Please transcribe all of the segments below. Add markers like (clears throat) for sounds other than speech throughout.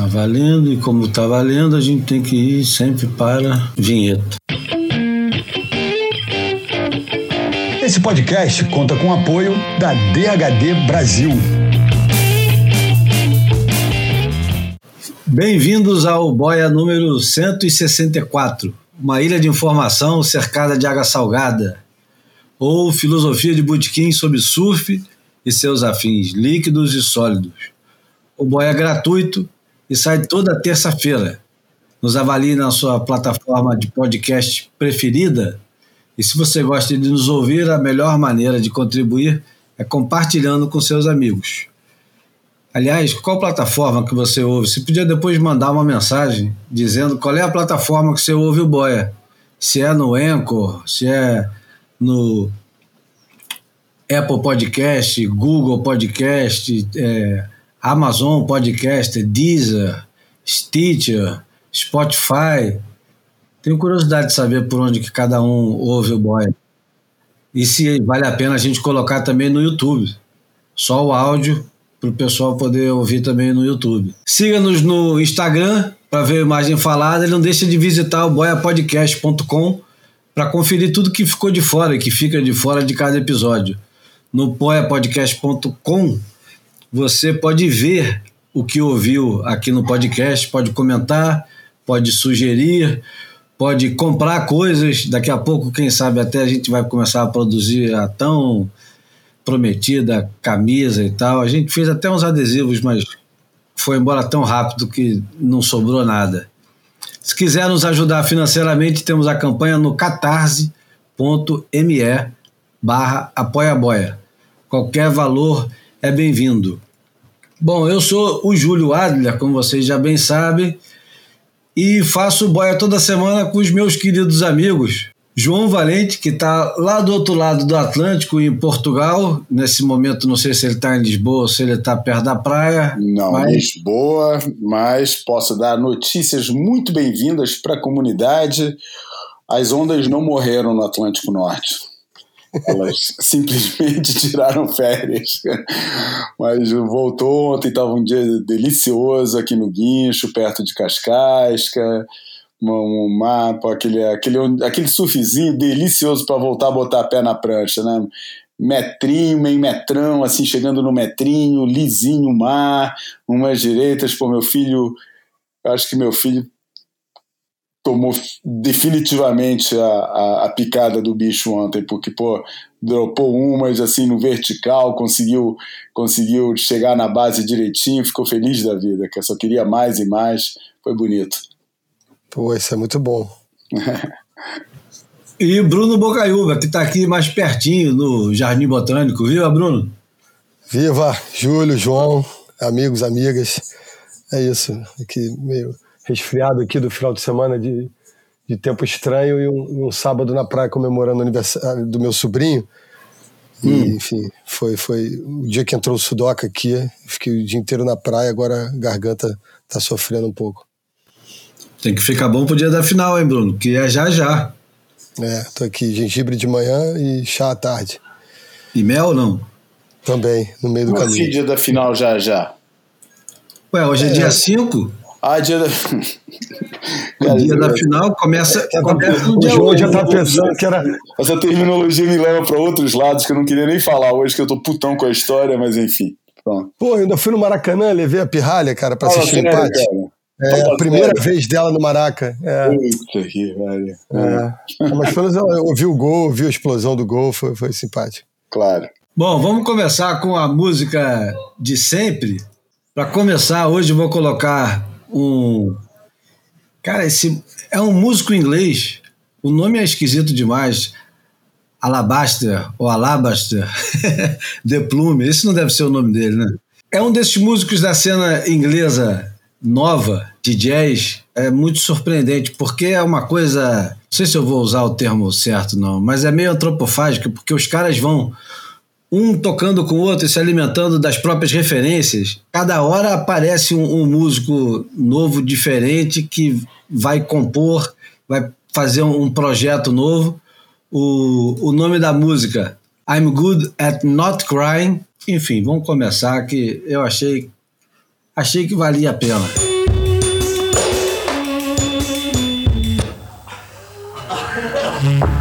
Tá valendo, e como tá valendo, a gente tem que ir sempre para vinheta. Esse podcast conta com o apoio da DHD Brasil. Bem-vindos ao Boia número 164, uma ilha de informação cercada de água salgada, ou filosofia de botequim sobre surf e seus afins líquidos e sólidos. O Boia é gratuito e sai toda terça-feira. Nos avalie na sua plataforma de podcast preferida. E se você gosta de nos ouvir, a melhor maneira de contribuir é compartilhando com seus amigos. Aliás, qual plataforma que você ouve? Você podia depois mandar uma mensagem dizendo qual é a plataforma que você ouve o Boia. Se é no Anchor, se é no Apple Podcast, Google Podcast, é, Amazon Podcast, Deezer, Stitcher, Spotify. Tenho curiosidade de saber por onde que cada um ouve o boy. E se vale a pena a gente colocar também no YouTube. Só o áudio para o pessoal poder ouvir também no YouTube. Siga-nos no Instagram para ver a imagem falada e não deixe de visitar o boiapodcast.com para conferir tudo que ficou de fora e que fica de fora de cada episódio. No boiapodcast.com você pode ver o que ouviu aqui no podcast, pode comentar, pode sugerir, pode comprar coisas. Daqui a pouco, quem sabe, até a gente vai começar a produzir a tão prometida camisa e tal. A gente fez até uns adesivos, mas foi embora tão rápido que não sobrou nada. Se quiser nos ajudar financeiramente, temos a campanha no catarse.me barra apoia Qualquer valor é bem-vindo. Bom, eu sou o Júlio Adler, como vocês já bem sabem, e faço boia toda semana com os meus queridos amigos. João Valente, que está lá do outro lado do Atlântico, em Portugal. Nesse momento, não sei se ele está em Lisboa ou se ele está perto da praia. Não, mas... Lisboa, mas posso dar notícias muito bem-vindas para a comunidade. As ondas não morreram no Atlântico Norte. Elas (laughs) simplesmente tiraram férias. Mas voltou ontem, estava um dia delicioso aqui no Guincho, perto de Cascasca. Um mapa, aquele, aquele, aquele surfzinho delicioso para voltar a botar a pé na prancha, né? Metrinho, meio metrão, assim, chegando no metrinho, lisinho mar, umas direitas. Pô, meu filho, acho que meu filho tomou definitivamente a, a, a, picada do bicho ontem, porque, pô, dropou umas assim no vertical, conseguiu, conseguiu chegar na base direitinho, ficou feliz da vida, que só queria mais e mais, foi bonito. Pô, isso é muito bom. (laughs) e Bruno Bocaiúva, que está aqui mais pertinho no Jardim Botânico. Viva, Bruno? Viva, Júlio, João, amigos, amigas. É isso, aqui meio resfriado aqui do final de semana de, de tempo estranho e um, um sábado na praia comemorando o aniversário do meu sobrinho. E, hum. enfim, foi, foi o dia que entrou o Sudoca aqui. Fiquei o dia inteiro na praia, agora a garganta tá sofrendo um pouco. Tem que ficar bom pro dia da final, hein, Bruno? Que é já já. É, tô aqui, gengibre de manhã e chá à tarde. E mel não? Também, no meio do assim, caminho. Dia da final já já? Ué, hoje é, é dia 5? Ah, dia da. (laughs) o dia da final começa, começa no dia O João já tá pensando que era. Essa terminologia me leva para outros lados que eu não queria nem falar hoje, que eu tô putão com a história, mas enfim. Pronto. Pô, eu ainda fui no Maracanã, levei a pirralha, cara, pra assistir o empate. Cara. É a primeira vez dela no Maraca. É. Puta que velho. É. Mas pelo menos eu ouvi o gol, ouvi a explosão do gol, foi, foi simpático. Claro. Bom, vamos começar com a música de sempre. Para começar, hoje eu vou colocar um. Cara, esse é um músico inglês. O nome é esquisito demais. Alabaster ou Alabaster (laughs) de Plume. Esse não deve ser o nome dele, né? É um desses músicos da cena inglesa nova de jazz. É muito surpreendente, porque é uma coisa. Não sei se eu vou usar o termo certo, não, mas é meio antropofágica, porque os caras vão um tocando com o outro, se alimentando das próprias referências. Cada hora aparece um, um músico novo, diferente, que vai compor, vai fazer um, um projeto novo. O, o nome da música, I'm Good at Not Crying. Enfim, vamos começar que eu achei, achei que valia a pena. Mm-hmm. (laughs)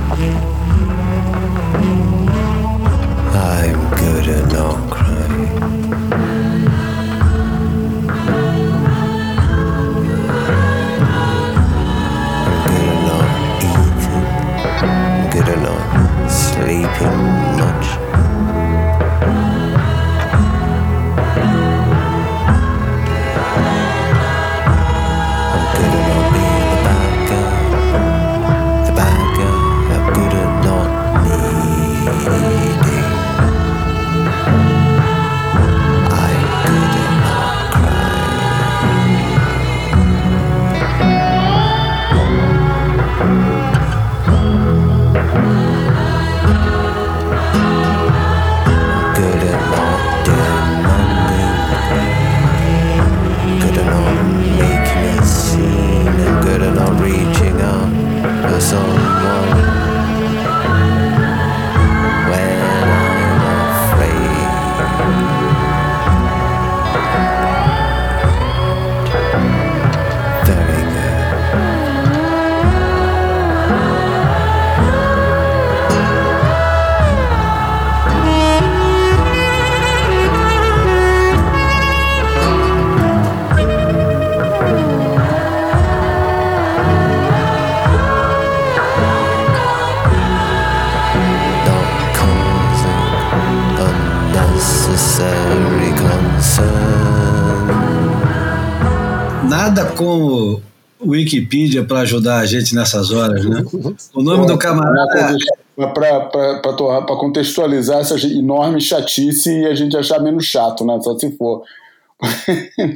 Wikipedia para ajudar a gente nessas horas, né? O nome do camarada. Para contextualizar essa enorme chatice e a gente achar menos chato, né? Só se for. (laughs)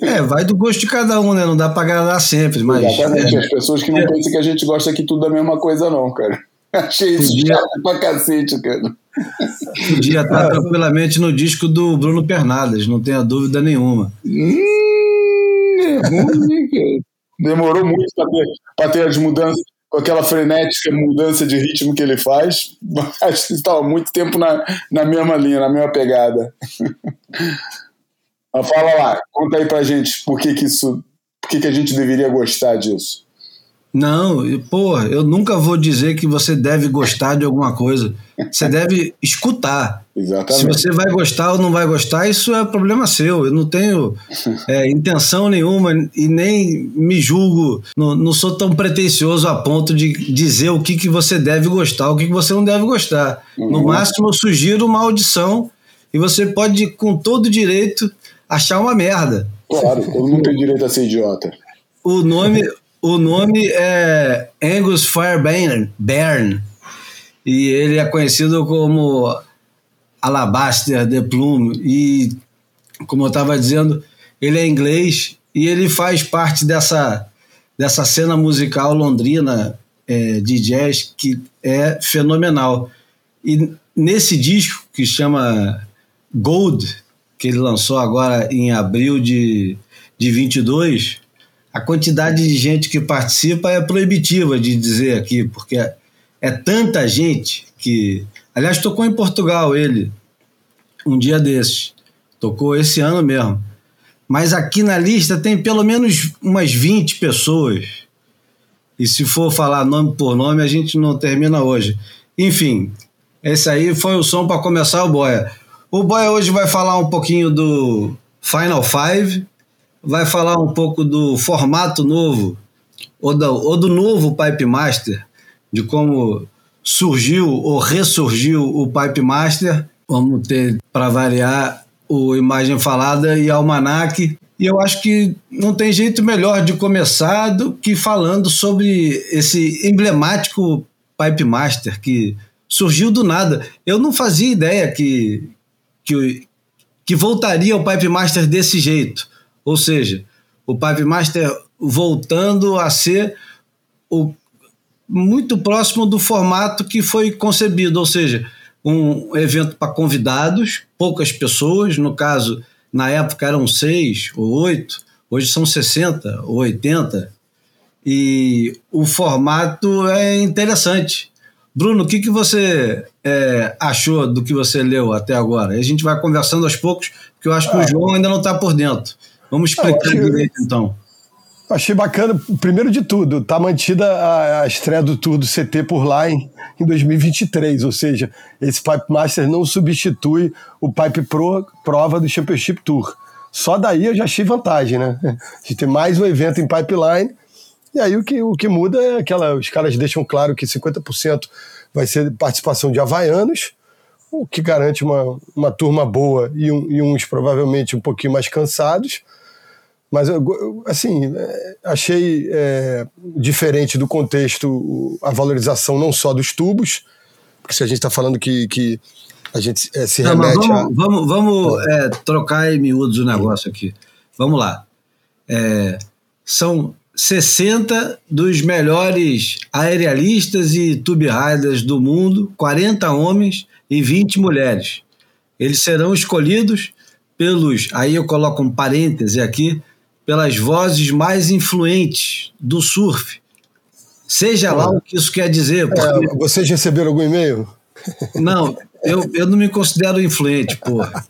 É, vai do gosto de cada um, né? Não dá para agradar sempre, mas. Exatamente. é, As pessoas que não É. pensam que a gente gosta aqui tudo da mesma coisa, não, cara. (laughs) Achei isso Podia- chato pra cacete, cara. podia estar tranquilamente no disco do Bruno Pernadas, não tenha dúvida nenhuma. Hum, é ruim, cara. Demorou muito para ter, ter as mudanças, com aquela frenética mudança de ritmo que ele faz. (laughs) Que estava muito tempo na, na mesma linha, na mesma pegada. (laughs) Mas fala lá, conta aí pra gente por que, que isso. Por que, que a gente deveria gostar disso? Não, pô, eu nunca vou dizer que você deve gostar de alguma coisa. Você deve escutar. Se Exatamente. você vai gostar ou não vai gostar, isso é problema seu. Eu não tenho é, intenção nenhuma e nem me julgo. Não, não sou tão pretencioso a ponto de dizer o que, que você deve gostar, o que, que você não deve gostar. No Uhum. máximo, eu sugiro uma audição e você pode, com todo direito, achar uma merda. Claro, todo mundo tem direito a ser idiota. O nome, o nome é Angus Fairbairn, Bairn, e ele é conhecido como Alabaster de Plume. E, como eu estava dizendo, ele é inglês e ele faz parte dessa, dessa cena musical londrina é, de jazz que é fenomenal. E nesse disco que chama Gold, que ele lançou agora em abril de, de 22, a quantidade de gente que participa é proibitiva de dizer aqui, porque é, é tanta gente que. Aliás, tocou em Portugal ele, um dia desses. Tocou esse ano mesmo. Mas aqui na lista tem pelo menos umas 20 pessoas. E se for falar nome por nome, a gente não termina hoje. Enfim, esse aí foi o som para começar o Boia. O Boia hoje vai falar um pouquinho do Final Five, vai falar um pouco do formato novo, ou do, ou do novo Pipe Master, de como surgiu ou ressurgiu o Pipe Master. Vamos ter, para variar, o Imagem Falada e Almanac. E eu acho que não tem jeito melhor de começar do que falando sobre esse emblemático Pipe Master que surgiu do nada. Eu não fazia ideia que, que, que voltaria o Pipe Master desse jeito. Ou seja, o Pipe Master voltando a ser o, muito próximo do formato que foi concebido, ou seja, um evento para convidados, poucas pessoas, no caso, na época eram seis ou oito, hoje são 60 ou 80, e o formato é interessante. Bruno, o que, que você é, achou do que você leu até agora? A gente vai conversando aos poucos, porque eu acho que o João ainda não está por dentro. Vamos explicar que- direito, então. Achei bacana, primeiro de tudo, tá mantida a, a estreia do Tour do CT por lá em, em 2023, ou seja, esse Pipe Master não substitui o Pipe Pro prova do Championship Tour. Só daí eu já achei vantagem, né? A gente tem mais um evento em pipeline, e aí o que, o que muda é aquela. Os caras deixam claro que 50% vai ser participação de havaianos, o que garante uma, uma turma boa e, um, e uns provavelmente um pouquinho mais cansados mas, assim, é, achei é, diferente do contexto a valorização não só dos tubos, porque se a gente está falando que, que a gente é, se não, remete vamos, a... Vamos, vamos é, trocar em miúdos o negócio aqui. Vamos lá. É, são 60 dos melhores aerialistas e tube riders do mundo, 40 homens e 20 mulheres. Eles serão escolhidos pelos, aí eu coloco um parêntese aqui, pelas vozes mais influentes do surf. Seja lá o que isso quer dizer. É, porque... É, vocês receberam algum e-mail? Não, eu, eu não me considero influente, porra.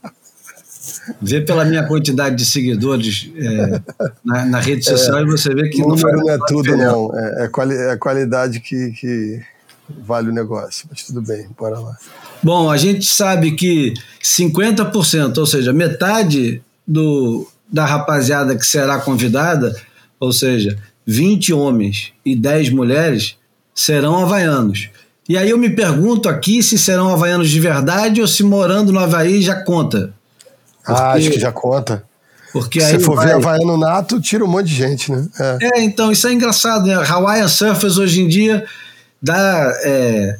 Vê pela minha quantidade de seguidores é, na, na, rede social é, e você vê que. Número não, não é tudo, não. É, é, quali é a qualidade que, que vale o negócio. Mas tudo bem, bora lá. Bom, a gente sabe que 50%, ou seja, metade do, da rapaziada que será convidada, ou seja, 20 homens e 10 mulheres, serão havaianos. E aí eu me pergunto aqui se serão havaianos de verdade ou se morando no Havaí já conta. Porque, ah, acho que já conta. Porque se for vai... ver Havaiano Nato, tira um monte de gente, né? É, é então, isso é engraçado, né? Hawaiian Surfers hoje em dia dá. É,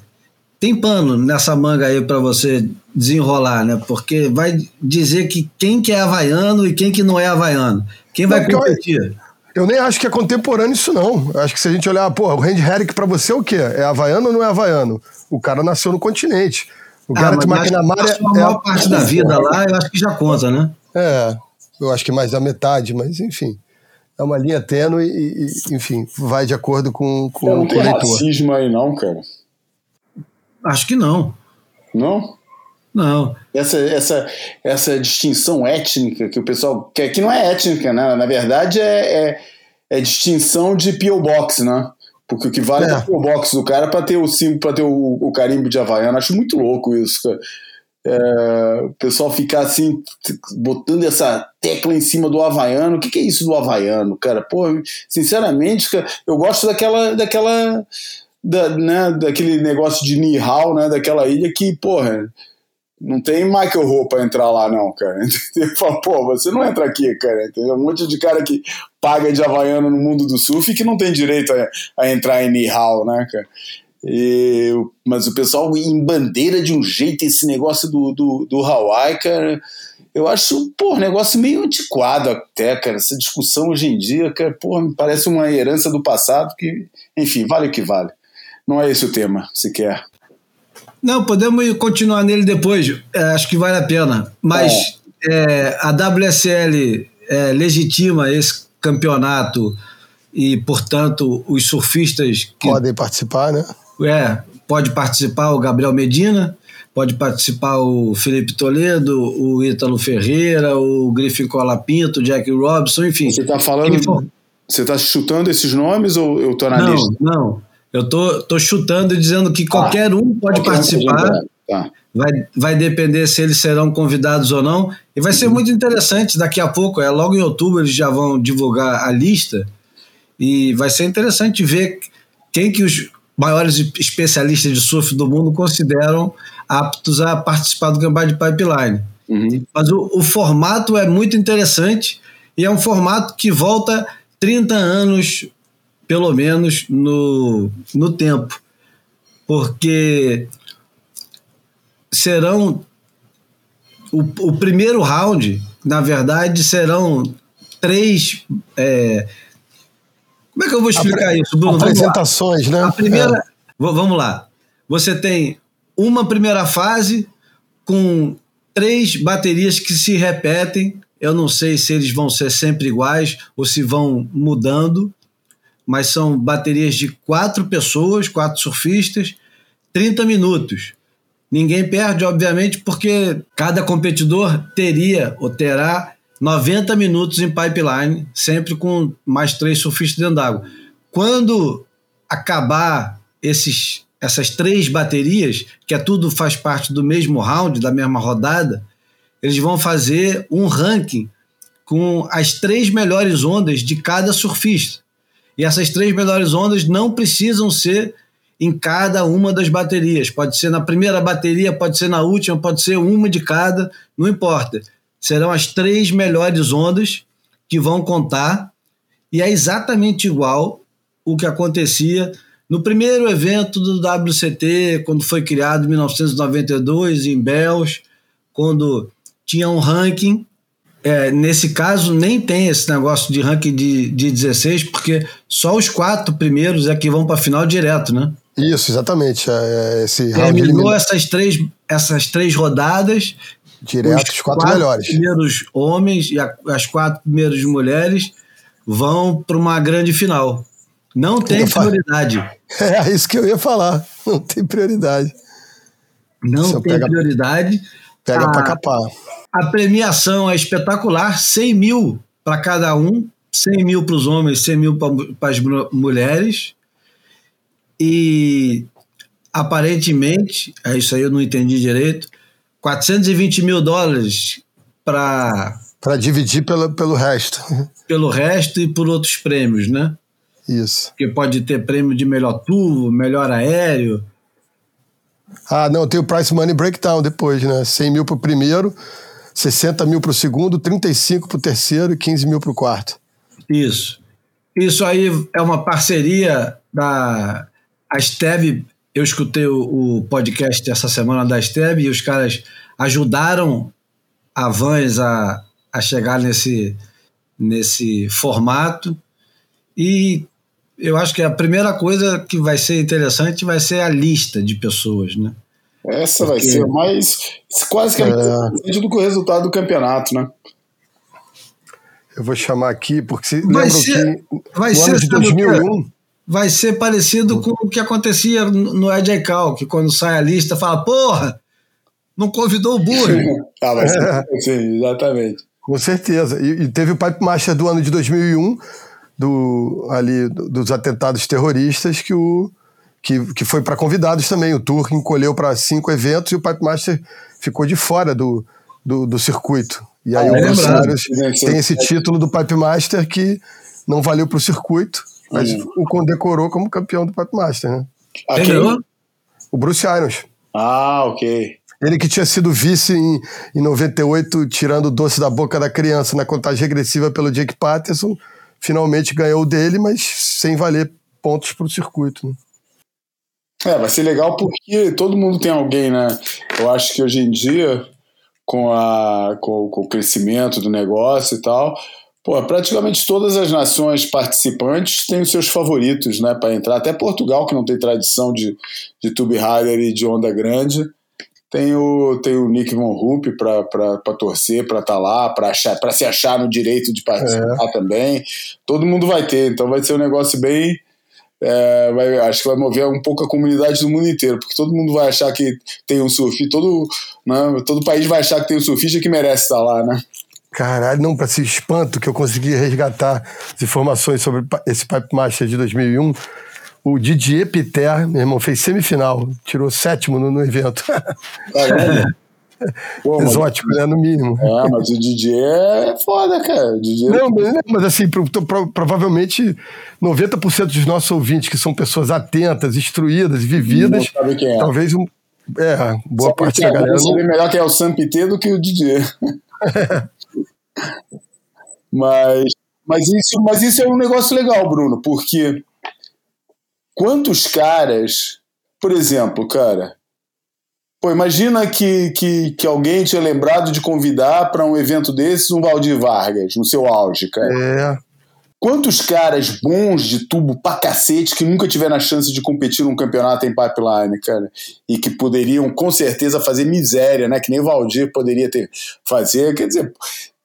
tem pano nessa manga aí para você desenrolar, né? Porque vai dizer que quem que é havaiano e quem que não é havaiano. Quem vai competir? Eu, eu, nem acho que é contemporâneo isso, não. Eu acho que se a gente olhar, pô, o Randy Herrick para você é o quê? É havaiano ou não é havaiano? O cara nasceu no continente. O ah, Garrett McNamara é... A maior é... parte da vida lá, eu acho que já conta, né? É, eu acho que mais da metade, mas enfim. É uma linha tênue e, e enfim, vai de acordo com, com, não com o leitor. Não tem racismo aí não, cara. Acho que não. Não? Não. Essa, essa, essa distinção étnica que o pessoal quer, que não é étnica, né? Na verdade é, é, é distinção de P.O. Box, né? Porque o que vale é, é o P.O. Box do cara para ter o símbolo, para ter o, o, carimbo de Havaiana. Acho muito louco isso, cara. É, o pessoal ficar assim, botando essa tecla em cima do havaiano. O que, que, é isso do havaiano, cara? Pô, sinceramente, cara, eu gosto daquela, daquela da, né, daquele negócio de Nihal, né, daquela ilha que, porra, não tem Michael Ho pra entrar lá, não, cara. (laughs) Entendeu? Fala, pô, você não entra aqui, cara. Entendeu? Um monte de cara que paga de havaiano no mundo do surf e que não tem direito a, a entrar em Nihal, né, cara? E, mas o pessoal em bandeira de um jeito, esse negócio do, do, do Hawaii, cara, eu acho, pô, negócio meio antiquado até, cara. Essa discussão hoje em dia, cara, pô, me parece uma herança do passado que, enfim, vale o que vale não é esse o tema sequer. Não, podemos continuar nele depois, é, acho que vale a pena. Mas é. É, a WSL é, legitima esse campeonato e, portanto, os surfistas que. Podem participar, né? É, pode participar o Gabriel Medina, pode participar o Felipe Toledo, o Ítalo Ferreira, o Griffin Colapinto, o Jack Robson, enfim. Você está falando. For... Você está chutando esses nomes ou eu estou na não, lista? Não, eu tô, tô chutando e dizendo que qualquer ah, um pode participar. Um tá. vai, vai depender se eles serão convidados ou não. E vai ser uhum. muito interessante daqui a pouco. É logo em outubro eles já vão divulgar a lista. E vai ser interessante ver quem que os maiores especialistas de surf do mundo consideram aptos a participar do Gambá de Pipeline. Uhum. Mas o, o formato é muito interessante e é um formato que volta 30 anos pelo menos no, no tempo, porque serão o, o primeiro round, na verdade, serão três. É, como é que eu vou explicar Apre isso, Bruno? Apresentações, né? A primeira, é. Vamos lá. Você tem uma primeira fase com três baterias que se repetem. Eu não sei se eles vão ser sempre iguais ou se vão mudando mas são baterias de quatro pessoas, quatro surfistas, 30 minutos. Ninguém perde, obviamente, porque cada competidor teria ou terá 90 minutos em pipeline, sempre com mais três surfistas dentro d'água. Quando acabar esses, essas três baterias, que é tudo faz parte do mesmo round, da mesma rodada, eles vão fazer um ranking com as três melhores ondas de cada surfista. E essas três melhores ondas não precisam ser em cada uma das baterias. Pode ser na primeira bateria, pode ser na última, pode ser uma de cada, não importa. Serão as três melhores ondas que vão contar, e é exatamente igual o que acontecia no primeiro evento do WCT, quando foi criado em 1992 em Bells, quando tinha um ranking é, nesse caso, nem tem esse negócio de ranking de, de 16, porque só os quatro primeiros é que vão para a final direto, né? Isso, exatamente. É, esse Terminou essas três, essas três rodadas. Direto, os, os quatro, quatro, melhores. primeiros homens e a, as quatro primeiras mulheres vão para uma grande final. Não tem prioridade. (laughs) É isso que eu ia falar. Não tem prioridade. Não tem pega, prioridade. Pega para capar. A premiação é espetacular, 100 mil para cada um, 100 mil para os homens, 100 mil para as mulheres. E aparentemente, é isso aí eu não entendi direito, 420 mil dólares para. Para dividir pelo, pelo resto. (laughs) Pelo resto e por outros prêmios, né? Isso. Que pode ter prêmio de melhor tubo, melhor aéreo. Ah, não, tem o Price Money Breakdown depois, né? 100 mil para o primeiro, 60 mil para o segundo, 35 para o terceiro e 15 mil para o quarto. Isso. Isso aí é uma parceria da a Steb. Eu escutei o, o podcast essa semana da Steb e os caras ajudaram a Vans a, a chegar nesse, nesse formato. E eu acho que a primeira coisa que vai ser interessante vai ser a lista de pessoas, né? Essa Porque... vai ser mais quase que é. do que o resultado do campeonato, né? Eu vou chamar aqui, porque se vai ser, que vai ser, ano de 2001... Vai ser parecido com o que acontecia no Ed Cal, que quando sai a lista fala, porra, não convidou o burro. (laughs) ah, vai ser (laughs) assim, exatamente. Com certeza. E, e, teve o Pipe Master do ano de 2001, do, ali, dos atentados terroristas, que o, que, que foi para convidados também. O Tour encolheu para cinco eventos e o Pipe Master ficou de fora do, do, do circuito. E aí ah, o Bruce tem esse título do Pipe Master que não valeu para o circuito, mas hum. o condecorou como campeão do Pipe Master, né? Aquele... O Bruce Irons. Ah, ok. Ele que tinha sido vice em, em 98, tirando o doce da boca da criança na contagem regressiva pelo Jake Patterson, finalmente ganhou o dele, mas sem valer pontos para o circuito. Né? É, vai ser legal porque todo mundo tem alguém, né? Eu acho que hoje em dia, com, a, com, com o crescimento do negócio e tal, pô, praticamente todas as nações participantes têm os seus favoritos, né, para entrar. Até Portugal, que não tem tradição de, de tube rider e de onda grande, tem o, tem o Nick Von Rupp para torcer, para estar tá lá, para se achar no direito de participar é. também. Todo mundo vai ter, então vai ser um negócio bem é, vai, acho que vai mover um pouco a comunidade do mundo inteiro, porque todo mundo vai achar que tem um surfista, todo, né, todo país vai achar que tem um surfista que merece estar lá, né? Caralho, não, para esse espanto que eu consegui resgatar as informações sobre esse Pipe Master de 2001, o Didier Piter, meu irmão, fez semifinal, tirou sétimo no, no evento. Caralho. (laughs) Pô, Exótico, mas... né? No mínimo. É, mas o DJ é foda, cara. O DJ não, mas, mas assim, pro, pro, provavelmente 90% dos nossos ouvintes, que são pessoas atentas, instruídas, vividas, é. talvez um, é, boa Só parte da é, galera. Não... melhor que é o Sam Pité do que o DJ. (laughs) mas, mas, isso, mas isso é um negócio legal, Bruno, porque quantos caras, por exemplo, cara, Pô, imagina que, que, que alguém tinha lembrado de convidar para um evento desses um Valdir Vargas, no seu auge, cara. É. Quantos caras bons de tubo pra cacete que nunca tiveram a chance de competir num campeonato em pipeline, cara? E que poderiam, com certeza, fazer miséria, né? Que nem o Valdir poderia ter fazer. Quer dizer,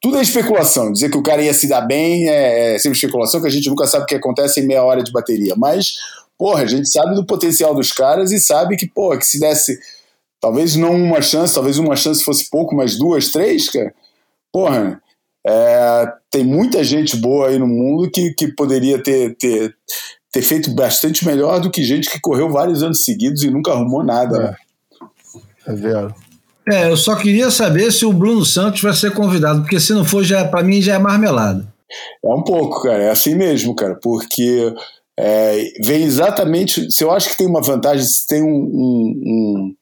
tudo é especulação. Dizer que o cara ia se dar bem é, é sempre especulação, que a gente nunca sabe o que acontece em meia hora de bateria. Mas, porra, a gente sabe do potencial dos caras e sabe que, porra, que se desse Talvez não uma chance, talvez uma chance fosse pouco, mas duas, três, cara. Porra, É, tem muita gente boa aí no mundo que, que poderia ter, ter, ter feito bastante melhor do que gente que correu vários anos seguidos e nunca arrumou nada. né? É vero. É, eu só queria saber se o Bruno Santos vai ser convidado, porque se não for, já para mim já é marmelada. É um pouco, cara. É assim mesmo, cara. Porque é, vem exatamente. Se eu acho que tem uma vantagem, se tem um, um- um,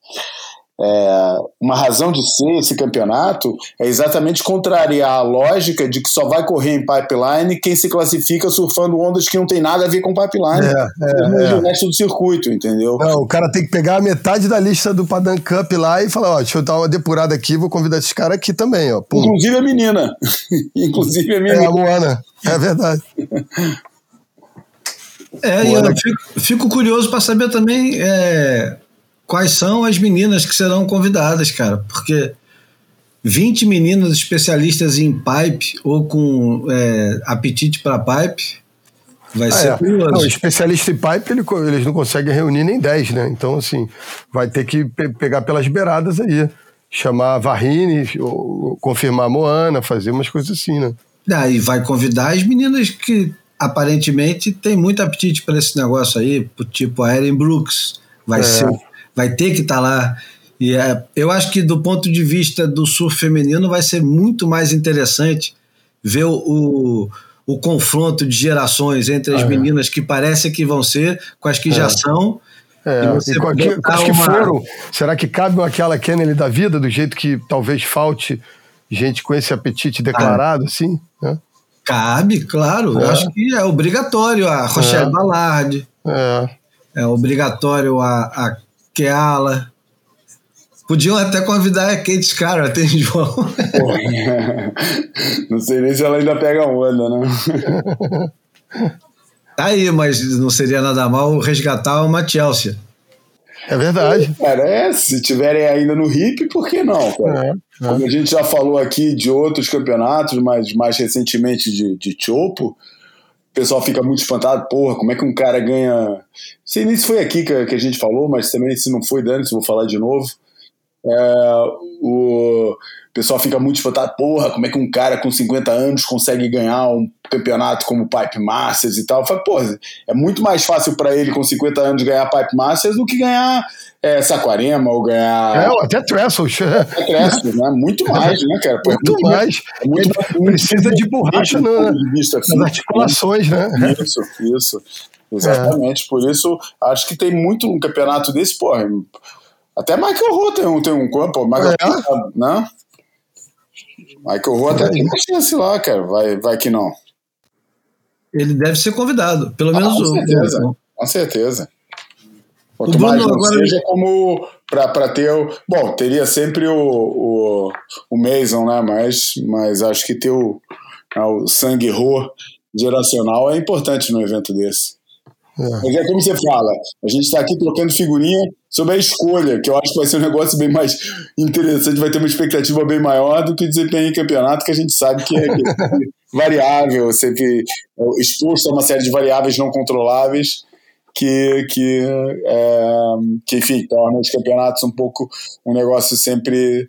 é, uma razão de ser esse campeonato, é exatamente contrariar a lógica de que só vai correr em pipeline quem se classifica surfando ondas que não tem nada a ver com pipeline. É, é, é. resto do circuito, entendeu? Não, o cara tem que pegar a metade da lista do Padam Cup lá e falar, ó, deixa eu dar uma depurada aqui, vou convidar esses caras aqui também, ó. Pum. Inclusive a menina. (laughs) Inclusive a É menina. a Moana, é verdade. É, e Boa, eu né? fico, fico curioso para saber também é, quais são as meninas que serão convidadas, cara, porque 20 meninas especialistas em pipe ou com é, apetite para pipe vai Ah, ser é. curioso. Não, especialista em pipe, ele eles não conseguem reunir nem 10, né? Então, assim, vai ter que pe- pegar pelas beiradas aí. Chamar a Varrine, confirmar a Moana, fazer umas coisas assim, né? Daí vai convidar as meninas que aparentemente têm muito apetite para esse negócio aí, tipo a Erin Brooks, vai, É. ser, vai ter que estar lá. E é, eu acho que do ponto de vista do surf feminino vai ser muito mais interessante ver o, o, o confronto de gerações entre as É. meninas que parece que vão ser com as que já são. É, E com, aqui- com as que uma- foram, será que cabe aquela Kennedy da vida, do jeito que talvez falte gente com esse apetite declarado, assim? Né? Cabe, claro. Eu É. acho que é obrigatório a Rochelle É. Ballard, É. É obrigatório a, a Keala. Podiam até convidar a Kate Scarra, (laughs) tem João. (laughs) Não sei nem se ela ainda pega onda, né? (laughs) Tá aí, mas não seria nada mal resgatar uma Chelsea. É verdade. Cara, é, se tiverem ainda no hip, por que não? Cara? É, é. Como a gente já falou aqui de outros campeonatos, mas mais recentemente de, de Chopo, o pessoal fica muito espantado, porra, como é que um cara ganha. Não sei nem se foi aqui que, a gente falou, mas também se não foi, Dani, se vou falar de novo. É, o pessoal fica muito espantado, porra, como é que um cara com 50 anos consegue ganhar um campeonato como Pipe Masters e tal? Eu falo, porra, é muito mais fácil para ele com 50 anos ganhar Pipe Masters do que ganhar é, Saquarema ou ganhar É, até Trestles. (laughs) cresce, né? Muito mais, né, cara? Pô, é Muito mais. é muito precisa de borracha na- vista nas físico, articulações, né? né? Isso, isso. Exatamente. Por isso, acho que tem muito um campeonato desse, porra. Até Michael Rowe tem um, tem um campo, Michael É. Rowe, né? Michael Rowe até tem uma chance lá, cara. Vai, vai que não. Ele deve ser convidado, pelo Ah, menos com o. certeza. o- Com certeza. Quanto O Bruno mais não agora- seja como para ter o. Bom, teria sempre o, o, o Mason, né? Mas, mas acho que ter o, ah, o sangue ro geracional é importante num evento desse. É. Mas é como você fala, a gente está aqui trocando figurinha sobre a escolha, que eu acho que vai ser um negócio bem mais interessante, vai ter uma expectativa bem maior do que desempenho em campeonato, que a gente sabe que é, é (laughs) variável, sempre exposto a uma série de variáveis não controláveis que, que, é, que enfim, torna os campeonatos um pouco um negócio sempre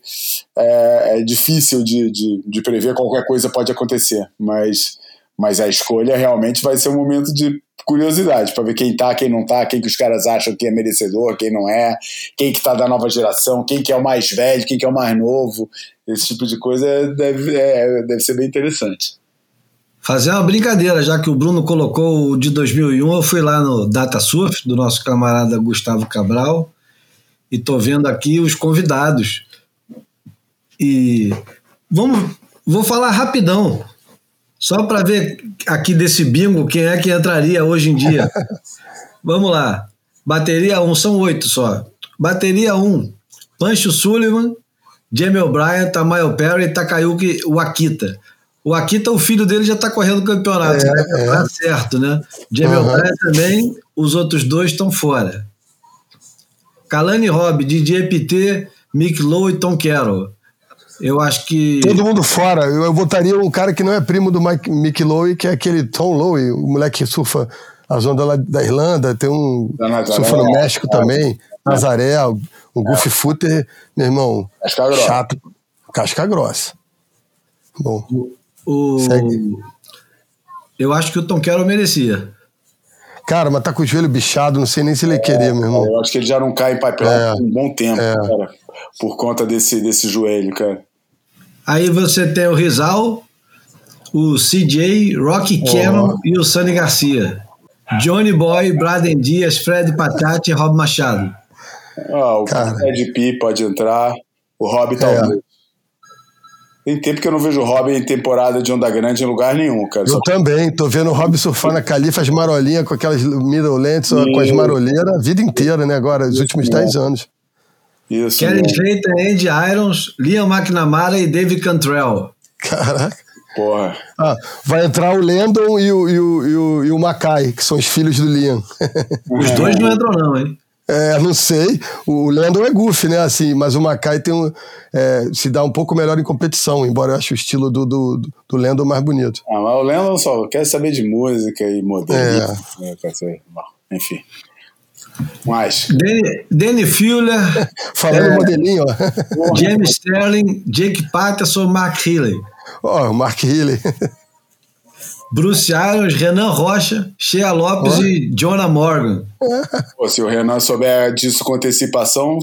é, é difícil de, de, de prever, qualquer coisa pode acontecer, mas, mas a escolha realmente vai ser um momento de curiosidade para ver quem tá, quem não tá, quem que os caras acham que é merecedor, quem não é, quem que tá da nova geração, quem que é o mais velho, quem que é o mais novo, esse tipo de coisa deve, é, deve ser bem interessante. Fazer uma brincadeira, já que o Bruno colocou o de 2001, eu fui lá no Data Surf, do nosso camarada Gustavo Cabral, e tô vendo aqui os convidados. E vamos, vou falar rapidão, só para ver aqui desse bingo quem é que entraria hoje em dia. (laughs) Vamos lá. Bateria 1, são oito só. Bateria 1, Pancho Sullivan, Jamie O'Brien, Tamayo Perry e Takayuki Wakita. O Akita, o filho dele já está correndo o campeonato, É, né? é. Tá certo, né? Jamie Uhum. O'Brien também, os outros dois estão fora. Kalani Robb, DJ PT, Mick Lowe e Tom Carroll. Eu acho que. Todo mundo fora. Eu, eu botaria um cara que não é primo do Mike, Mick Lowe, que é aquele Tom Lowe, o moleque que surfa as ondas lá da Irlanda, tem um Nazaré, surfa no é. México É. também, Nazaré, o, o Goofy Footer, meu irmão, Casca grossa. chato, casca grossa. Bom, O... Segue. Eu acho que o Tom Carroll merecia. Cara, mas tá com o joelho bichado, não sei nem se ele ia querer, meu irmão. Eu acho que ele já não cai em pipeline É. há um bom tempo, É. cara. Por conta desse, desse joelho, cara. Aí você tem o Rizal, o CJ, Rocky Cannon e o Sonny Garcia. Johnny Boy, Braden Dias, Fred Patati e Rob Machado. Ah, o Cara. Ed P pode entrar. O É. Rob talvez. Tem tempo que eu não vejo o Rob em temporada de onda grande em lugar nenhum, cara. Só Eu também, tô vendo o Rob surfar na Califa, as marolinhas com aquelas middle lengths, ó, com as maroleiras, a vida inteira, né? Agora, os últimos 10 anos. Isso. Kelly. Slater, Andy Irons, Liam McNamara e David Cantrell. Caraca. Porra. Ah, vai entrar o Landon e o, e o, e o, e o Mackay, que são os filhos do Liam. Os dois não entram, não, hein? É, não sei. O Landon é goofy, né? Assim, mas o Mackay tem um, é, se dá um pouco melhor em competição, embora eu ache o estilo do, do, do Landon mais bonito. Ah, mas o Lennon só quer saber de música e modernismo. É. bom, enfim. Mas, Danny, Danny Fuller, (laughs) Falando É. modelinho, ó. James Sterling, Jake Patterson, Mark Healy. Ó, o Mark Healy. Bruce Irons, Renan Rocha, Shea Lopes Ó. e Jonah Morgan. (laughs) pô, se o Renan souber disso com antecipação,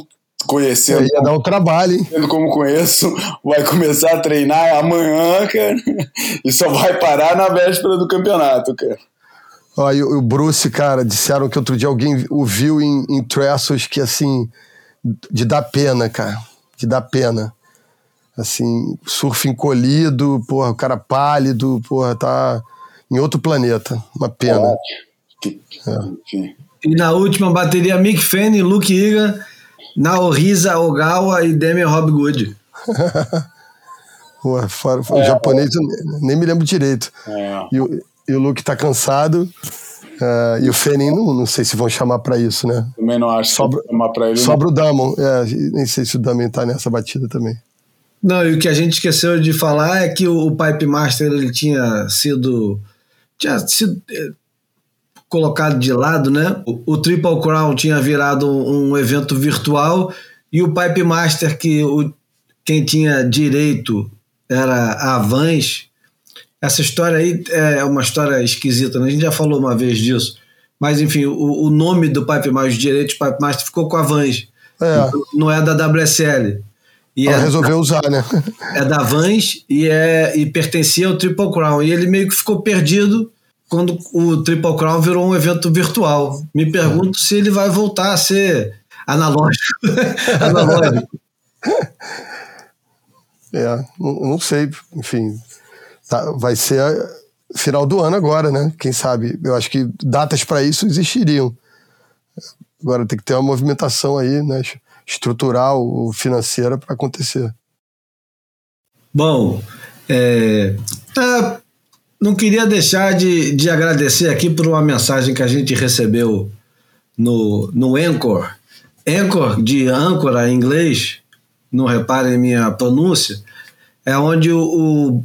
conhecendo Ia dar um trabalho, hein? Sendo como conheço, vai começar a treinar amanhã, cara, (laughs) e só vai parar na véspera do campeonato, cara. Ó, e o Bruce, cara, disseram que outro dia alguém o viu em, em Trestles que, assim, de dar pena, cara. De dar pena. Assim, surf encolhido, porra, o cara pálido, porra, tá em outro planeta. Uma pena. Enfim. E na última bateria, Mick Fanning, Luke Egan, Naohisa Ogawa e Damian Hobgood. (laughs) Porra, fora, o japonês eu ne- nem me lembro direito. É. E, o, e o Luke tá cansado. ah, e o Fenin, não, não sei se vão chamar pra isso, né? Também não acho Sobra- que chamar pra ele. Sobra o Damon. É, nem sei se o Damon tá nessa batida também. Não, e o que a gente esqueceu de falar é que o, o Pipe Master ele tinha sido tinha sido eh, colocado de lado, né? O, o Triple Crown tinha virado um, um evento virtual e o Pipe Master que o, quem tinha direito era a Vans. Essa história aí é uma história esquisita, né? A gente já falou uma vez disso. Mas enfim, o, o nome do Pipe Master, os direitos do Pipe Master ficou com a Vans. É. Não é da WSL. E Ela é- resolveu usar, né? (laughs) é da Vans e, é, e pertencia ao Triple Crown. E ele meio que ficou perdido quando o Triple Crown virou um evento virtual. Me pergunto se ele vai voltar a ser analógico. (laughs) analógico. (laughs) É, não, não sei, enfim. Tá, vai ser a- final do ano agora, né? Quem sabe? Eu acho que datas para isso existiriam. Agora tem que ter uma movimentação aí, né? Estrutural, financeira para acontecer. Bom, é, ah, não queria deixar de, de agradecer aqui por uma mensagem que a gente recebeu no, no Anchor. Anchor, de âncora em inglês, não reparem minha pronúncia, é onde o,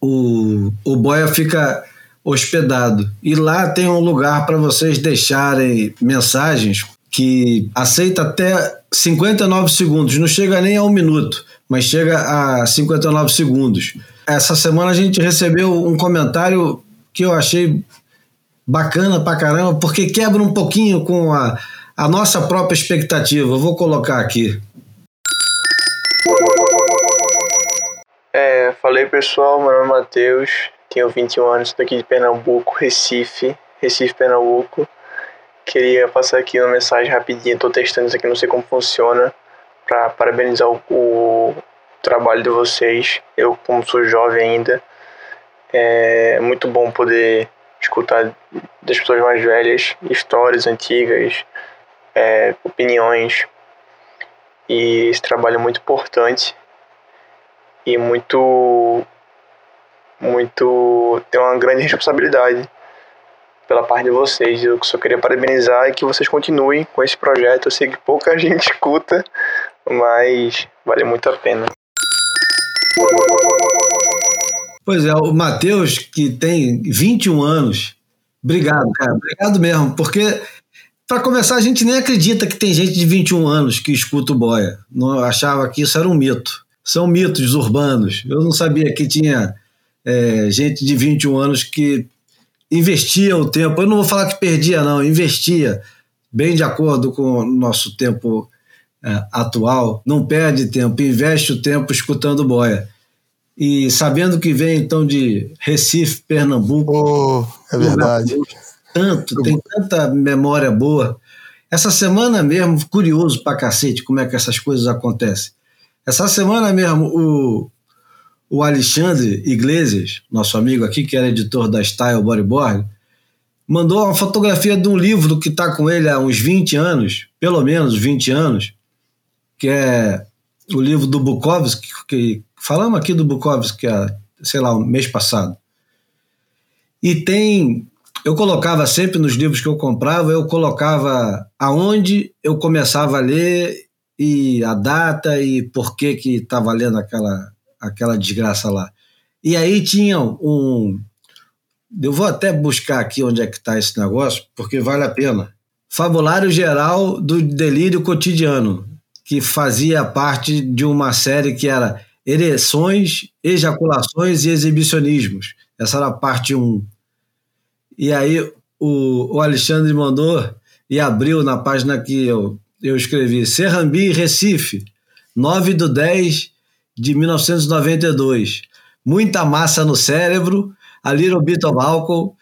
o, o boia fica hospedado. E lá tem um lugar para vocês deixarem mensagens que aceita até 59 segundos, não chega nem a um minuto, mas chega a 59 segundos. Essa semana a gente recebeu um comentário que eu achei bacana pra caramba, porque quebra um pouquinho com a, a nossa própria expectativa. Eu vou colocar aqui. Falei pessoal, meu nome é Matheus, tenho 21 anos, estou aqui de Pernambuco, Recife, Recife, Pernambuco. Queria passar aqui uma mensagem rapidinha, estou testando isso aqui, não sei como funciona, para parabenizar o, o trabalho de vocês. Eu, como sou jovem ainda, é muito bom poder escutar das pessoas mais velhas histórias antigas, é, opiniões, e esse trabalho é muito importante e muito muito tem uma grande responsabilidade pela parte de vocês. Eu só queria parabenizar e que vocês continuem com esse projeto. Eu sei que pouca (laughs) gente escuta, mas vale muito a pena. Pois é, o Matheus, que tem 21 anos, obrigado, cara, obrigado mesmo, porque para começar a gente nem acredita que tem gente de 21 anos que escuta o Boia. Não achava que isso era um mito. São mitos urbanos. Eu não sabia que tinha é, gente de 21 anos que investia o tempo. Eu não vou falar que perdia, não, investia bem de acordo com o nosso tempo é, atual. Não perde tempo, investe o tempo escutando boia. E sabendo que vem então de Recife, Pernambuco. Oh, é verdade. Tanto, tem tanta memória boa. Essa semana mesmo, curioso pra cacete como é que essas coisas acontecem. Essa semana mesmo, o, o Alexandre Iglesias, nosso amigo aqui, que era editor da Style Bodyboard, mandou uma fotografia de um livro que está com ele há uns 20 anos, pelo menos 20 anos, que é o livro do Bukowski, que falamos aqui do Bukowski, há, sei lá, um mês passado. E tem eu colocava sempre nos livros que eu comprava, eu colocava aonde eu começava a ler e a data e por que que estava lendo aquela, aquela desgraça lá. E aí tinha um... Eu vou até buscar aqui onde é que está esse negócio, porque vale a pena. Fabulário Geral do Delírio Cotidiano, que fazia parte de uma série que era Ereções, Ejaculações e Exibicionismos. Essa era a parte 1. E aí o, o Alexandre mandou e abriu na página que eu, eu escrevi: Serrambi, Recife, 9 de 10 de 1992. Muita massa no cérebro, a little bit of alcohol.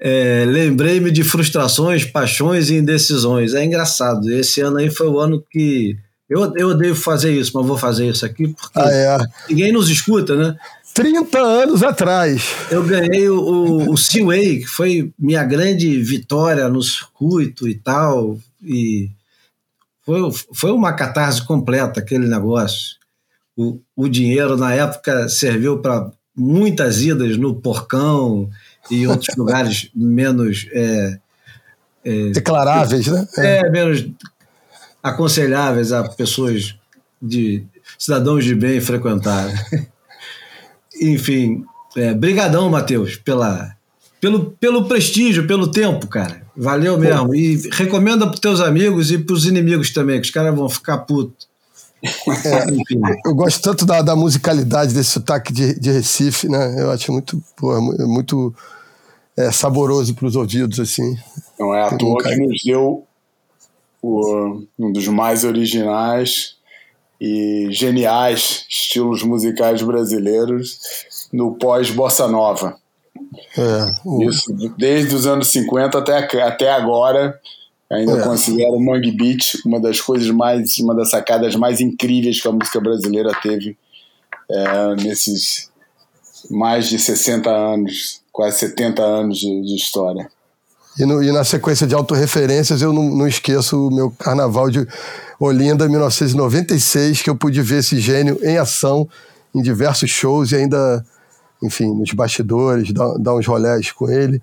É, Lembrei-me de frustrações, paixões e indecisões. É engraçado. Esse ano aí foi o ano que. Eu, eu devo fazer isso, mas vou fazer isso aqui porque ah, é. ninguém nos escuta, né? 30 anos atrás. Eu ganhei o, o, o Seaway, que foi minha grande vitória no circuito e tal. E foi, foi uma catarse completa aquele negócio. O, o dinheiro, na época, serviu para muitas idas no Porcão e outros (laughs) lugares menos. É, é, Declaráveis, né? É. é, menos aconselháveis a pessoas de cidadãos de bem frequentar. (laughs) enfim, é, brigadão, Matheus, pela, pelo, pelo prestígio, pelo tempo, cara. Valeu mesmo. E recomenda para teus amigos e para os inimigos também, que os caras vão ficar putos. É, eu gosto tanto da, da musicalidade desse sotaque de, de Recife, né? Eu acho muito, porra, muito é, saboroso para os ouvidos, assim. Não é à toa que nos deu o, um dos mais originais e geniais estilos musicais brasileiros no pós-bossa nova. É, Isso desde os anos 50 até, até agora. Ainda é. considero o Mangue Beat uma das coisas mais, uma das sacadas mais incríveis que a música brasileira teve é, nesses mais de 60 anos, quase 70 anos de, de história. E, no, e, na sequência de autorreferências, eu não, não esqueço o meu carnaval de Olinda, 1996, que eu pude ver esse gênio em ação em diversos shows e ainda, enfim, nos bastidores, dar, dar uns rolés com ele.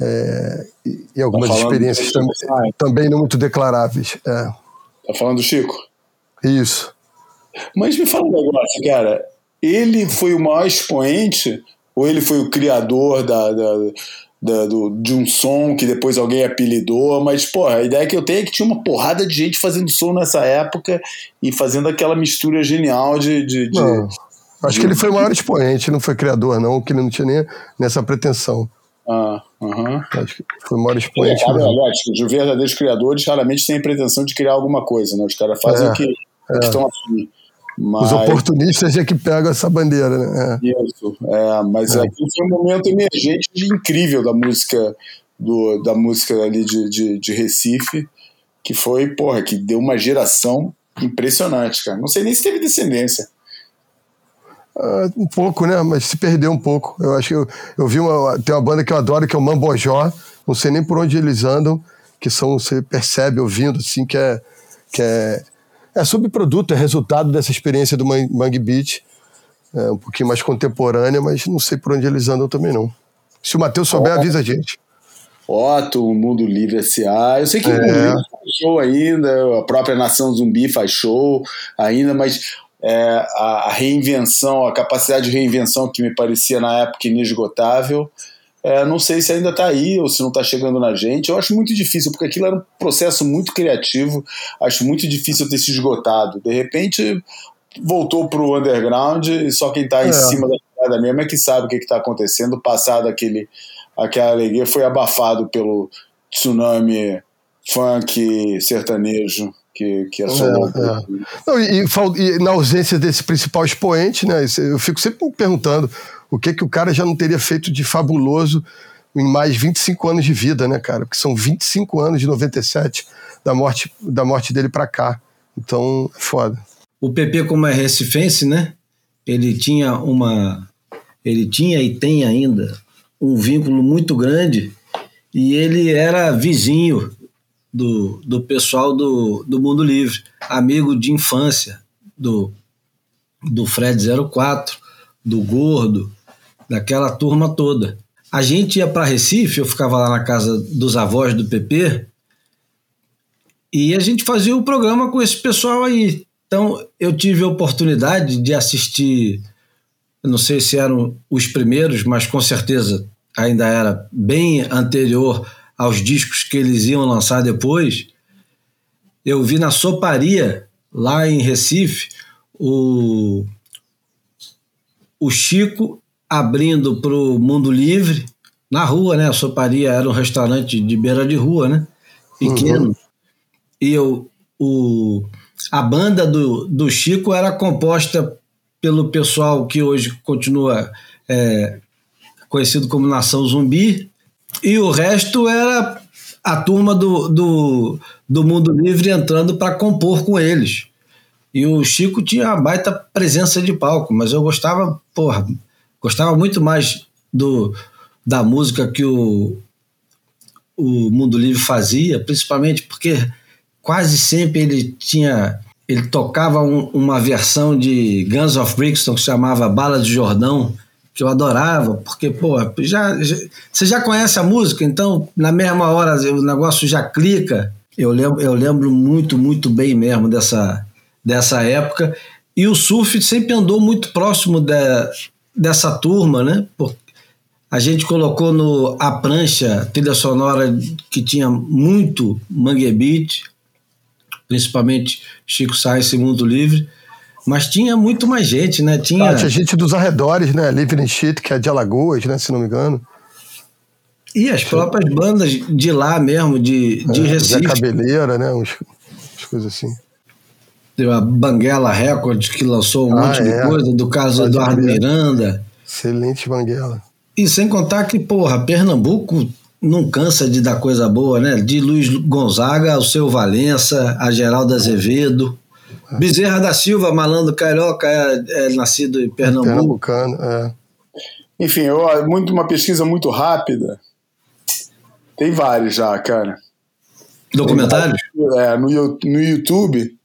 É, e, e, algumas tá experiências tam, também não muito declaráveis. É. Tá falando do Chico? Isso. Mas me fala um negócio, cara. Ele foi o maior expoente ou ele foi o criador da, da da, do, de um som que depois alguém apelidou, mas, porra, a ideia que eu tenho é que tinha uma porrada de gente fazendo som nessa época e fazendo aquela mistura genial de. de, de acho que ele foi o maior expoente, não foi criador, não, que ele não tinha nem nessa pretensão. Ah, uhum. Acho que foi o maior expoente. É, aliás, os verdadeiros criadores raramente têm a pretensão de criar alguma coisa, né? Os caras fazem é, o que, é. estão afim. Mas... Os oportunistas é que pegam essa bandeira, né? É. Isso, é, mas é. aqui foi um momento emergente incrível da música do, da música ali de, de, de, Recife, que foi, porra, que deu uma geração impressionante, cara. Não sei nem se teve descendência. Uh, um pouco, né? Mas se perdeu um pouco. Eu acho que eu, eu vi uma. Tem uma banda que eu adoro, que é o Mambojó. Não sei nem por onde eles andam, que são, você percebe ouvindo, assim, que é. Que é é subproduto, é resultado dessa experiência do Mangue Beach, é um pouquinho mais contemporânea, mas não sei por onde eles andam também não. Se o Matheus souber, avisa a gente. Otto, o Mundo Livre S.A. Eu sei que é. o Mundo Livre faz show ainda, a própria Nação Zumbi faz show ainda, mas é, a, reinvenção, a capacidade de reinvenção que me parecia na época inesgotável, é, não sei se ainda está aí ou se não está chegando na gente. Eu acho muito difícil, porque aquilo era um processo muito criativo. Acho muito difícil ter se esgotado. De repente, voltou para o underground e só quem está é. em cima da molecada mesmo é que sabe o que está acontecendo. Passado aquele, aquela alegria, foi abafado pelo tsunami funk sertanejo que, que assolou. É, é. Não, e, e, na ausência desse principal expoente, né, eu fico sempre me perguntando o que, que o cara já não teria feito de fabuloso em mais 25 anos de vida, né, cara? Porque são 25 anos de 97 da morte, da morte dele para cá. Então, é foda. O PP, como é recifense, né? Ele tinha uma. Ele tinha e tem ainda um vínculo muito grande e ele era vizinho do, do pessoal do, do Mundo Livre, amigo de infância do, do Fred 04, do Gordo, daquela turma toda. A gente ia para Recife, eu ficava lá na casa dos avós do PP, e a gente fazia o programa com esse pessoal aí. Então eu tive a oportunidade de assistir, não sei se eram os primeiros, mas com certeza ainda era bem anterior aos discos que eles iam lançar depois, eu vi na Soparia, lá em Recife, o, o Chico abrindo para o Mundo Livre, na rua, né? A Soparia era um restaurante de beira de rua, né? Pequeno. Uhum. E eu, o, a banda do, do Chico era composta pelo pessoal que hoje continua é, conhecido como Nação Zumbi, e o resto era a turma do, do, do Mundo Livre entrando para compor com eles. E o Chico tinha uma baita presença de palco, mas eu gostava, porra, gostava muito mais do, da música que o, o Mundo Livre fazia, principalmente porque quase sempre ele tinha. Ele tocava um, uma versão de Guns of Brixton que se chamava Bala de Jordão, que eu adorava, porque, pô, já, já, você já conhece a música, então na mesma hora o negócio já clica. Eu lembro, eu lembro muito, muito bem mesmo dessa, dessa época. E o surf sempre andou muito próximo de, dessa turma, né? Porque a gente colocou no A Prancha, trilha sonora que tinha muito Mangue Beat, principalmente Chico Sainz e Mundo Livre. Mas tinha muito mais gente, né? Tinha, ah, tinha gente dos arredores, né? Living Shit, que é de Alagoas, né? Se não me engano. E as próprias bandas de lá mesmo, de, de é, Recife. Zé Cabeleira, né? Uns, umas coisas assim. Teve a Banguela Records, que lançou um ah, monte é. de coisa, do caso do Eduardo Miranda. Excelente Banguela. E sem contar que, porra, Pernambuco não cansa de dar coisa boa, né? De Luiz Gonzaga ao seu Valença, a Geraldo Azevedo. Bezerra da Silva, malandro carioca, é, é nascido em Pernambuco. Pernambucano, é. Enfim, eu, muito, uma pesquisa muito rápida. Tem vários já, cara. Documentários? É, no, no YouTube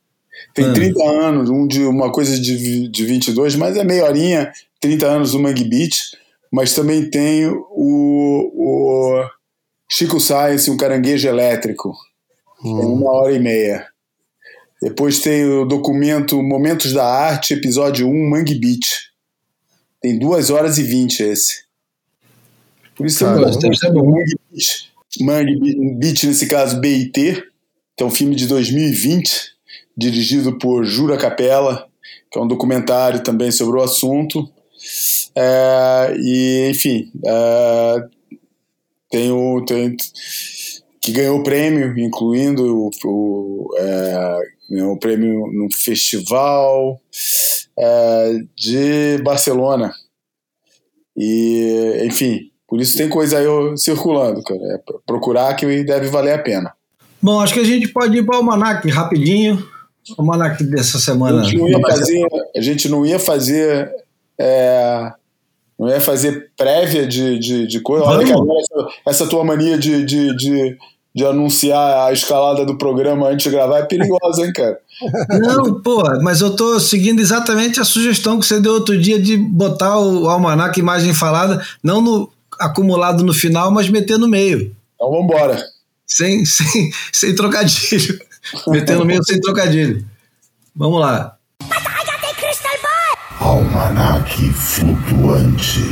tem ah. 30 anos, um de uma coisa de, de 22, mas é meia horinha, 30 anos do Mangue Beach, mas também tem o, o Chico Science, um caranguejo elétrico. Hum. uma hora e meia. Depois tem o documento Momentos da Arte, episódio 1, Mangue Beach. Tem 2 horas e 20 esse. Por isso ah, é bom. Mangue Beach. Mangue Beach, nesse caso, BIT, que é um filme de 2020, dirigido por Jura Capella, que é um documentário também sobre o assunto. É, e, enfim, é, tem o. Tem, que ganhou o prêmio, incluindo o, o é, um prêmio no festival é, de Barcelona. E, enfim, por isso tem coisa aí circulando, cara. É procurar que deve valer a pena. Bom, acho que a gente pode ir para o Almanac rapidinho. O Almanac dessa semana. A gente não ia fazer, a gente não ia fazer, é, não ia fazer prévia de, de, de coisa. Olha que agora essa, essa, tua mania de, de, de de anunciar a escalada do programa antes de gravar é perigosa, hein, cara? Não, pô, mas eu tô seguindo exatamente a sugestão que você deu outro dia de botar o almanac imagem falada, não no acumulado no final, mas meter no meio. Então vambora. Sem, (laughs) sem, sem trocadilho. meter no meio sem trocadilho. Vamos lá. Almanac flutuante.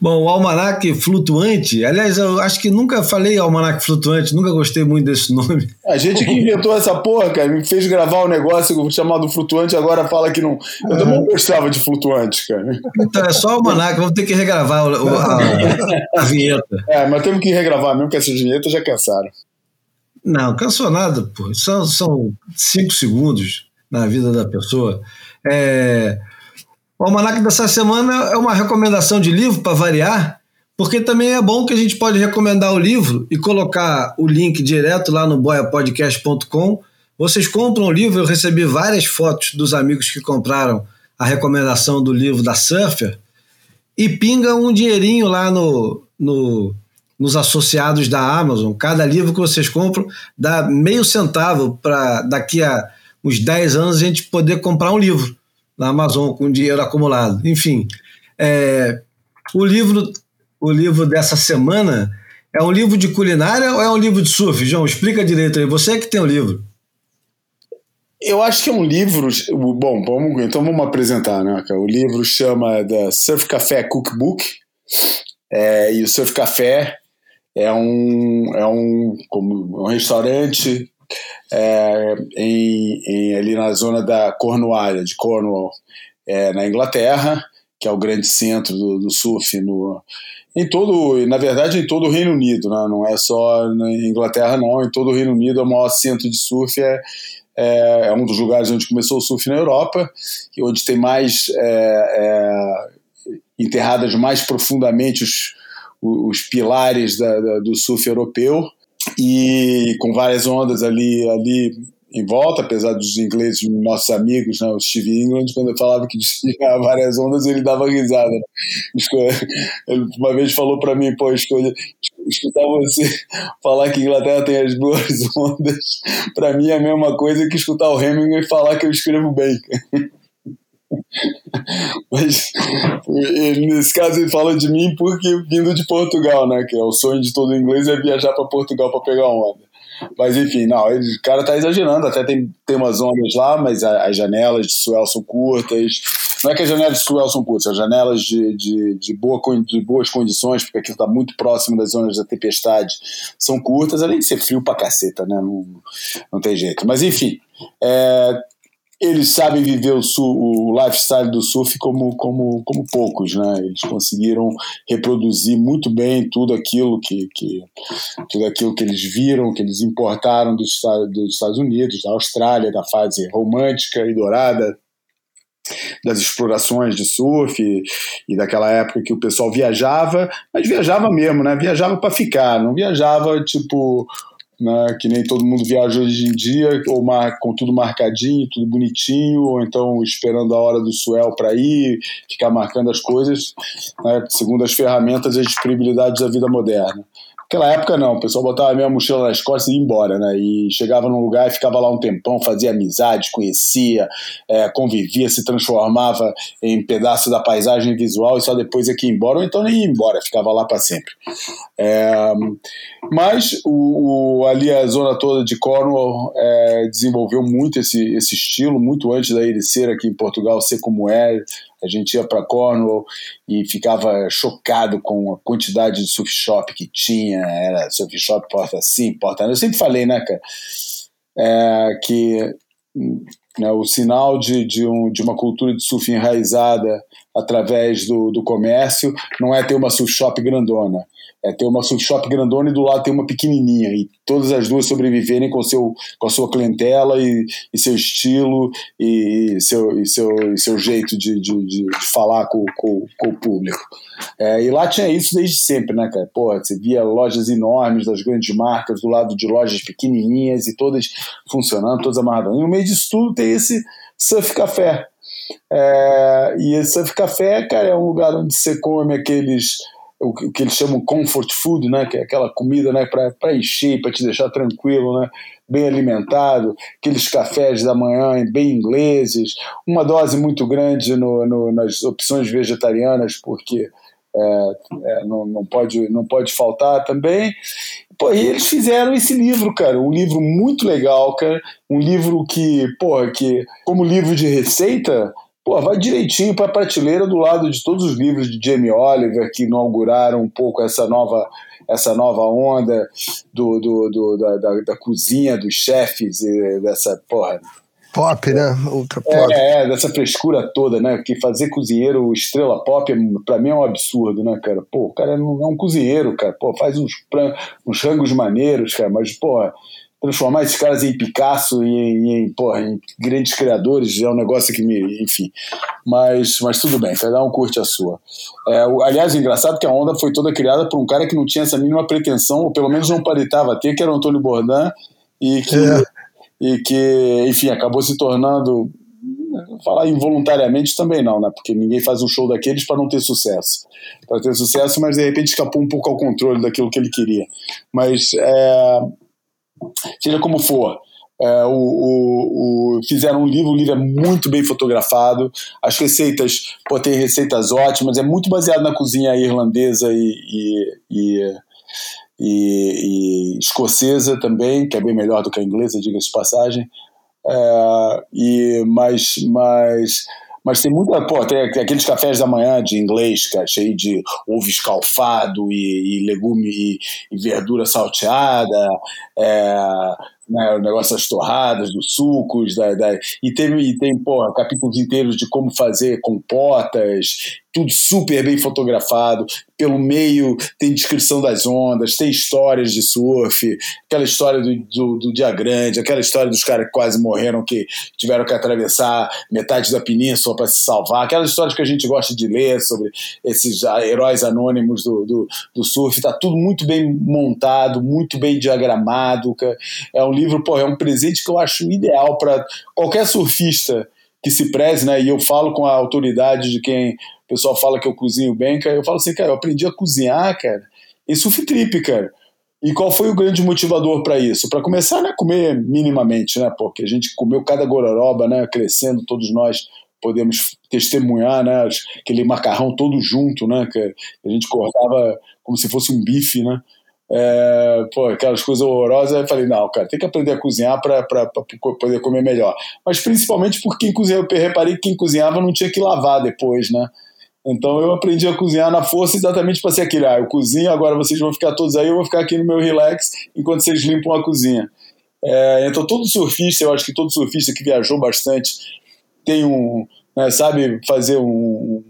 Bom, o almanac flutuante, aliás, eu acho que nunca falei almanac flutuante, nunca gostei muito desse nome. A gente que inventou essa porra, cara, me fez gravar um negócio chamado flutuante, agora fala que não. Eu também gostava de flutuante, cara. Então é só almanac, vamos ter que regravar o- o- a, a vinheta. É, mas temos que regravar mesmo, que essas vinhetas já cansaram. Não, cansou nada, pô. São, são cinco segundos na vida da pessoa. É, O Almanac dessa semana é uma recomendação de livro para variar, porque também é bom que a gente pode recomendar o livro e colocar o link direto lá no boiapodcast.com. Vocês compram o livro, eu recebi várias fotos dos amigos que compraram a recomendação do livro da Surfer e pinga um dinheirinho lá no, no, nos associados da Amazon. Cada livro que vocês compram dá meio centavo para daqui a uns 10 anos a gente poder comprar um livro na Amazon com dinheiro acumulado. Enfim, é, o livro o livro dessa semana é um livro de culinária ou é um livro de surf? João, explica direito aí. Você é que tem o livro. Eu acho que é um livro. Bom, vamos, então vamos apresentar, né? O livro chama The Surf Café Cookbook. É, e o Surf Café é um, é um, como, um restaurante é, em, em- ali na zona da Cornualha, de Cornwall, é, na Inglaterra, que é o grande centro do, do surf no, em todo, na verdade, em todo o Reino Unido, né? não é só na Inglaterra, não. Em todo o Reino Unido, é o maior centro de surf é, é, é um dos lugares onde começou o surf na Europa, e onde tem mais é, é, enterradas mais profundamente os, os pilares da- da- do surf europeu e com várias ondas ali ali em volta, apesar dos ingleses, nossos amigos, né, o Steve England, quando eu falava que tinha (laughs) várias ondas, ele dava risada. Esco- Ele uma vez falou para mim, pô, escolha, escutar você (laughs) falar que Inglaterra tem as duas (laughs) ondas, para mim é a mesma coisa que escutar o Hemingway falar que eu escrevo bem. (laughs) Mas ele, nesse caso ele fala de mim porque vindo de Portugal, né? Que é o sonho de todo inglês é viajar para Portugal para pegar onda. Mas enfim, não, ele, o cara tá exagerando, até tem, tem umas ondas lá, mas a- as janelas de Suel são curtas. Não é que as janelas de Suel são curtas, as janelas de, de, de, boa, de boas condições, porque aquilo está muito próximo das zonas da tempestade, são curtas, além de ser frio pra caceta, né? Não, não tem jeito. Mas enfim, é, eles sabem viver o, o lifestyle do surf como, como, como poucos, né? Eles conseguiram reproduzir muito bem tudo aquilo que, que tudo aquilo que eles viram, que eles importaram dos, dos Estados Unidos, da Austrália, da fase romântica e dourada das explorações de surf e, e daquela época que o pessoal viajava, mas viajava mesmo, né? Viajava para ficar, não viajava tipo né, que nem todo mundo viaja hoje em dia, ou mar, com tudo marcadinho, tudo bonitinho, ou então esperando a hora do swell para ir, ficar marcando as coisas, né, segundo as ferramentas e as disponibilidades da vida moderna. Naquela época não, o pessoal botava a minha mochila nas costas e ia embora, né? E chegava num lugar e ficava lá um tempão, fazia amizade, conhecia, é, convivia, se transformava em pedaço da paisagem visual e só depois é que ia embora, ou então nem ia embora, ficava lá para sempre. É, mas o, o- ali a zona toda de Cornwall é, desenvolveu muito esse, esse estilo, muito antes da ele ser aqui em Portugal ser como é. A gente ia para Cornwall e ficava chocado com a quantidade de surf shop que tinha. Era surf shop porta sim, porta não. Eu sempre falei, né, cara, é, que né, o sinal de, de, um, de uma cultura de surf enraizada através do, do comércio não é ter uma surf shop grandona, é ter uma surf shop grandona e do lado ter uma pequenininha e todas as duas sobreviverem com, seu, com a sua clientela e, e seu estilo e, e seu, e, seu, e seu jeito de, de, de, de falar com, com, com o público. É, e lá tinha isso desde sempre, né, cara? Porra, você via lojas enormes das grandes marcas do lado de lojas pequenininhas e todas funcionando, todas amarradas. E no meio disso tudo tem esse surf café. É, e esse surf café, cara, é um lugar onde você come aqueles o que o que eles chamam comfort food, né, que é aquela comida, né, para encher, para te deixar tranquilo, né, bem alimentado, aqueles cafés da manhã bem ingleses, uma dose muito grande no, no, nas opções vegetarianas, porque é, é, não, não, pode, não pode faltar também. Pô, e eles fizeram esse livro, cara, um livro muito legal, cara, um livro que, porra, que como livro de receita, pô, vai direitinho para a prateleira do lado de todos os livros de Jamie Oliver que inauguraram um pouco essa nova essa nova onda do, do, do da, da, da, cozinha, dos chefes, dessa porra. Pop, né? Ultra pop. É, é, dessa frescura toda, né? Porque fazer cozinheiro estrela pop, pra mim é um absurdo, né, cara? Pô, o cara não é um cozinheiro, cara. Pô, faz uns, uns rangos maneiros, cara, mas, porra transformar esses caras em Picasso e em, em, porra, em grandes criadores é um negócio que me. Enfim. Mas, mas tudo bem, cada um curte a sua. É, o, aliás, o engraçado é que a onda foi toda criada por um cara que não tinha essa mínima pretensão, ou pelo menos não paritava ter, que era o Antônio Bourdain, e que, é. e que enfim, acabou se tornando. Falar involuntariamente também não, né? Porque ninguém faz um show daqueles para não ter sucesso. Para ter sucesso, mas de repente escapou um pouco ao controle daquilo que ele queria. Mas é, seja como for. É, o, o, o, fizeram um livro, o livro é muito bem fotografado, as receitas, pô, tem receitas ótimas, é muito baseado na cozinha irlandesa e, e, e, e, escocesa também, que é bem melhor do que a inglesa, diga-se de passagem. É, e, mas, mas mas tem muita, pô, tem aqueles cafés da manhã de inglês, cara, cheio de ovo escalfado e, e legume e, e, verdura salteada, é, né, o negócio das torradas, dos sucos, da, da, e, tem, e tem, porra, capítulos inteiros de como fazer compotas, tudo super bem fotografado. Pelo meio tem descrição das ondas, tem histórias de surf, aquela história do, do, do dia grande, aquela história dos caras que quase morreram, que tiveram que atravessar metade da península para se salvar, aquelas histórias que a gente gosta de ler sobre esses heróis anônimos do, do, do surf. Está tudo muito bem montado, muito bem diagramado. É um livro, pô, é um presente que eu acho ideal para qualquer surfista que se preze, né? E eu falo com a autoridade de quem o pessoal fala que eu cozinho bem, cara. Eu falo assim, cara, eu aprendi a cozinhar, cara, em surf trip, cara. E qual foi o grande motivador para isso? Para começar, né, comer minimamente, né, porque a gente comeu cada gororoba, né, crescendo, todos nós podemos testemunhar, né, aquele macarrão todo junto, né, que a gente cortava como se fosse um bife, né, é, pô, aquelas coisas horrorosas. Eu falei, não, cara, tem que aprender a cozinhar para poder comer melhor. Mas principalmente porque quem cozinhava, eu reparei que quem cozinhava não tinha que lavar depois, né? Então eu aprendi a cozinhar na força exatamente para ser aquele, ah, eu cozinho, agora vocês vão ficar todos aí, eu vou ficar aqui no meu relax enquanto vocês limpam a cozinha. É, então todo surfista, eu acho que todo surfista que viajou bastante tem um, né, sabe fazer um,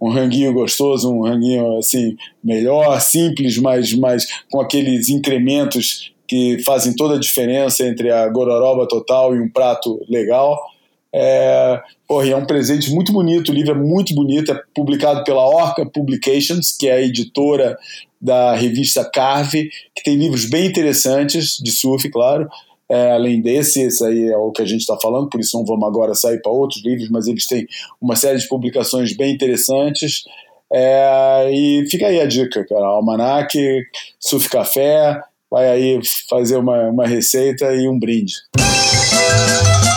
um ranguinho gostoso, um ranguinho assim melhor, simples, mas, mas com aqueles incrementos que fazem toda a diferença entre a gororoba total e um prato legal. É, porra, é um presente muito bonito, o livro é muito bonito, é publicado pela Orca Publications, que é a editora da revista Carve, que tem livros bem interessantes, de surf, claro. É, além desse, esse aí é o que a gente está falando, por isso não vamos agora sair para outros livros, mas eles têm uma série de publicações bem interessantes. É, e fica aí a dica, cara. Almanac, Surf Café, vai aí fazer uma, uma receita e um brinde. O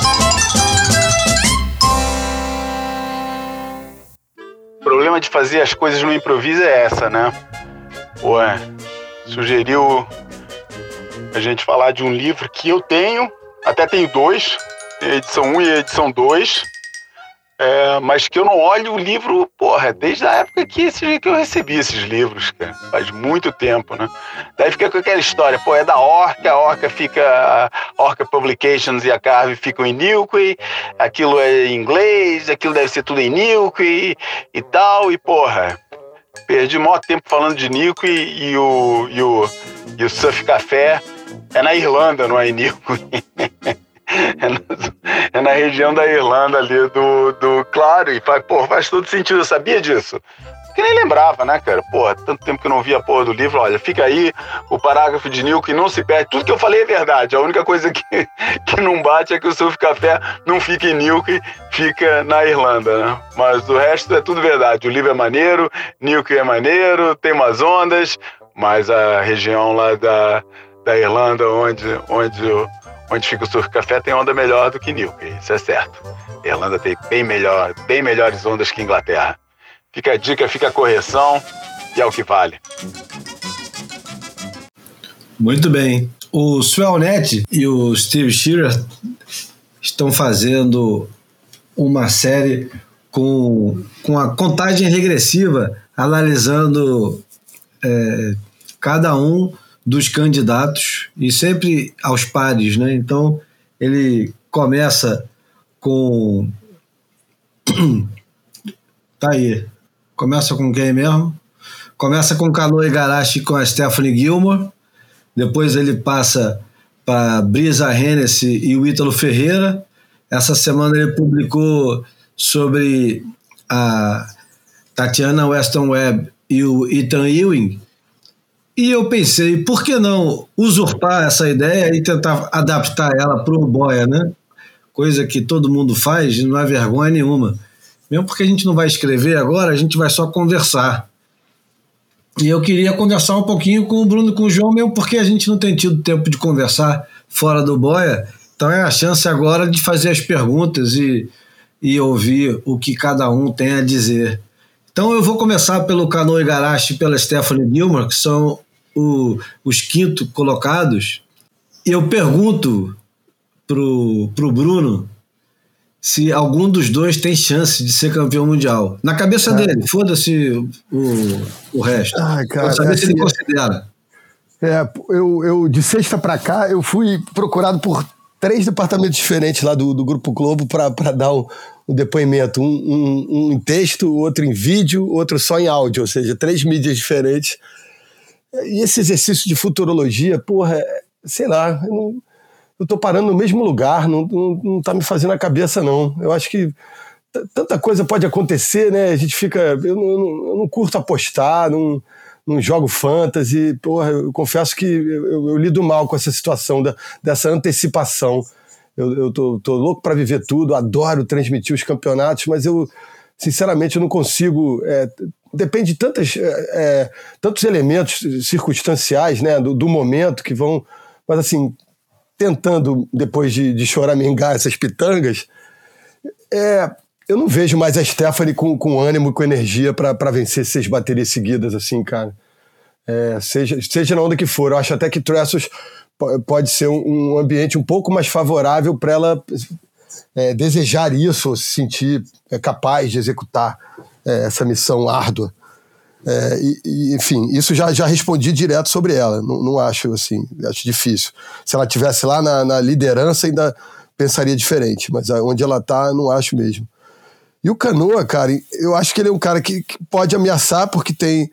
problema de fazer as coisas no improviso é essa, né? Ué, sugeriu a gente falar de um livro que eu tenho, até tenho dois, a edição 1 e a edição 2, é, mas que eu não olho o livro, porra, desde a época que, esse, que eu recebi esses livros, cara. Faz muito tempo, né? Daí fica com aquela história, pô, é da Orca, a Orca fica. A Orca Publications e a Carve ficam em Nilqui, aquilo é em inglês, aquilo deve ser tudo em Nilqui e tal, e porra. Perdi maior tempo falando de Nilqui e o, e o, e o Surf Café. É na Irlanda, não é em Nilqui. (laughs) É na, é na, região da Irlanda ali do, do claro e faz, pô, faz todo sentido, eu sabia disso. Que nem lembrava, né, cara? Porra, tanto tempo que eu não via a porra do livro. Olha, fica aí o parágrafo de Nil que não se perde. Tudo que eu falei é verdade. A única coisa que, (laughs) que não bate é que o Surf Café não fica em Nilk, fica na Irlanda, né? Mas o resto é tudo verdade. O livro é maneiro, Nilk é maneiro, tem umas ondas, mas a região lá da, da Irlanda, onde, onde o onde fica o Surf Café tem onda melhor do que Newcastle, isso é certo. A Irlanda tem bem, melhor, bem melhores ondas que Inglaterra. Fica a dica, fica a correção e é o que vale. Muito bem. O Swellnet e o Steve Shearer estão fazendo uma série com, com a contagem regressiva, analisando é, cada um dos candidatos e sempre aos pares, né? Então ele começa com (clears throat) tá aí, começa com quem mesmo? Começa com Canoa Igarashi com a Stephanie Gilmore, depois ele passa para Brisa Hennessy e o Ítalo Ferreira. Essa semana ele publicou sobre a Tatiana Weston Webb e o Ethan Ewing. E eu pensei, por que não usurpar essa ideia e tentar adaptar ela para o boia, né? Coisa que todo mundo faz, não é vergonha nenhuma. Mesmo porque a gente não vai escrever agora, a gente vai só conversar. E eu queria conversar um pouquinho com o Bruno e com o João, mesmo porque a gente não tem tido tempo de conversar fora do boia. Então é a chance agora de fazer as perguntas e, e ouvir o que cada um tem a dizer. Então eu vou começar pelo Cano Igarashi e pela Stephanie Gilmore, que são o, os quinto colocados. E eu pergunto pro, pro Bruno se algum dos dois tem chance de ser campeão mundial. Na cabeça Cara. dele, foda-se o, o resto. Ai, cara, saber se ele assim, considera. É, eu, eu de sexta pra cá, eu fui procurado por três departamentos diferentes lá do, do Grupo Globo para dar um, um depoimento. Um, um, um em texto, outro em vídeo, outro só em áudio, ou seja, três mídias diferentes. E esse exercício de futurologia, porra, é- sei lá, eu, não, eu tô parando no mesmo lugar, não, não, não tá me fazendo a cabeça, não. Eu acho que tanta coisa pode acontecer, né? A gente fica. Eu não, eu não, eu não curto apostar, não, não jogo fantasy. Porra, eu confesso que eu- eu lido mal com essa situação da, dessa antecipação. Eu, eu tô, tô louco para viver tudo, adoro transmitir os campeonatos, mas eu, sinceramente, eu não consigo. é, depende de tantas, é, tantos elementos circunstanciais, né, do, do momento que vão. Mas assim, tentando, depois de, de choramingar essas pitangas, é, eu não vejo mais a Stephanie com, com ânimo com energia para vencer seis baterias seguidas, assim, cara. É, seja, seja na onda que for. Eu acho até que Tressos po- pode ser um, um ambiente um pouco mais favorável para ela é, desejar isso, ou se sentir é, capaz de executar é, essa missão árdua. É, e, e, enfim, isso já, já respondi direto sobre ela. Não, não acho assim, acho difícil. Se ela tivesse lá na, na liderança, ainda pensaria diferente, mas onde ela tá, não acho mesmo. E o Canoa, cara, eu acho que ele é um cara que, que pode ameaçar porque tem,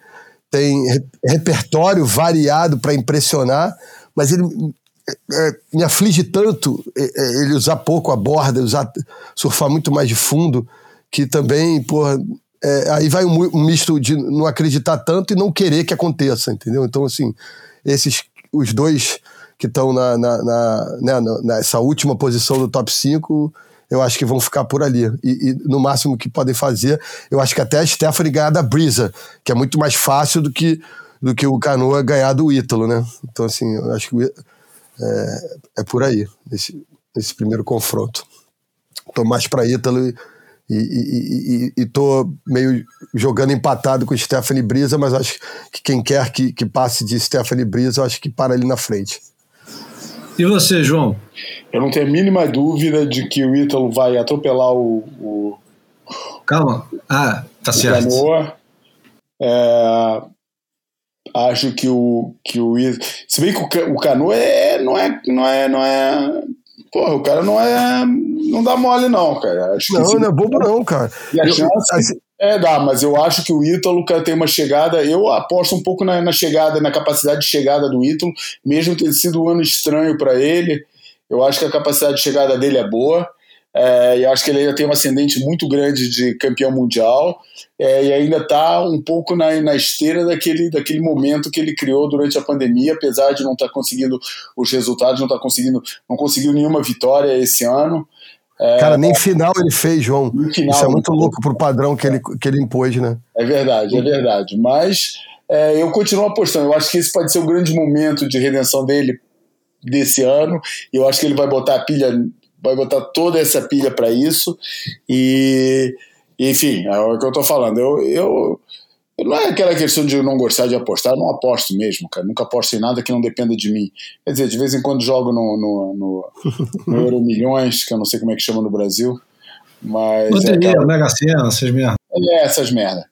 tem re- repertório variado para impressionar, mas ele é, me aflige tanto é, é, ele usar pouco a borda, usar surfar muito mais de fundo, que também, porra, é, aí vai um, um misto de não acreditar tanto e não querer que aconteça, entendeu? Então, assim, esses os dois que estão na, na, na- né, nessa última posição do top 5, eu acho que vão ficar por ali. E, e no máximo que podem fazer, eu acho que até a Stephanie ganhar da Brisa, que é muito mais fácil do que, do que o Canoa ganhar do Ítalo, né? Então, assim, eu acho que é, é por aí, nesse, nesse primeiro confronto. Tô mais para Ítalo e, e, e, e, tô meio jogando empatado com Stephanie Brisa, mas acho que quem quer que, que passe de Stephanie Brisa, acho que para ali na frente. E você, João? Eu não tenho a mínima dúvida de que o Ítalo vai atropelar o, o, Calma. Ah, tá certo. Canoa. É, acho que o que o Ítalo, se bem que o, o Canoa é não é não é não é porra, o cara não é não dá mole não, cara. Acho Não, não é bobo não, cara. E a Eu- chance assim, é, dá, mas eu acho que o Ítalo cara, tem uma chegada. Eu aposto um pouco na, na chegada, na capacidade de chegada do Ítalo, mesmo tendo sido um ano estranho para ele. Eu acho que a capacidade de chegada dele é boa. É, e acho que ele ainda tem um ascendente muito grande de campeão mundial. é, e ainda está um pouco na, na esteira daquele, daquele momento que ele criou durante a pandemia, apesar de não estar conseguindo os resultados, não estar conseguindo, não conseguiu nenhuma vitória esse ano. cara, nem final ele fez, João. Final, Isso é muito louco pro padrão que ele, que ele impôs, né? É verdade, é verdade. Mas é, eu continuo apostando. Eu acho que esse pode ser o grande momento de redenção dele desse ano. E eu acho que ele vai botar a pilha, vai botar toda essa pilha para isso. E, enfim, é o que eu tô falando. Eu, eu, não é aquela questão de eu não gostar de apostar, eu não aposto mesmo, cara. Nunca aposto em nada que não dependa de mim. Quer dizer, de vez em quando jogo no, no, no, no (laughs) Euro Milhões, que eu não sei como é que chama no Brasil. Mas. Loteria, é, Mega Sena, essas merdas. é essas merda.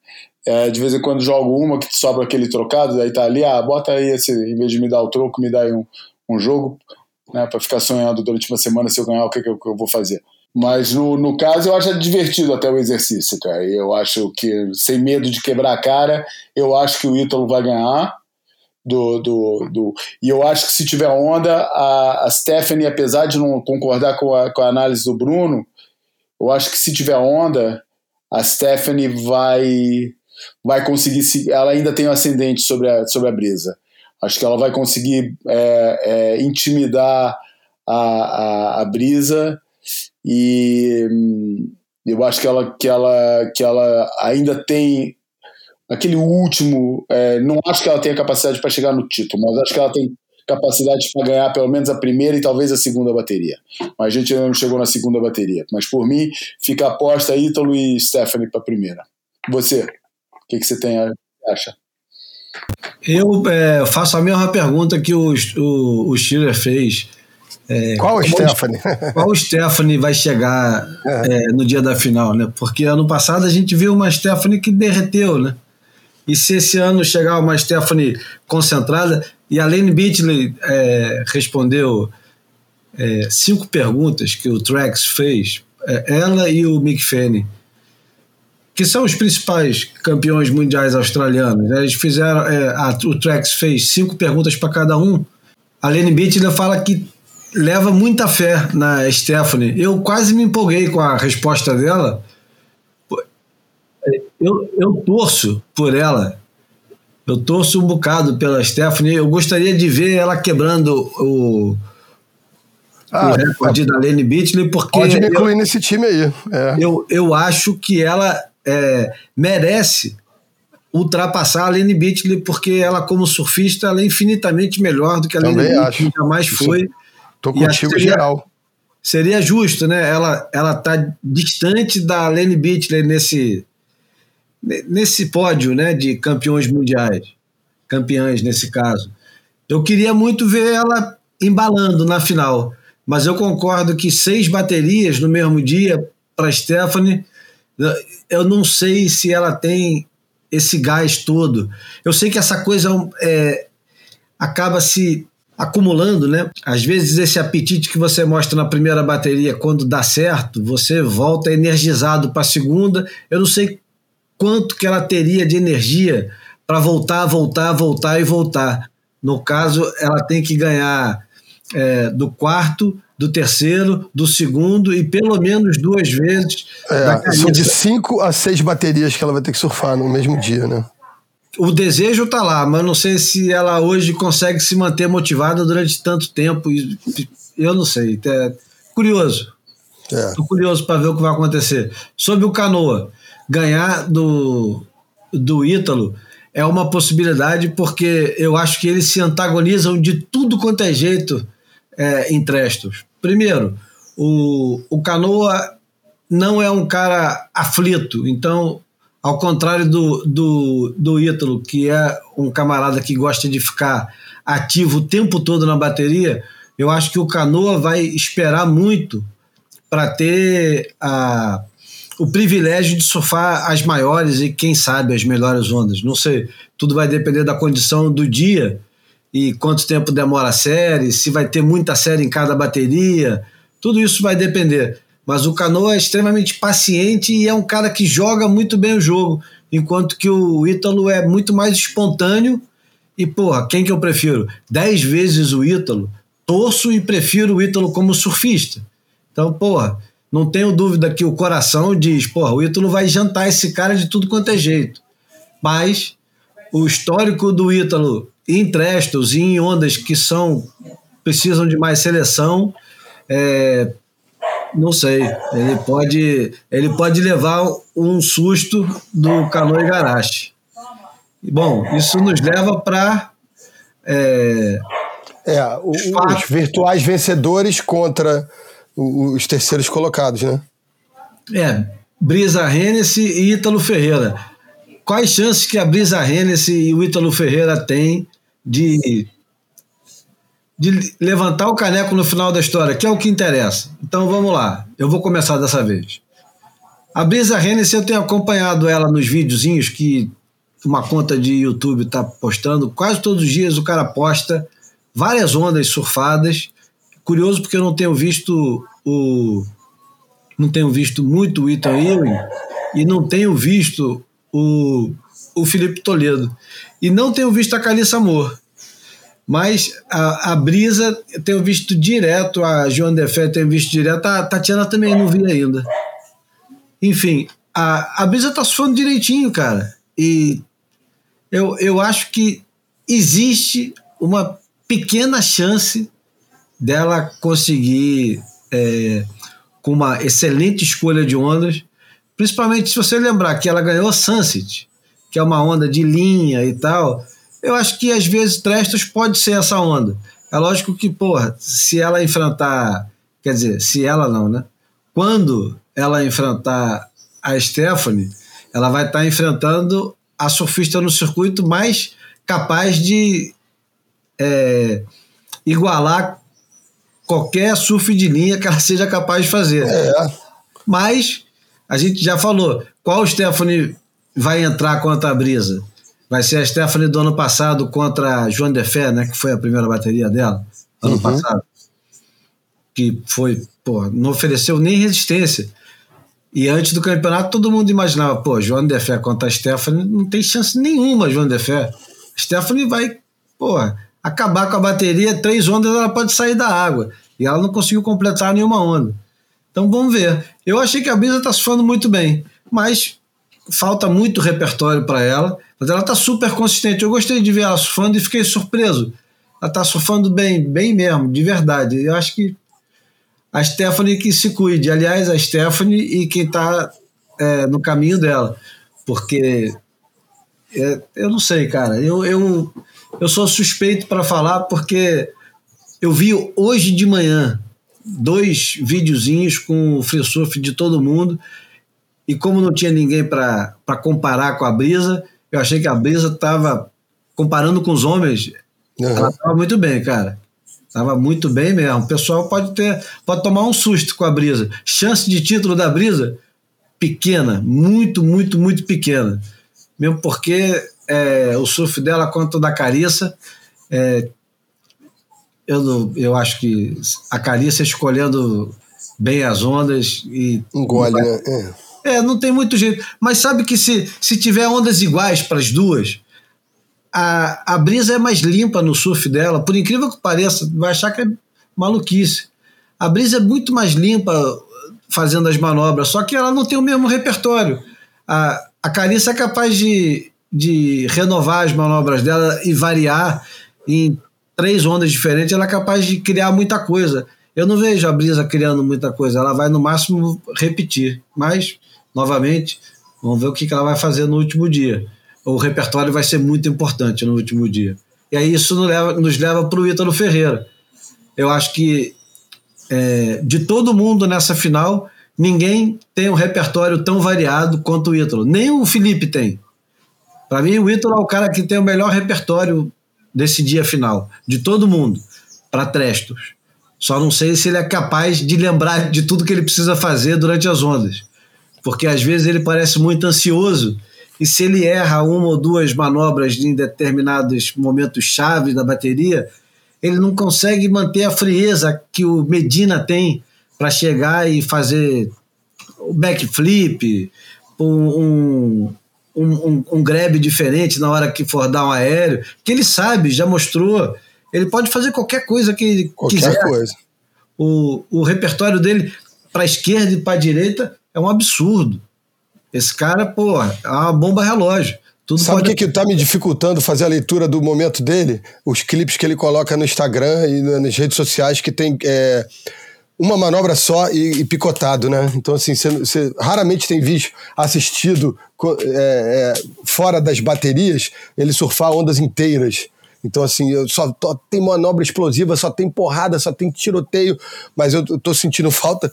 É, de vez em quando jogo uma que sobra aquele trocado, aí tá ali, ah, bota aí esse, em vez de me dar o troco, me dá aí um, um jogo, né, pra ficar sonhando durante uma semana se eu ganhar, o que, que, eu, que eu vou fazer. Mas no, no caso, eu acho divertido até o exercício, cara. Eu acho que, sem medo de quebrar a cara, eu acho que o Ítalo vai ganhar. Do, do, do, e eu acho que se tiver onda, a, a Stephanie, apesar de não concordar com a, com a análise do Bruno, eu acho que se tiver onda, a Stephanie vai vai conseguir se ela ainda tem um ascendente sobre a, sobre a brisa acho que ela vai conseguir é, é, intimidar a, a, a, brisa e hum, eu acho que ela que ela que ela ainda tem aquele último é, não acho que ela tenha capacidade para chegar no título mas acho que ela tem capacidade para ganhar pelo menos a primeira e talvez a segunda bateria. Mas a gente ainda não chegou na segunda bateria. Mas por mim, fica aposta Ítalo e Stephanie para a primeira. Você? que, que você tem a, acha? Eu é, faço a mesma pergunta que o, o, o Schiller fez. É, qual o Stephanie? (laughs) Qual o Stephanie vai chegar é. É, no dia da final, né? Porque ano passado a gente viu uma Stephanie que derreteu, né? E se esse ano chegar uma Stephanie concentrada, e a Lane Beatley é, respondeu é, cinco perguntas que o Trax fez, ela e o Mick Fanning que são os principais campeões mundiais australianos. Eles fizeram, é, a, o Trex fez cinco perguntas para cada um. A Lene Bittler fala que leva muita fé na Stephanie. Eu quase me empolguei com a resposta dela. Eu, eu torço por ela. Eu torço um bocado pela Stephanie. Eu gostaria de ver ela quebrando o, ah, o recorde da Lene Bittler, porque. Pode me incluir eu, nesse time aí. É. Eu, eu acho que ela é, merece ultrapassar a Lene Bitley, porque ela, como surfista, ela é infinitamente melhor do que a Lene Bitley jamais foi. Estou contigo seria, geral. Seria justo, né? Ela ela está distante da Lene Bitley nesse nesse pódio, né, de campeões mundiais, campeãs nesse caso. Eu queria muito ver ela embalando na final, mas eu concordo que seis baterias no mesmo dia para Stephanie eu não sei se ela tem esse gás todo. Eu sei que essa coisa é, acaba se acumulando, né? Às vezes esse apetite que você mostra na primeira bateria, quando dá certo, você volta energizado para a segunda. Eu não sei quanto que ela teria de energia para voltar, voltar, voltar e voltar. No caso, ela tem que ganhar é, do quarto do terceiro, do segundo e pelo menos duas vezes. É, são de cinco a seis baterias que ela vai ter que surfar no mesmo dia, né? O desejo está lá, mas não sei se ela hoje consegue se manter motivada durante tanto tempo. Eu não sei. É curioso. Estou é. curioso para ver o que vai acontecer. Sobre o Canoa, ganhar do, do Ítalo é uma possibilidade porque eu acho que eles se antagonizam de tudo quanto é jeito é, em Trestos. Primeiro, o, o Canoa não é um cara aflito, então, ao contrário do, do, do Ítalo, que é um camarada que gosta de ficar ativo o tempo todo na bateria, eu acho que o Canoa vai esperar muito para ter a, o privilégio de surfar as maiores e, quem sabe, as melhores ondas. Não sei, tudo vai depender da condição do dia e quanto tempo demora a série, se vai ter muita série em cada bateria, tudo isso vai depender. Mas o Canoa é extremamente paciente e é um cara que joga muito bem o jogo, enquanto que o Ítalo é muito mais espontâneo. E, porra, quem que eu prefiro? Dez vezes o Ítalo. Torço e prefiro o Ítalo como surfista. Então, porra, não tenho dúvida que o coração diz, porra, o Ítalo vai jantar esse cara de tudo quanto é jeito. Mas o histórico do Ítalo em trestos e em ondas que são precisam de mais seleção, é, não sei, ele pode, ele pode levar um susto do Cano Igarashi. Bom, isso nos leva para é, é, os, os virtuais vencedores contra os terceiros colocados, né? É, Brisa Hennessy e Ítalo Ferreira. Quais chances que a Brisa Hennessy e o Ítalo Ferreira têm de, de levantar o caneco no final da história, que é o que interessa. Então vamos lá, eu vou começar dessa vez. A Brisa Hennessy, eu tenho acompanhado ela nos videozinhos que uma conta de YouTube está postando. Quase todos os dias o cara posta várias ondas surfadas. Curioso porque eu não tenho visto o. Não tenho visto muito o Ethan Ewing e não tenho visto o, o Felipe Toledo. E não tenho visto a Calissa Amor. Mas a, a Brisa tenho visto direto, a Joan Defé tenho visto direto, a Tatiana também não vi ainda. Enfim, a, a Brisa tá surfando direitinho, cara. E eu, eu acho que existe uma pequena chance dela conseguir, é, com uma excelente escolha de ondas, principalmente se você lembrar que ela ganhou Sunset, que é uma onda de linha e tal. Eu acho que às vezes Trestos pode ser essa onda. É lógico que, porra, se ela enfrentar. Quer dizer, se ela não, né? Quando ela enfrentar a Stephanie, ela vai estar enfrentando a surfista no circuito mais capaz de é, igualar qualquer surf de linha que ela seja capaz de fazer. É. Mas a gente já falou, qual Stephanie vai entrar contra a Brisa? Vai ser a Stephanie do ano passado contra a Joan Defé, né, que foi a primeira bateria dela, ano Uhum. passado. Que foi, pô, não ofereceu nem resistência. E antes do campeonato, todo mundo imaginava, pô, Joan Defé contra a Stephanie, não tem chance nenhuma, Joan Defé. Stephanie vai, pô, acabar com a bateria, três ondas ela pode sair da água. E ela não conseguiu completar nenhuma onda. Então vamos ver. Eu achei que a Brisa está surfando muito bem, mas falta muito repertório para ela. Mas ela está super consistente. Eu gostei de ver ela surfando e fiquei surpreso. Ela está surfando bem, bem mesmo, de verdade. Eu acho que a Stephanie que se cuide. Aliás, a Stephanie e quem está no caminho dela. Porque é, eu não sei, cara. Eu, eu, eu sou suspeito para falar porque eu vi hoje de manhã dois videozinhos com o free surf de todo mundo e como não tinha ninguém para comparar com a Brisa, eu achei que a Brisa estava comparando com os homens, Uhum. ela estava muito bem, cara. Estava muito bem mesmo. O pessoal pode ter, pode tomar um susto com a Brisa. Chance de título da Brisa pequena, muito, muito, muito pequena. Mesmo porque é, o surf dela quanto o da Carissa, é, eu, eu acho que a Carissa escolhendo bem as ondas e Engole, né? É. é, não tem muito jeito. Mas sabe que se, se tiver ondas iguais para as duas, a, a brisa é mais limpa no surf dela. Por incrível que pareça, vai achar que é maluquice. A brisa é muito mais limpa fazendo as manobras, só que ela não tem o mesmo repertório. A, a Carissa é capaz de, de renovar as manobras dela e variar em três ondas diferentes, ela é capaz de criar muita coisa. Eu não vejo a Brisa criando muita coisa, ela vai no máximo repetir. Mas, novamente, vamos ver o que ela vai fazer no último dia. O repertório vai ser muito importante no último dia. E aí isso nos leva, nos leva para o Ítalo Ferreira. Eu acho que é, de todo mundo nessa final, ninguém tem um repertório tão variado quanto o Ítalo. Nem o Felipe tem. Para mim, o Ítalo é o cara que tem o melhor repertório desse dia final, de todo mundo, para Trestos. Só não sei se ele é capaz de lembrar de tudo que ele precisa fazer durante as ondas. Porque às vezes ele parece muito ansioso e se ele erra uma ou duas manobras em determinados momentos chave da bateria, ele não consegue manter a frieza que o Medina tem para chegar e fazer o backflip, um, um, um, um, grab diferente na hora que for dar um aéreo, que ele sabe, já mostrou. Ele pode fazer qualquer coisa que ele Qualquer quiser. coisa. O, o repertório dele para a esquerda e para a direita é um absurdo. Esse cara, pô, é uma bomba relógio. Tudo Sabe o pode que que tá me dificultando fazer a leitura do momento dele? Os clipes que ele coloca no Instagram e na- nas redes sociais que tem é, uma manobra só e, e picotado, né? Então, assim, você raramente tem visto, assistido é, é, fora das baterias, ele surfar ondas inteiras. Então, assim, eu só tô- tem manobra explosiva, só tem porrada, só tem tiroteio, mas eu, eu tô sentindo (laughs) falta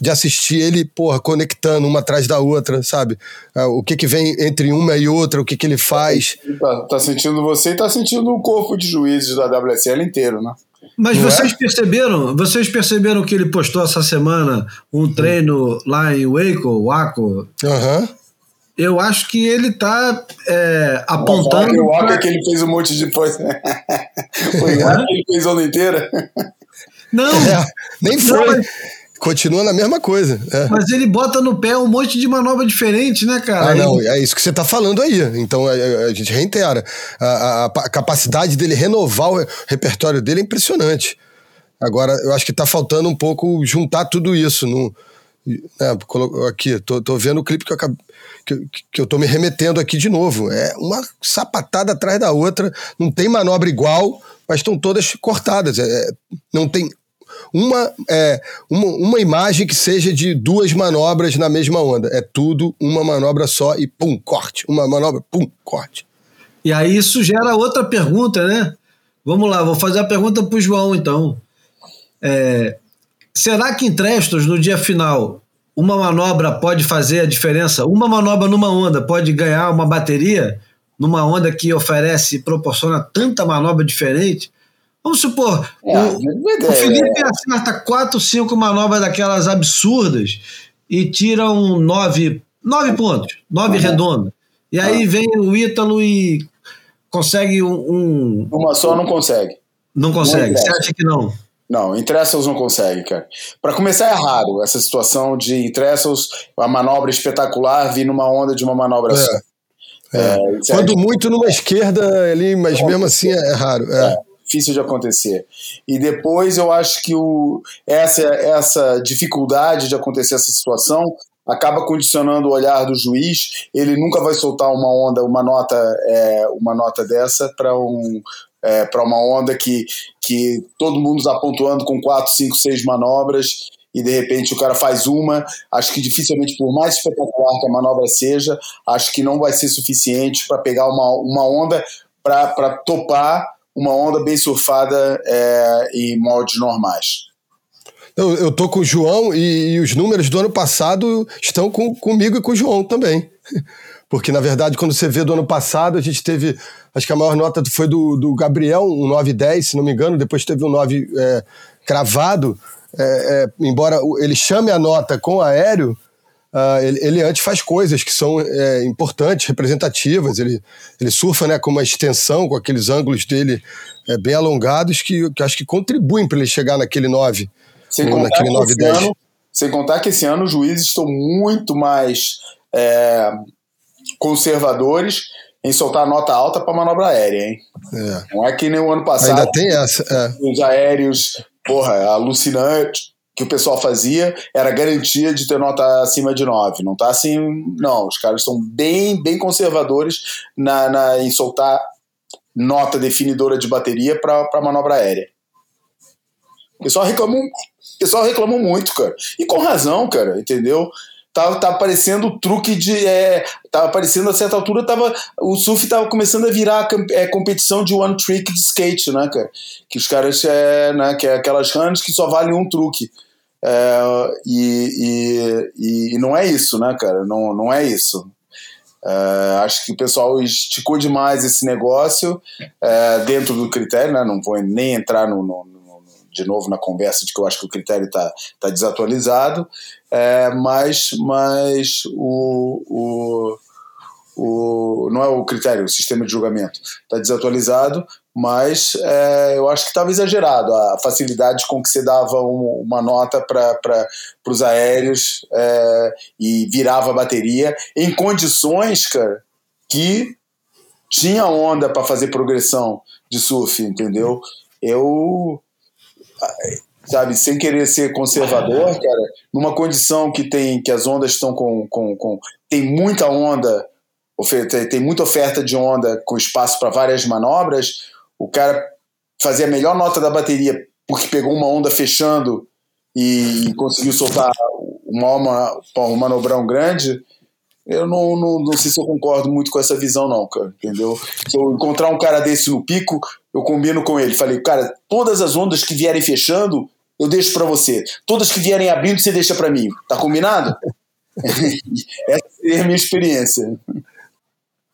de assistir ele, porra, conectando uma atrás da outra, sabe? Ah, O que que vem entre uma e outra, o que que ele faz. Tá, tá sentindo você e tá sentindo o corpo de juízes da WSL inteiro, né? Mas Não é? vocês perceberam, vocês perceberam que ele postou essa semana um treino lá em Waco, Waco? Aham. Eu acho que ele tá é, O apontando. Walker pra- que ele fez um monte de coisa. (laughs) Foi o que ele fez a onda inteira. Não, É, nem Não, foi. mas- Continua na mesma coisa. é. mas ele bota no pé um monte de manobra diferente, né, cara? Ah, não, é isso que você está falando aí. Então a, a- a gente reitera. A, a- a capacidade dele renovar o re- repertório dele é impressionante. Agora, eu acho que está faltando um pouco juntar tudo isso. No, é, colo- aqui, tô, tô vendo o clipe que eu, que, que eu tô me remetendo aqui de novo. É uma sapatada atrás da outra. Não tem manobra igual, mas estão todas cortadas. É, é, não tem uma, é, uma, uma imagem que seja de duas manobras na mesma onda. É tudo uma manobra só e pum, corte. Uma manobra, pum, corte. E aí isso gera outra pergunta, né? Vamos lá, vou fazer a pergunta para o João, então. É, será que em Trestos, no dia final, uma manobra pode fazer a diferença? Uma manobra numa onda pode ganhar uma bateria numa onda que oferece e proporciona tanta manobra diferente? Vamos supor, É, o, é, o Felipe acerta quatro, cinco manobras daquelas absurdas e tira um nove, nove pontos, nove redondo. E aí vem o Ítalo e consegue um. um- Uma só não consegue. não consegue. Não Você acha que não? Não, em Trestles não consegue, cara. Para começar, é raro essa situação de em Trestles, a manobra espetacular vir numa onda de uma manobra É. só. É, isso é Quando muito numa esquerda ali, mas mesmo assim é, é raro. É. difícil de acontecer. E depois eu acho que o, essa, essa dificuldade de acontecer essa situação acaba condicionando o olhar do juiz. Ele nunca vai soltar uma onda, uma nota, é, uma nota dessa para um é, para uma onda que, que todo mundo está pontuando com 4, 5, 6 manobras e de repente o cara faz uma. Acho que dificilmente, por mais espetacular que a manobra seja, acho que não vai ser suficiente para pegar uma, uma onda para topar uma onda bem surfada é, em moldes normais. Eu, eu tô com o João e, e os números do ano passado estão com, comigo e com o João também. (laughs) Porque, na verdade, quando você vê do ano passado, a gente teve. Acho que a maior nota foi do, do Gabriel, um 9,10, se não me engano. Depois teve um 9 é, cravado. É, é, embora ele chame a nota com aéreo, ah, ele, ele antes faz coisas que são é, importantes, representativas. Ele, ele surfa né, com uma extensão, com aqueles ângulos dele é, bem alongados, que, que acho que contribuem para ele chegar naquele 9. Sem ou naquele que 9 esse 10. ano, sem contar que esse ano os juízes estão muito mais é, conservadores em soltar nota alta para manobra aérea, hein? É. Não é que nem o ano passado. Ainda tem essa. É. os aéreos, porra, alucinante que o pessoal fazia era garantia de ter nota acima de 9. Não tá assim, não. Os caras são bem, bem conservadores na, na- em soltar nota definidora de bateria para manobra aérea. O pessoal reclamou, o pessoal reclamou muito, cara. E com razão, cara, entendeu? Tava, tava parecendo truque de. É, tava parecendo a certa altura, tava, o surf tava começando a virar cam- é, competição de one trick de skate, né, cara? Que os caras, é, né, que é aquelas runs que só valem um truque. É, e, e, e não é isso, né, cara? Não, não é isso. É, acho que o pessoal esticou demais esse negócio é, dentro do critério, né? Não vou nem entrar no, no- no- de novo na conversa de que eu acho que o critério está tá desatualizado, é, mas, mas o, o, o, não é o critério, o sistema de julgamento está desatualizado, mas é, eu acho que estava exagerado a facilidade com que você dava um- uma nota para os aéreos é, e virava a bateria em condições, cara, que tinha onda para fazer progressão de surf, entendeu? Eu, sabe, sem querer ser conservador, cara, numa condição que tem que as ondas estão com, com, com tem muita onda, tem muita oferta de onda com espaço para várias manobras, o cara fazer a melhor nota da bateria porque pegou uma onda fechando e conseguiu soltar uma, uma, um manobrão grande, eu não, não, não sei se eu concordo muito com essa visão, não, cara, entendeu? Se eu encontrar um cara desse no pico, eu combino com ele. Falei, cara, todas as ondas que vierem fechando, eu deixo pra você. Todas que vierem abrindo, você deixa pra mim. Tá combinado? (laughs) Essa é a minha experiência.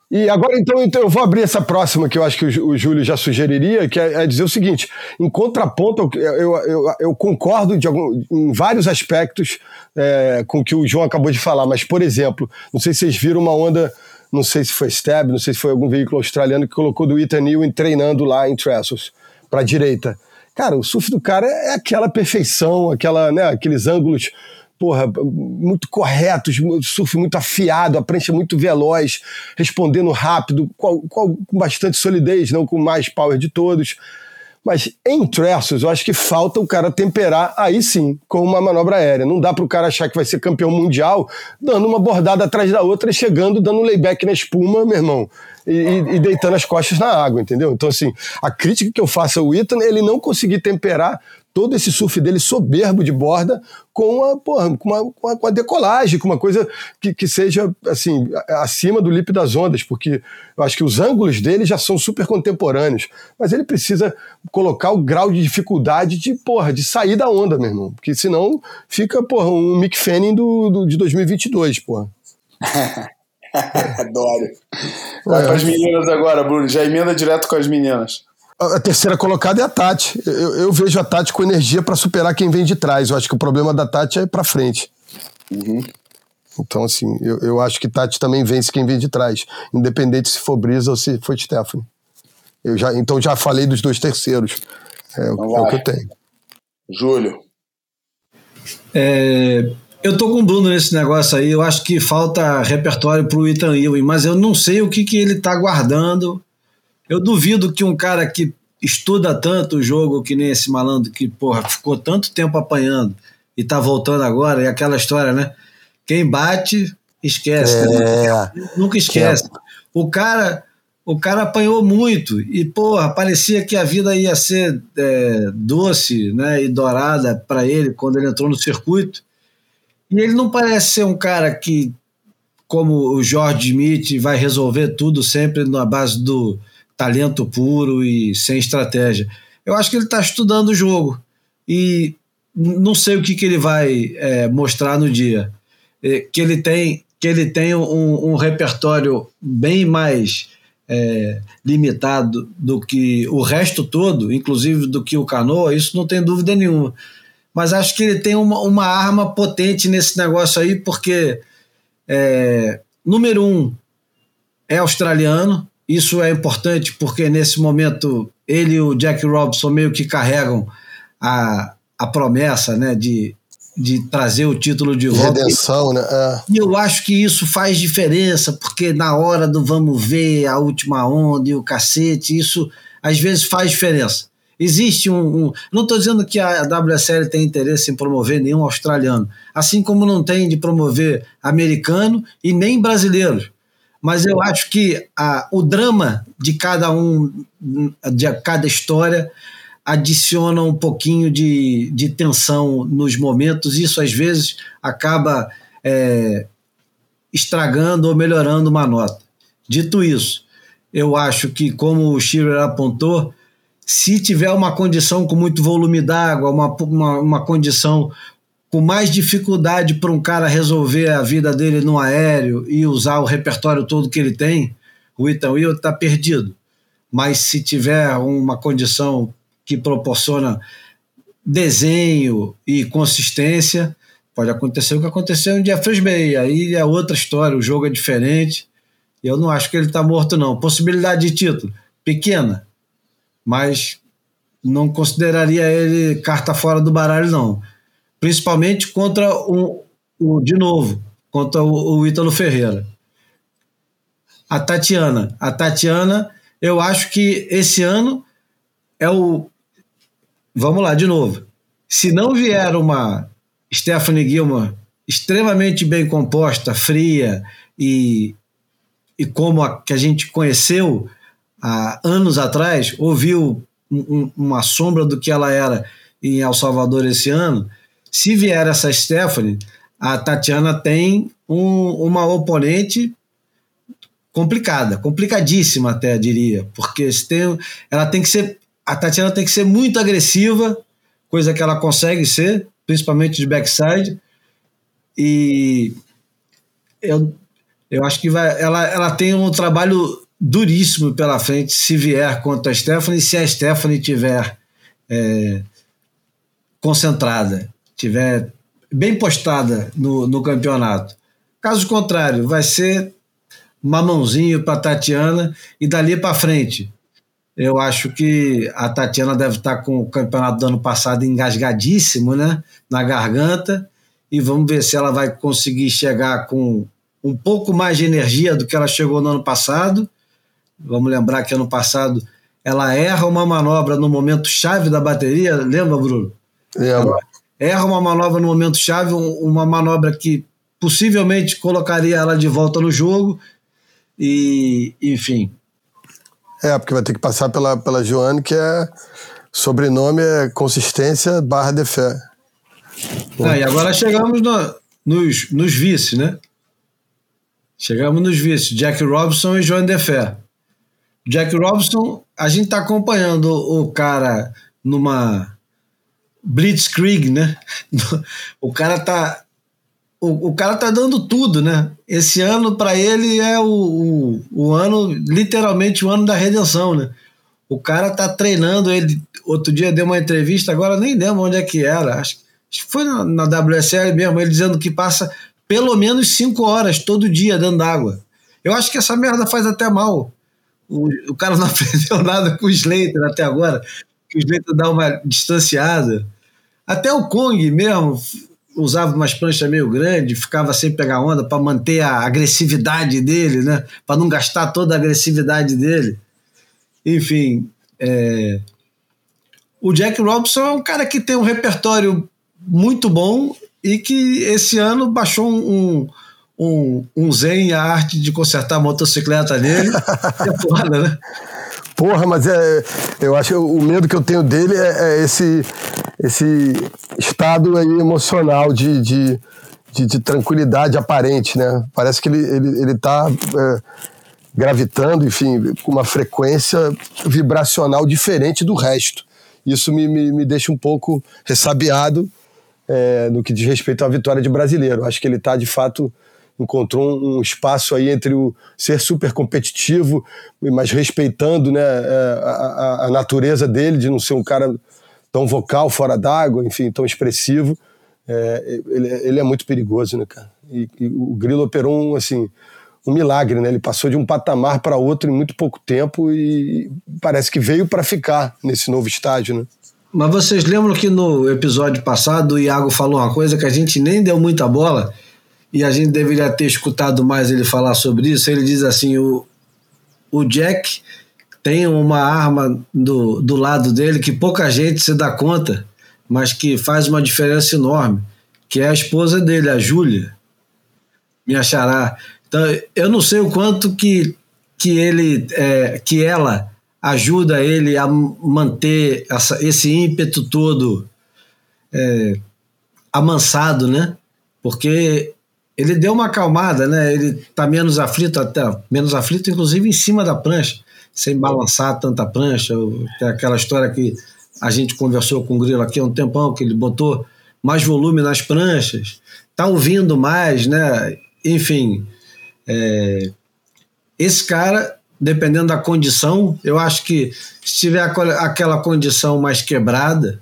E agora, então, então, eu vou abrir essa próxima que eu acho que o, Júlio já sugeriria, que é, é, dizer o seguinte: em contraponto, eu, eu, eu, concordo de algum, em vários aspectos é, com o que o João acabou de falar, mas, por exemplo, não sei se vocês viram uma onda, não sei se foi Stab, não sei se foi algum veículo australiano que colocou do Ethan Ewing treinando lá em Trestles, para a direita. Cara, o surf do cara é aquela perfeição, aquela, né, aqueles ângulos porra, muito corretos, surf muito afiado, a prancha muito veloz, respondendo rápido, com, bastante solidez, não com mais power de todos. Mas em Tressos, eu acho que falta o cara temperar aí sim, com uma manobra aérea. Não dá para o cara achar que vai ser campeão mundial dando uma bordada atrás da outra e chegando, dando um layback na espuma, meu irmão, e, e, deitando as costas na água, entendeu? Então, assim, a crítica que eu faço ao Ethan ele não conseguir temperar todo esse surf dele soberbo de borda com a, porra, com uma, com, a, com a decolagem, com uma coisa que, que seja assim acima do lip das ondas, porque eu acho que os ângulos dele já são super contemporâneos, mas ele precisa colocar o grau de dificuldade de, porra, de sair da onda, meu irmão, porque senão fica, porra, um Mick Fanning do, do, de 2022, porra. (laughs) Adoro. Vai é. para as meninas agora, Bruno. Já emenda direto com as meninas. A terceira colocada é a Tati. Eu, eu vejo a Tati com energia para superar quem vem de trás. Eu acho que o problema da Tati é para frente. Uhum. Então, assim, eu, eu acho que Tati também vence quem vem de trás, independente se for Brisa ou se for Stephanie. Eu já, então já falei dos dois terceiros. É, então é o que eu tenho. Júlio. É, eu tô com o Bruno nesse negócio aí. Eu acho que falta repertório pro Ethan Ewing, mas eu não sei o que, que ele tá guardando eu duvido que um cara que estuda tanto o jogo, que nem esse malandro que, porra, ficou tanto tempo apanhando e tá voltando agora, e aquela história, né? Quem bate, esquece. É, Nunca esquece. O cara. O cara apanhou muito e, porra, parecia que a vida ia ser é, doce né, e dourada para ele quando ele entrou no circuito. E ele não parece ser um cara que, como o George Smith, vai resolver tudo sempre na base do, talento puro e sem estratégia. Eu acho que ele está estudando o jogo e não sei o que, que ele vai é, mostrar no dia. É, que ele tem, que ele tem um, um repertório bem mais é, limitado do que o resto todo, inclusive do que o Canoa, isso não tem dúvida nenhuma. Mas acho que ele tem uma, uma arma potente nesse negócio aí, porque, é, número um, é australiano, isso é importante porque nesse momento ele e o Jack Robinson meio que carregam a, a promessa né, de, de trazer o título de volta. Redenção, né? É. E eu acho que isso faz diferença, porque na hora do vamos ver a última onda e o cacete, isso às vezes faz diferença. Existe um. um não estou dizendo que a WSL tem interesse em promover nenhum australiano, assim como não tem de promover americano e nem brasileiros mas eu acho que a, o drama de cada um, de cada história, adiciona um pouquinho de, de tensão nos momentos. Isso às vezes acaba é, estragando ou melhorando uma nota. Dito isso, eu acho que, como o Schiller apontou, se tiver uma condição com muito volume d'água, uma, uma, uma condição com mais dificuldade para um cara resolver a vida dele no aéreo e usar o repertório todo que ele tem, o Ethan Will está perdido. Mas se tiver uma condição que proporciona desenho e consistência, pode acontecer o que aconteceu em Jeffers Bay. Aí é outra história, o jogo é diferente. Eu não acho que ele está morto, não. Possibilidade de título, pequena, mas não consideraria ele carta fora do baralho, não principalmente contra o, o de novo, contra o, o Ítalo Ferreira. A Tatiana. A Tatiana, eu acho que esse ano é o. Vamos lá, de novo. Se não vier uma Stephanie Gilmore extremamente bem composta, fria e, e como a que a gente conheceu há anos atrás, ouviu um, uma sombra do que ela era em El Salvador esse ano, se vier essa Stephanie, a Tatiana tem um, uma oponente complicada, complicadíssima até diria, porque tem, ela tem que ser, a Tatiana tem que ser muito agressiva, coisa que ela consegue ser, principalmente de backside, e eu Eu acho que vai, ela, ela tem um trabalho duríssimo pela frente se vier contra a Stephanie, se a Stephanie tiver é, concentrada, tiver bem postada no, no campeonato. Caso contrário, vai ser mamãozinho para Tatiana e dali para frente. Eu acho que a Tatiana deve estar com o campeonato do ano passado engasgadíssimo, né, na garganta, e vamos ver se ela vai conseguir chegar com um pouco mais de energia do que ela chegou no ano passado. Vamos lembrar que ano passado ela erra uma manobra no momento chave da bateria, lembra, Bruno? Lembra. Erra uma manobra no momento chave, uma manobra que possivelmente colocaria ela de volta no jogo. E, enfim. É, porque vai ter que passar pela, pela Joane, que é. Sobrenome é consistência barra de fé. Ah, e agora chegamos no, nos, nos vice, né? Chegamos nos vice, Jack Robson e Joan Defé. Jack Robson, a gente está acompanhando o cara numa blitzkrieg, né? (laughs) O cara tá o, o cara tá dando tudo, né? Esse ano para ele é o, o, o, ano, literalmente o ano da redenção, né? O cara tá treinando, ele outro dia deu uma entrevista, agora nem lembro onde é que era, acho, acho que foi na, na WSL mesmo, ele dizendo que passa pelo menos cinco horas todo dia dando água. Eu acho que essa merda faz até mal. O, o cara não (laughs) aprendeu nada com o Slater até agora, que o Slater dá uma distanciada. Até o Kong mesmo usava umas pranchas meio grandes, ficava sem pegar onda para manter a agressividade dele, né? Para não gastar toda a agressividade dele. Enfim, é... o Jack Robinson é um cara que tem um repertório muito bom e que esse ano baixou um, um, um zen a arte de consertar a motocicleta dele. (laughs) é foda, né? Porra, mas é, eu acho que o medo que eu tenho dele é, é esse, esse estado aí emocional de, de, de, de, tranquilidade aparente, né? Parece que ele, ele, ele tá é, gravitando, enfim, com uma frequência vibracional diferente do resto. Isso me, me, me deixa um pouco ressabiado é, no que diz respeito à vitória de brasileiro. Acho que ele está, de fato, encontrou um espaço aí entre o ser super competitivo, mas respeitando né, é, a, a, natureza dele, de não ser um cara tão vocal fora d'água, enfim, tão expressivo. É, ele, ele, é muito perigoso, né, cara? E, e, o Grilo operou um, assim, um milagre, né? Ele passou de um patamar para outro em muito pouco tempo e parece que veio para ficar nesse novo estágio, né? Mas vocês lembram que no episódio passado o Iago falou uma coisa que a gente nem deu muita bola e a gente deveria ter escutado mais ele falar sobre isso. Ele diz assim: o, o Jack tem uma arma do, do lado dele que pouca gente se dá conta, mas que faz uma diferença enorme, que é a esposa dele, a Júlia, me achará. Então, eu não sei o quanto que, que ele, é, que ela ajuda ele a manter essa, esse ímpeto todo é, amansado, né? Porque ele deu uma acalmada, né? Ele tá menos aflito até, menos aflito inclusive em cima da prancha, sem balançar tanta prancha. Tem aquela história que a gente conversou com o Grilo aqui há um tempão, que ele botou mais volume nas pranchas, tá ouvindo mais, né? Enfim, é, esse cara, dependendo da condição, eu acho que se tiver aquela condição mais quebrada,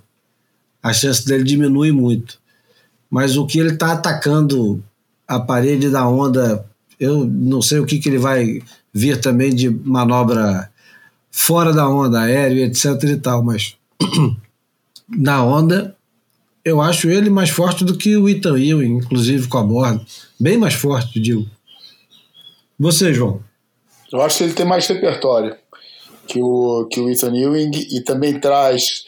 a chance dele diminui muito. Mas o que ele está atacando a parede da onda, eu não sei o que, que ele vai vir também de manobra fora da onda, aérea, etc e tal, mas (clears throat) na onda eu acho ele mais forte do que o Ethan Ewing, inclusive com a borda. Bem mais forte, digo. Você, João? Eu acho que ele tem mais repertório que o, que o Ethan Ewing e também traz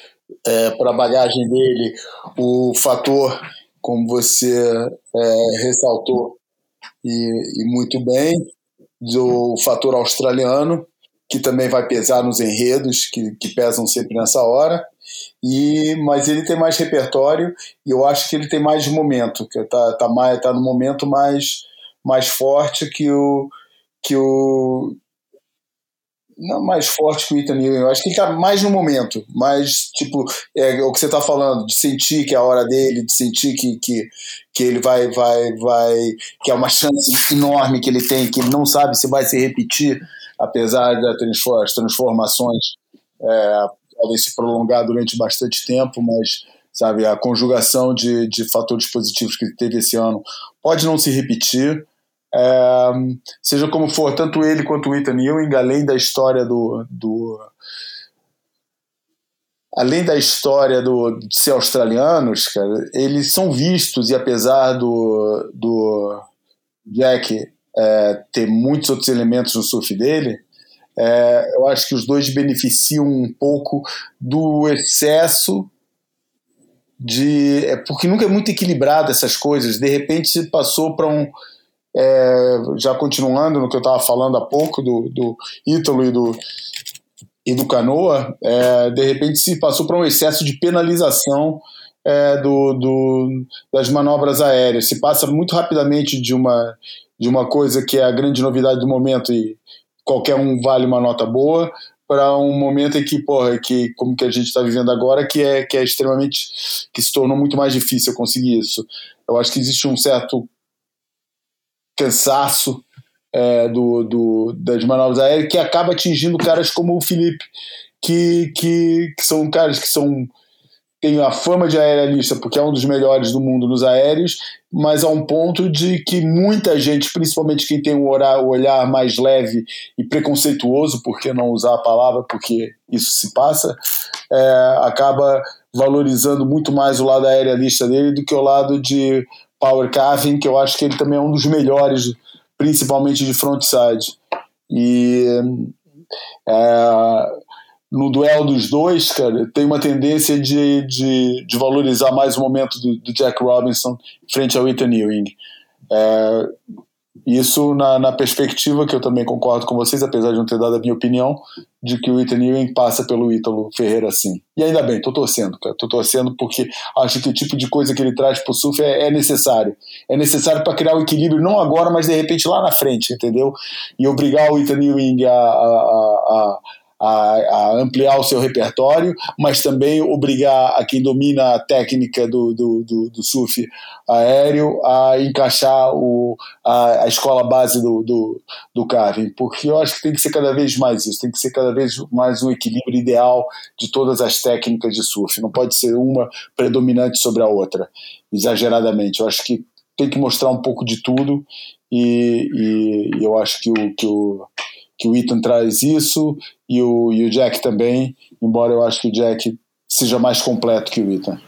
é, para a bagagem dele o fator como você é, ressaltou e, e, muito bem, do fator australiano, que também vai pesar nos enredos, que, que pesam sempre nessa hora. E, mas ele tem mais repertório e eu acho que ele tem mais momento, que tá, tá, mais, tá no momento mais, mais forte que o, que o não mais forte que o Ethan Ewing. Eu acho que ele tá mais no momento. Mais, tipo, é o que você tá falando, de sentir que é a hora dele, de sentir que, que, que ele vai, vai, vai. que é uma chance enorme que ele tem, que ele não sabe se vai se repetir, apesar das transformações é, podem se prolongar durante bastante tempo, mas sabe a conjugação de, de fatores positivos que teve esse ano pode não se repetir. É, seja como for, tanto ele quanto o Ethan Ewing, além da história do, do além da história do, de ser australianos, cara, eles são vistos e apesar do, do Jack é, ter muitos outros elementos no surf dele, é, eu acho que os dois beneficiam um pouco do excesso de. É, porque nunca é muito equilibrado essas coisas. De repente se passou para um. É, já continuando no que eu estava falando há pouco do, do Ítalo e do, e do Canoa, é, de repente se passou para um excesso de penalização é, do, do, das manobras aéreas. Se passa muito rapidamente de uma, de uma coisa que é a grande novidade do momento e qualquer um vale uma nota boa, para um momento em que, porra, que como que a gente está vivendo agora, que é que é extremamente que se tornou muito mais difícil conseguir isso. Eu acho que existe um certo cansaço é, do, do, das manobras aéreas que acaba atingindo caras como o Felipe, que, que, que são caras que são tem a fama de aerialista porque é um dos melhores do mundo nos aéreos, mas a um ponto de que muita gente, principalmente quem tem um olhar mais leve e preconceituoso, por que não usar a palavra, porque isso se passa, é, acaba valorizando muito mais o lado aerialista dele do que o lado de power carving, que eu acho que ele também é um dos melhores, principalmente de frontside. E é, no duelo dos dois, cara, tem uma tendência de, de, de valorizar mais o momento do, do, Jack Robinson frente ao Ethan Ewing. É, isso na, na, perspectiva que eu também concordo com vocês, apesar de não ter dado a minha opinião, de que o Ethan Ewing passa pelo Ítalo Ferreira sim. E ainda bem, tô torcendo, cara. Tô torcendo porque acho que o tipo de coisa que ele traz pro surf é, é necessário. É necessário para criar o equilíbrio, não agora, mas de repente lá na frente, entendeu? E obrigar o Ethan Ewing a, a, a, a a, a, ampliar o seu repertório, mas também obrigar a quem domina a técnica do, do, do, do surf aéreo a encaixar o, a, a escola base do, do, do carving, porque eu acho que tem que ser cada vez mais isso, tem que ser cada vez mais um equilíbrio ideal de todas as técnicas de surf, não pode ser uma predominante sobre a outra, exageradamente. Eu acho que tem que mostrar um pouco de tudo e, e eu acho que o, que o que o Ethan traz isso e o, e o Jack também, embora eu acho que o Jack seja mais completo que o Ethan.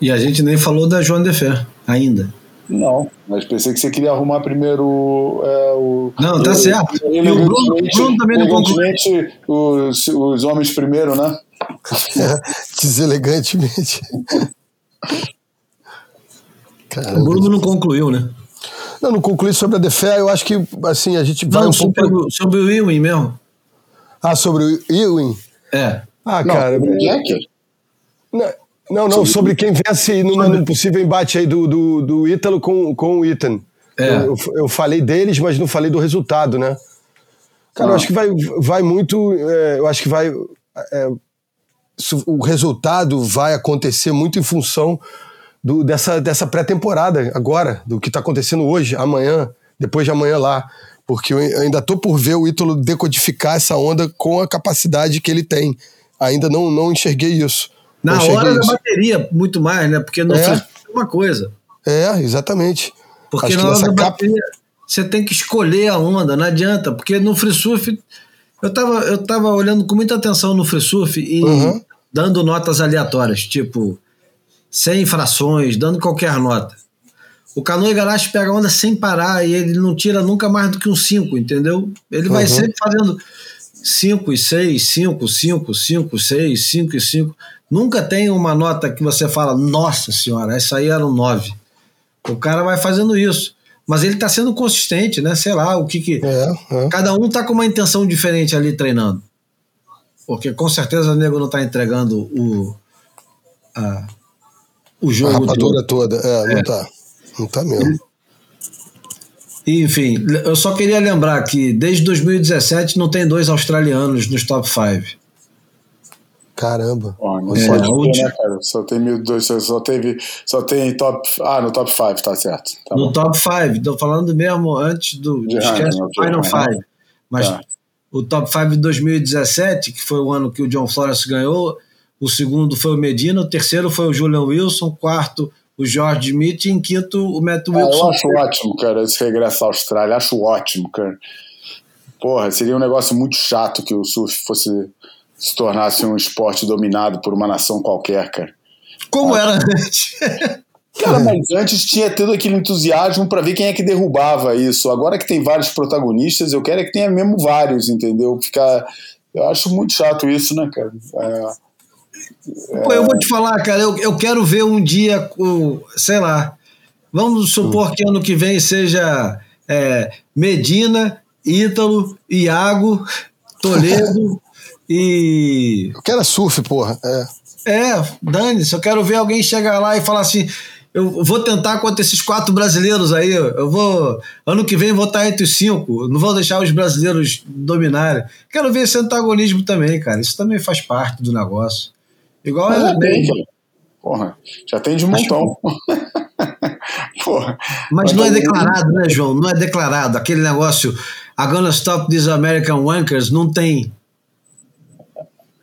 E a gente nem falou da Joan Defer ainda. Não, mas pensei que você queria arrumar primeiro é, o. Não, tá certo. E o Bruno, Bruno também não concluiu. Os, os homens primeiro, né? (laughs) Deselegantemente. Caramba. O Bruno não concluiu, né? Não, não concluí sobre a Defé, eu acho que assim, a gente vai não, um sobre, pouco. Sobre o Ewing mesmo. Ah, sobre o Ewing? É. Ah, não, cara. O Jack? Não, não, não, sobre quem vence numa, num possível embate aí do, do, do Ítalo com, com o Ethan. É. Eu, eu, falei deles, mas não falei do resultado, né? Cara, eu acho que vai, vai muito. É, eu acho que vai. É, o resultado vai acontecer muito em função do, dessa, dessa pré-temporada agora, do que está acontecendo hoje, amanhã, depois de amanhã lá. Porque eu ainda tô por ver o Ítalo decodificar essa onda com a capacidade que ele tem. Ainda não, não enxerguei isso. Na não hora isso. da bateria, muito mais, né? Porque não É. é uma coisa. É, exatamente. Porque Acho na hora da capa- bateria, você tem que escolher a onda, não adianta. Porque no free surf, eu tava, eu tava olhando com muita atenção no free surf e Uhum. dando notas aleatórias, tipo, sem frações, dando qualquer nota. O Canoa Igarashi pega onda sem parar e ele não tira nunca mais do que um 5, entendeu? Ele vai Uhum. sempre fazendo 5 e 6, 5, 5, 5, 6, 5 e 5. Nunca tem uma nota que você fala, nossa senhora, essa aí era um 9. O cara vai fazendo isso. Mas ele está sendo consistente, né? Sei lá, o que que. É, é. Cada um tá com uma intenção diferente ali treinando. Porque com certeza o nego não tá entregando o. a- o A jogo. rapadura de- toda. É, não tá. Não tá mesmo. Enfim, eu só queria lembrar que desde 2017 não tem dois australianos nos top 5. Caramba. Ó, não É, a ter, última- né, cara? Só tem mil dois, só teve, só tem top, ah, no top 5, tá certo. Tá no bom. top 5, tô falando mesmo antes do. De esquece Ryan, o ok, Final Ryan. 5. Mas Tá. o top 5 de 2017, que foi o ano que o John Florence ganhou, o segundo foi o Medina, o terceiro foi o Julian Wilson, o quarto o George Smith e em quinto o Matt Ah, eu Wilson. acho ótimo, cara, esse regresso à Austrália. Acho ótimo, cara. Porra, seria um negócio muito chato que o surf fosse se tornasse um esporte dominado por uma nação qualquer, cara. Como era antes. (laughs) Cara, mas antes tinha todo aquele entusiasmo pra ver quem é que derrubava isso. Agora que tem vários protagonistas, eu quero é que tenha mesmo vários, entendeu? Ficar. Eu acho muito chato isso, né, cara? É, Pô, eu vou te falar, cara, eu, eu quero ver um dia, o, sei lá, vamos supor que ano que vem seja é, Medina, Ítalo, Iago, Toledo (laughs) e. Eu quero é surf, porra. É. É, dane-se, eu quero ver alguém chegar lá e falar assim. Eu vou tentar contra esses quatro brasileiros aí. Eu vou. Ano que vem vou estar entre os cinco. Não vou deixar os brasileiros dominarem. Quero ver esse antagonismo também, cara. Isso também faz parte do negócio. Igual mas é cara. Porra, já tem de montão. (laughs) Porra. Mas Mas não é declarado, né, João? Não é declarado. Aquele negócio, a gonna stop these American wankers, não tem.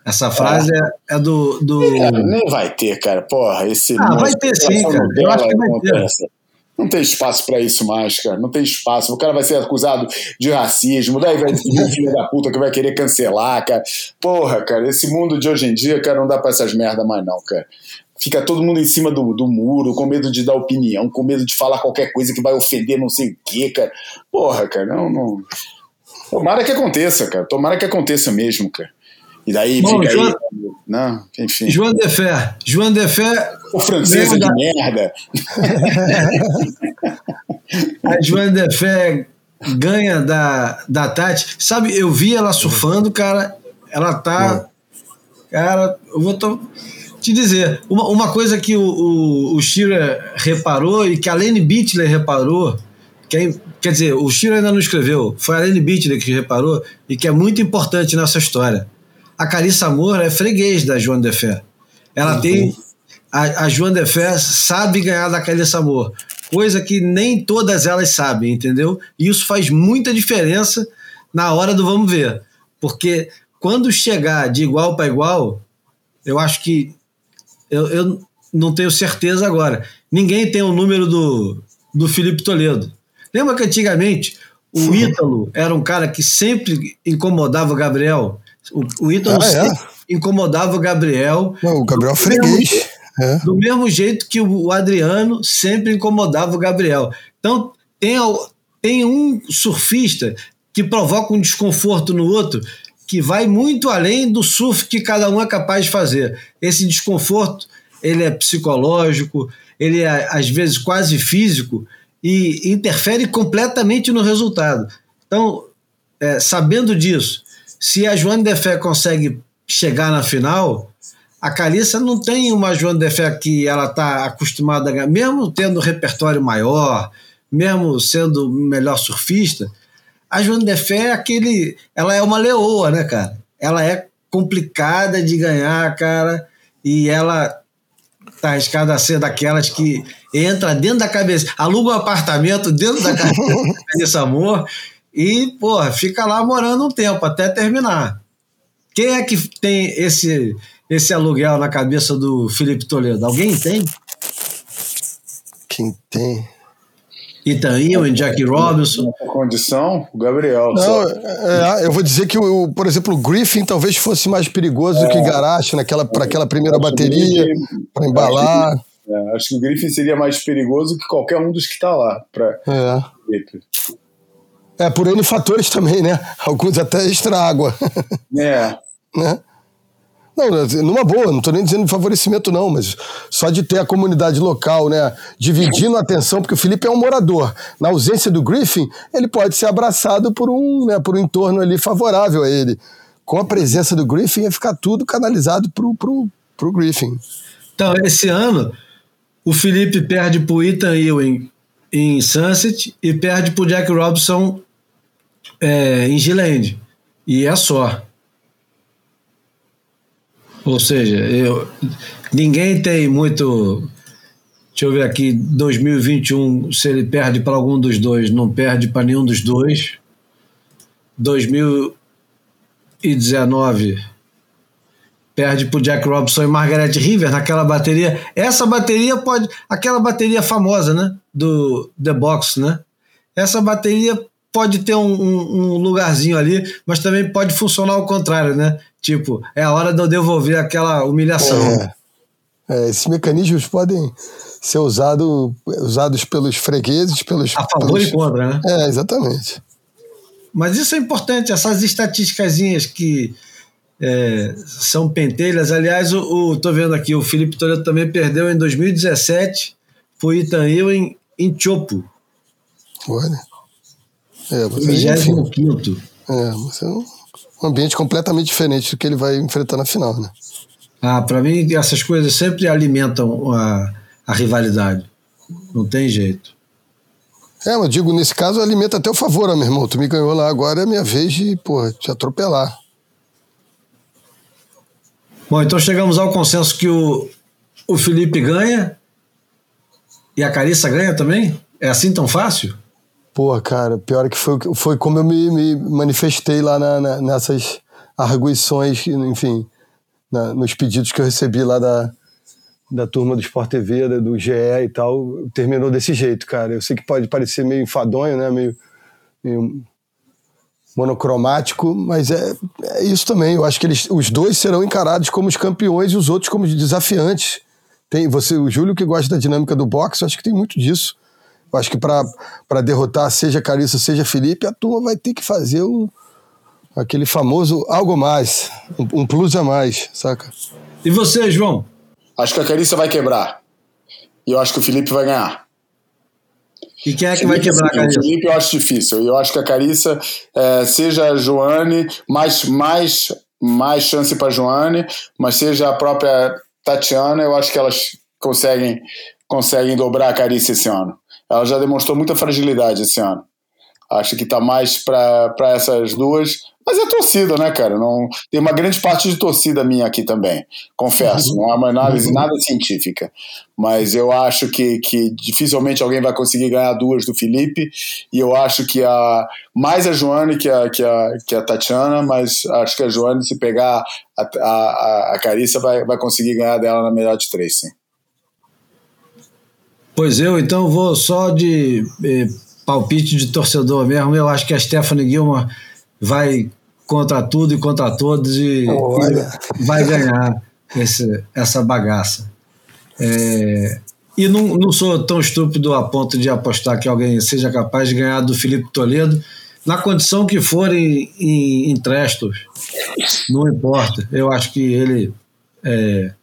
Essa frase é, é do. do... Cara, nem vai ter, cara. Porra, esse. Ah, vai ter sim, essa cara. Eu acho que vai ter. acontece. Não tem espaço pra isso mais, cara. Não tem espaço. O cara vai ser acusado de racismo, daí vai vir um filho da puta que vai querer cancelar, cara. Porra, cara, esse mundo de hoje em dia, cara, não dá pra essas merda mais, não, cara. Fica todo mundo em cima do, do muro, com medo de dar opinião, com medo de falar qualquer coisa que vai ofender não sei o quê, cara. Porra, cara, não, não. Tomara que aconteça, cara. Tomara que aconteça mesmo, cara. E daí Bom, fica João- aí. Não, enfim. João de Fé. João de O francesa de Merda. (laughs) A Joana de Fé ganha da, da Tati. Sabe, eu vi ela surfando, cara. Ela tá. Cara, eu vou te dizer. Uma, uma coisa que o, o, o Shearer reparou e que a Lene Bittler reparou. Que é- quer dizer, o Shearer ainda não escreveu. Foi a Lene Bittler que reparou e que é muito importante nessa história. A Carissa Moura é freguês da Joana de Fé. Ela tem. A, a Joana de Fé sabe ganhar da Carissa Moura. Coisa que nem todas elas sabem, entendeu? E isso faz muita diferença na hora do vamos ver. Porque quando chegar de igual para igual, eu acho que. Eu, eu não tenho certeza agora. Ninguém tem o número do, do Felipe Toledo. Lembra que antigamente o Ítalo era um cara que sempre incomodava o Gabriel? O, o Ítalo Ah, é? sempre incomodava o Gabriel. Não, o Gabriel Freguês. Do mesmo jeito que o Adriano sempre incomodava o Gabriel. Então, tem, tem um surfista que provoca um desconforto no outro que vai muito além do surf que cada um é capaz de fazer. Esse desconforto, ele é psicológico, ele é às vezes quase físico e interfere completamente no resultado. Então, é, sabendo disso, se a Joana de Fé consegue chegar na final, a Carissa não tem uma Joana de Fé que ela está acostumada a ganhar, mesmo tendo um repertório maior, mesmo sendo melhor surfista, a Joana de Fé é aquele. Ela é uma leoa, né, cara? Ela é complicada de ganhar, cara, e ela tá arriscada a ser daquelas que entra dentro da cabeça, aluga um apartamento dentro da cabeça (laughs) desse amor e, porra, fica lá morando um tempo até terminar. Quem é que tem esse, esse aluguel na cabeça do Felipe Toledo? Alguém tem? Quem tem? Ethan Ewing, Jackie Robinson. Condição, o Gabriel. Não, só. é, eu vou dizer que, o, por exemplo, o Griffin talvez fosse mais perigoso do que Garache naquela, para aquela primeira bateria, para embalar. É, acho que o Griffin seria mais perigoso que qualquer um dos que está lá. Pra... É. É, por N fatores também, né? Alguns até extra água. É, (laughs) né? Não, numa boa, não estou nem dizendo de favorecimento, não, mas só de ter a comunidade local, né, dividindo a atenção, porque o Felipe é um morador. Na ausência do Griffin, ele pode ser abraçado por um, né, por um entorno ali favorável a ele. Com a presença do Griffin, ia ficar tudo canalizado pro, pro, pro Griffin. Então, esse ano, o Felipe perde pro Ethan Ewing em Sunset e perde para o Jack Robinson é, em Gilland. E é só. Ou seja, eu, ninguém tem muito. Deixa eu ver aqui, 2021, se ele perde para algum dos dois, não perde para nenhum dos dois. 2019 perde para Jack Robinson e Margaret River naquela bateria. Essa bateria pode. Aquela bateria famosa, né? Do The Box, né? Essa bateria pode ter um, um, um, lugarzinho ali, mas também pode funcionar ao contrário, né? Tipo, é a hora de eu devolver aquela humilhação. É, é, esses mecanismos podem ser usado, usados pelos fregueses, pelos. A favor pelos... e contra, né? É, exatamente. Mas isso é importante, essas estatísticas que é, são pentelhas. Aliás, o, o, tô vendo aqui, o Felipe Toledo também perdeu em 2017 foi Itanil em, em Chopo. Olha. É, mas 25. É, mas é um ambiente completamente diferente do que ele vai enfrentar na final, né? Ah, para mim essas coisas sempre alimentam a, a rivalidade. Não tem jeito. É, mas digo, nesse caso alimenta até o favor, meu irmão. Tu me ganhou lá, agora é minha vez de, porra, te atropelar. Bom, então chegamos ao consenso que o, o Felipe ganha e a Carissa ganha também? É assim tão fácil? Pô, cara, pior que foi, foi como eu me, me manifestei lá na, na, nessas arguições, enfim, na, nos pedidos que eu recebi lá da, da turma do Sport TV, do GE e tal, terminou desse jeito, cara. Eu sei que pode parecer meio enfadonho, né? Meio, meio monocromático, mas é, é isso também. Eu acho que eles, os dois serão encarados como os campeões e os outros como desafiantes. Tem você, o Júlio que gosta da dinâmica do boxe, acho que tem muito disso. Eu acho que para derrotar seja Carissa, seja Felipe, a turma vai ter que fazer um, aquele famoso algo mais, um, um plus a mais, saca? E você, João? Acho que a Carissa vai quebrar. E eu acho que o Felipe vai ganhar. E quem é que vai quebrar a Carissa? O Felipe eu acho difícil. Eu acho que a Carissa, é, seja a Joane, mais, mais, mais chance para a Joane, mas seja a própria Tatiana, eu acho que elas conseguem, conseguem dobrar a Carissa esse ano ela já demonstrou muita fragilidade esse ano. Acho que está mais para essas duas. Mas é torcida, né, cara? Não, tem uma grande parte de torcida minha aqui também. Confesso, não é uma análise nada científica. Mas eu acho que, que dificilmente alguém vai conseguir ganhar duas do Felipe. E eu acho que a mais a Joane que a, que a, que a Tatiana, mas acho que a Joane, se pegar a, a, a Carissa, vai, vai conseguir ganhar dela na melhor de três, sim. Pois eu, então, vou só de eh, palpite de torcedor mesmo. Eu acho que a Stephanie Gilmore vai contra tudo e contra todos e, e vai ganhar esse, essa bagaça. É, e não, não sou tão estúpido a ponto de apostar que alguém seja capaz de ganhar do Felipe Toledo na condição que for em, em, em Trestos. Não importa. Eu acho que ele é,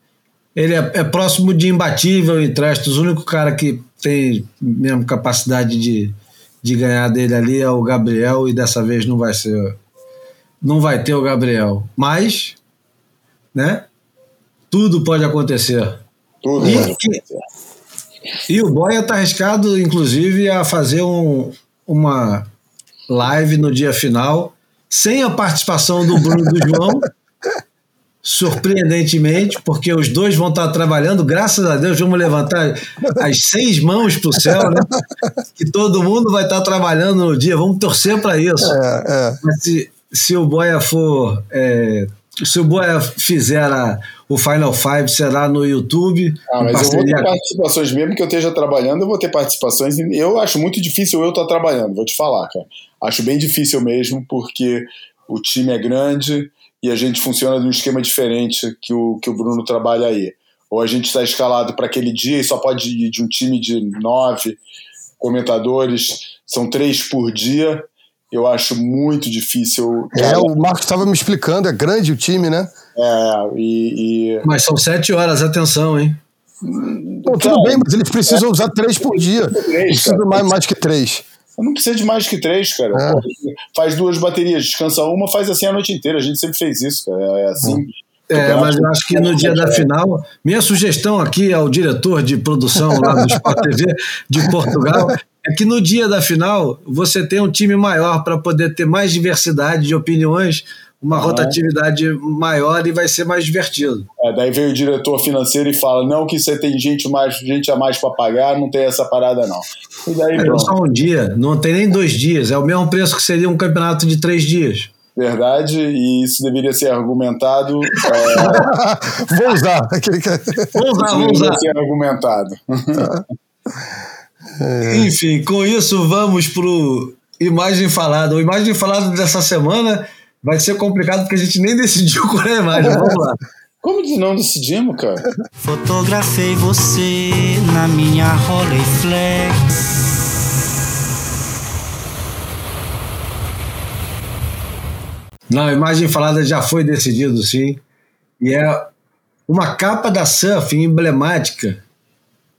ele é, é, próximo de imbatível em Trestos. O único cara que tem mesmo capacidade de, de ganhar dele ali é o Gabriel, e dessa vez não vai ser. Não vai ter o Gabriel. Mas, né? Tudo pode acontecer. Tudo e, pode acontecer. E, o Boia está arriscado, inclusive, a fazer um, uma live no dia final, sem a participação do Bruno do João (laughs) surpreendentemente, porque os dois vão estar trabalhando, graças a Deus, vamos levantar as seis mãos para o céu, né? que todo mundo vai estar trabalhando no dia, vamos torcer para isso. É, é. Mas se, se o Boia for. É, se o Boia fizer a, o Final Five, será no YouTube. Ah, mas eu vou ter participações, mesmo que eu esteja trabalhando, eu vou ter participações. Eu acho muito difícil eu estar trabalhando, vou te falar, cara. Acho bem difícil mesmo, porque o time é grande e a gente funciona de um esquema diferente que o, que o Bruno trabalha aí. Ou a gente está escalado para aquele dia e só pode ir de um time de nove comentadores, são três por dia. Eu acho muito difícil. É, o Marcos estava me explicando, é grande o time, né? É, e. e... Mas são sete horas, atenção, hein? Não, tudo bem, mas eles precisam usar três por dia. Precisam mais, mais que três. Não precisa de mais que três, cara. É. Faz duas baterias, descansa uma, faz assim a noite inteira. A gente sempre fez isso, cara. É assim. É, mas eu acho que no dia da final, minha sugestão aqui ao diretor de produção lá do Sport TV de Portugal é que no dia da final você tem um time maior para poder ter mais diversidade de opiniões, uma rotatividade maior e vai ser mais divertido. É, daí veio o diretor financeiro e fala: não, que você tem gente, mais, gente a mais para pagar, não tem essa parada, não. E daí, É só um dia, não tem nem dois dias, é o mesmo preço que seria um campeonato de três dias. Verdade, e isso deveria ser argumentado. é, (laughs) Vou usar. Isso vamos deveria lá. ser argumentado. (laughs) Enfim, com isso vamos pro imagem falada. O imagem falada dessa semana vai ser complicado porque a gente nem decidiu (laughs) qual é a imagem. Vamos lá. Como de não decidimos, cara? Fotografei você na minha Rolleiflex. Não, a imagem falada já foi decidido, sim. E é uma capa da surf emblemática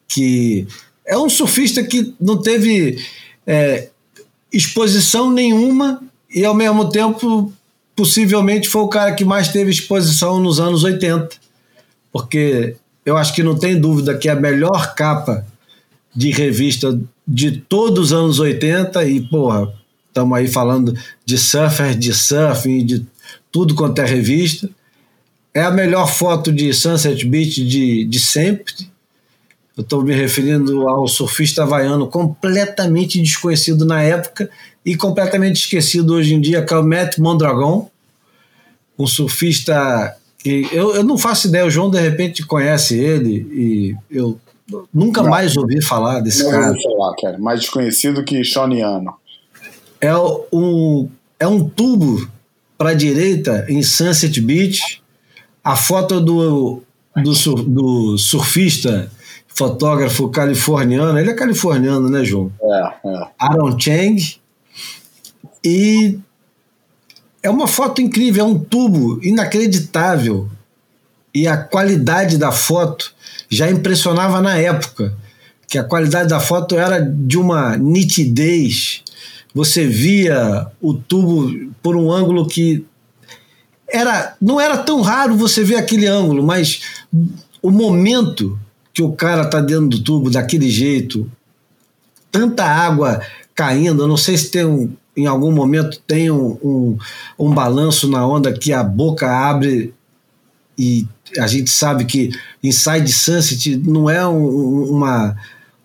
que é um surfista que não teve é, exposição nenhuma e ao mesmo tempo possivelmente foi o cara que mais teve exposição nos anos 80 porque eu acho que não tem dúvida que é a melhor capa de revista de todos os anos 80 e porra, estamos aí falando de surfer, de surfing, de tudo quanto é revista é a melhor foto de Sunset Beach de, de sempre. Eu estou me referindo ao surfista havaiano completamente desconhecido na época e completamente esquecido hoje em dia, que é o Matt Mondragon, um surfista que eu, eu não faço ideia, o João de repente conhece ele e eu nunca Não. mais ouvi falar desse Não cara. vou falar, cara. Mais desconhecido que Shoniano. É um, é um tubo para a direita em Sunset Beach. A foto do, do, sur- do surfista, fotógrafo californiano, ele é californiano, né, João? É, é. Aaron Chang. E é uma foto incrível, é um tubo inacreditável. E a qualidade da foto já impressionava na época, que a qualidade da foto era de uma nitidez. Você via o tubo por um ângulo que era não era tão raro você ver aquele ângulo, mas o momento que o cara tá dentro do tubo daquele jeito, tanta água caindo, não sei se tem um, em algum momento tem um, um, um balanço na onda que a boca abre e a gente sabe que Inside Sunset não é um- um- uma,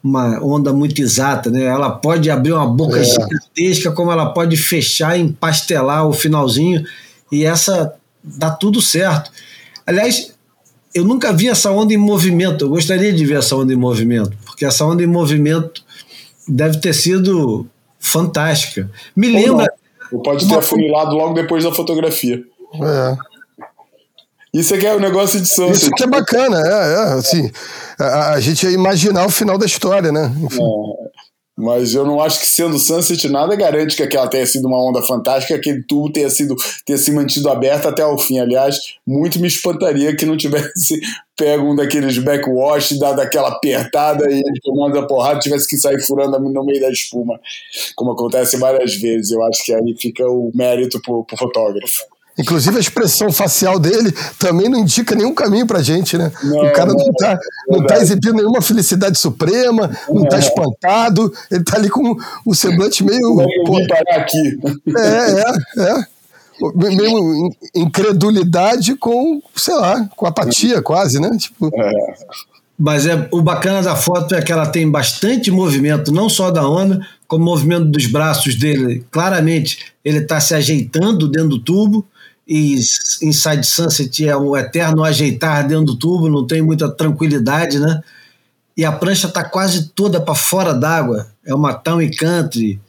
uma onda muito exata, né? Ela pode abrir uma boca É. gigantesca, como ela pode fechar e empastelar o finalzinho, e essa dá tudo certo. Aliás, eu nunca vi essa onda em movimento, eu gostaria de ver essa onda em movimento, porque essa onda em movimento deve ter sido fantástica. Me Ou lembra. Ou pode ter afunilado logo depois da fotografia. É. Isso aqui é o negócio de Sunset. Isso que é bacana, é, é assim, a, a gente ia imaginar o final da história, né? Enfim, Mas eu não acho que sendo Sunset nada garante que aquela tenha sido uma onda fantástica, que aquele tubo tenha, sido, tenha se mantido aberto até o fim. Aliás, muito me espantaria que não tivesse (laughs) pego um daqueles backwash, dado aquela apertada e tomando a porrada, tivesse que sair furando no meio da espuma, como acontece várias vezes. Eu acho que aí fica o mérito pro, pro fotógrafo. Inclusive a expressão facial dele também não indica nenhum caminho pra gente, né? Não, o cara não não, tá, não tá verdade. exibindo nenhuma felicidade suprema, não tá espantado, ele tá ali com o semblante meio. É vim parar aqui? é, é, é. Meio in- incredulidade com, sei lá, com apatia quase, né? Tipo, Mas é, o bacana da foto é que ela tem bastante movimento, não só da onda, como o movimento dos braços dele. Claramente, ele está se ajeitando dentro do tubo, e Inside Sunset é um eterno ajeitar dentro do tubo, não tem muita tranquilidade, né? E a prancha está quase toda para fora d'água. É uma town and country.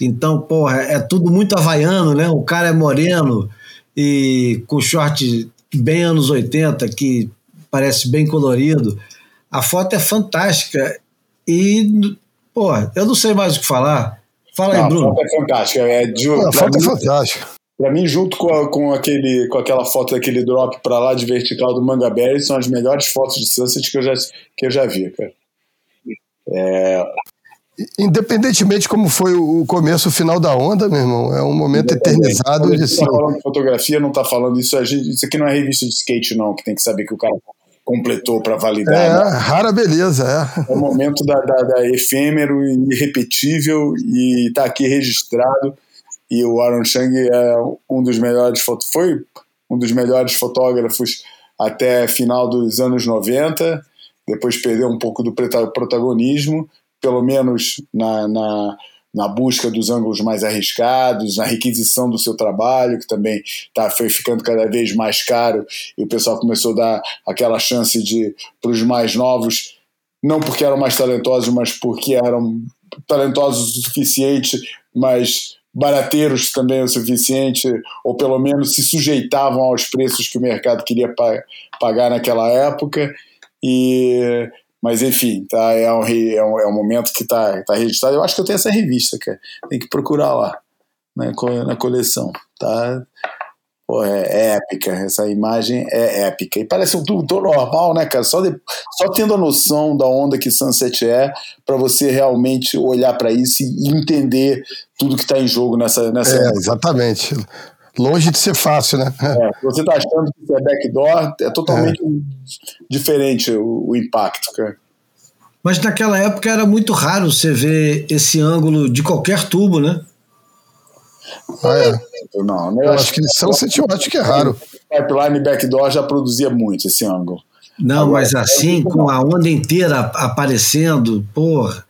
Então, porra, é tudo muito havaiano, né? O cara é moreno e com short bem anos 80, que parece bem colorido. A foto é fantástica e, porra, eu não sei mais o que falar. Fala aí, Não, a Bruno. foto é fantástica. É, de, a foto é fantástica. Pra mim, junto com, a- com, aquele, com aquela foto daquele drop pra lá de vertical do Manga Berry, são as melhores fotos de Sunset que eu já, que eu já vi, cara. É, Independentemente de como foi o começo, o final da onda, meu irmão, é um momento eternizado Quando de assim. tá falando de fotografia, não tá falando isso. Isso aqui não é revista de skate, não, que tem que saber que o cara completou para validar. É, né? rara beleza, é. É o momento da, da, da efêmero e irrepetível e está aqui registrado. E o Aaron Chang é um dos melhores foi um dos melhores fotógrafos até final dos anos 90. Depois perdeu um pouco do protagonismo, pelo menos na, na, na busca dos ângulos mais arriscados, na requisição do seu trabalho, que também tá, foi ficando cada vez mais caro, e o pessoal começou a dar aquela chance de para os mais novos, não porque eram mais talentosos, mas porque eram talentosos o suficiente, mas barateiros também o suficiente, ou pelo menos se sujeitavam aos preços que o mercado queria pa- pagar naquela época. E mas enfim, tá, é, um, é, um, é um momento que está tá registrado. Eu acho que eu tenho essa revista, cara. Tem que procurar lá na, co- na coleção. Tá? Pô, é, é épica, essa imagem é épica. E parece um tudo tão normal, né, cara? Só, de- só tendo a noção da onda que Sunset é, para você realmente olhar para isso e entender tudo que está em jogo nessa. nessa É, exatamente. Longe de ser fácil, né? É, se você está achando que é backdoor, é totalmente diferente o, o impacto, cara. Mas naquela época era muito raro você ver esse ângulo de qualquer tubo, né? Ah, é. Não, né? Eu acho que eu acho que é raro. Pipeline backdoor já produzia muito esse ângulo. Não, Agora, mas assim, com a onda inteira aparecendo, porra.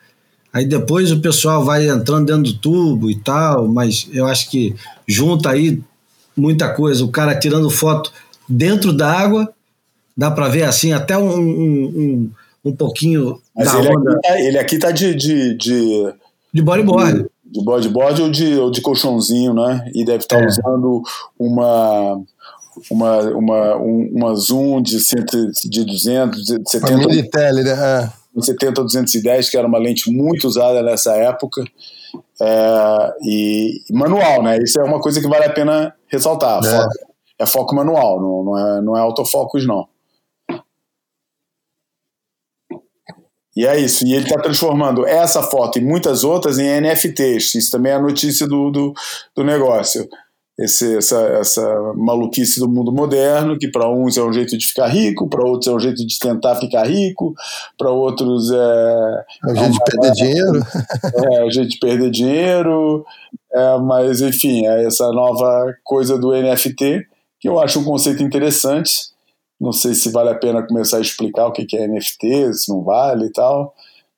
Aí depois o pessoal vai entrando dentro do tubo e tal, mas eu acho que junta aí muita coisa. O cara tirando foto dentro da água, dá para ver assim até um, um, um, um pouquinho Mas da ele onda aqui, tá, ele aqui tá de, de, de, de bodyboard. De bodyboard ou de, ou de colchãozinho, né? E deve estar É. usando uma, uma, uma, um- uma zoom de, cento, de 200, de Uma 70, mini tele, né? É. 70 210, que era uma lente muito usada nessa época. É, e e manual, né? Isso é uma coisa que vale a pena ressaltar. É. Foco- é foco manual, não, não, é, não é autofocus, não. E é isso. E ele está transformando essa foto e muitas outras em NFTs. Isso também é a notícia do, do, do negócio. Esse, essa, essa maluquice do mundo moderno, que para uns é um jeito de ficar rico, para outros é um jeito de tentar ficar rico, para outros é, É um jeito de perder dinheiro. (laughs) é um jeito de perder dinheiro. É, mas, enfim, é essa nova coisa do NFT, que eu acho um conceito interessante. Não sei se vale a pena começar a explicar o que é NFT, se não vale e tal.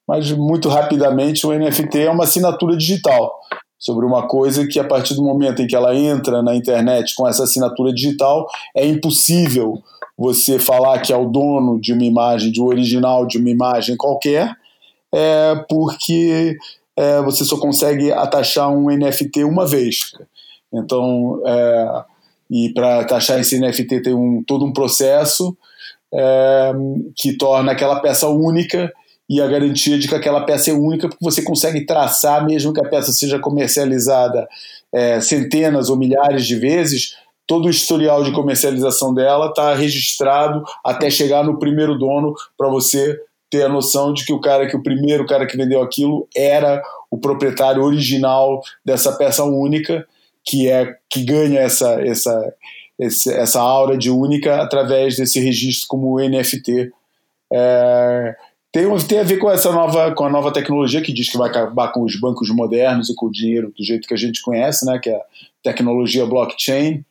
Mas, muito rapidamente, o NFT é uma assinatura digital sobre uma coisa que, a partir do momento em que ela entra na internet com essa assinatura digital, é impossível você falar que é o dono de uma imagem, de um original de uma imagem qualquer, é porque é, você só consegue atachar um NFT uma vez. Então, é, e para atachar esse NFT tem um, todo um processo é, que torna aquela peça única e a garantia de que aquela peça é única, porque você consegue traçar, mesmo que a peça seja comercializada é, centenas ou milhares de vezes, todo o historial de comercialização dela está registrado até chegar no primeiro dono para você ter a noção de que o cara que o primeiro cara que vendeu aquilo era o proprietário original dessa peça única que é que ganha essa essa essa aura de única através desse registro como NFT é, tem, tem a ver com essa nova com a nova tecnologia que diz que vai acabar com os bancos modernos e com o dinheiro do jeito que a gente conhece né que é a tecnologia blockchain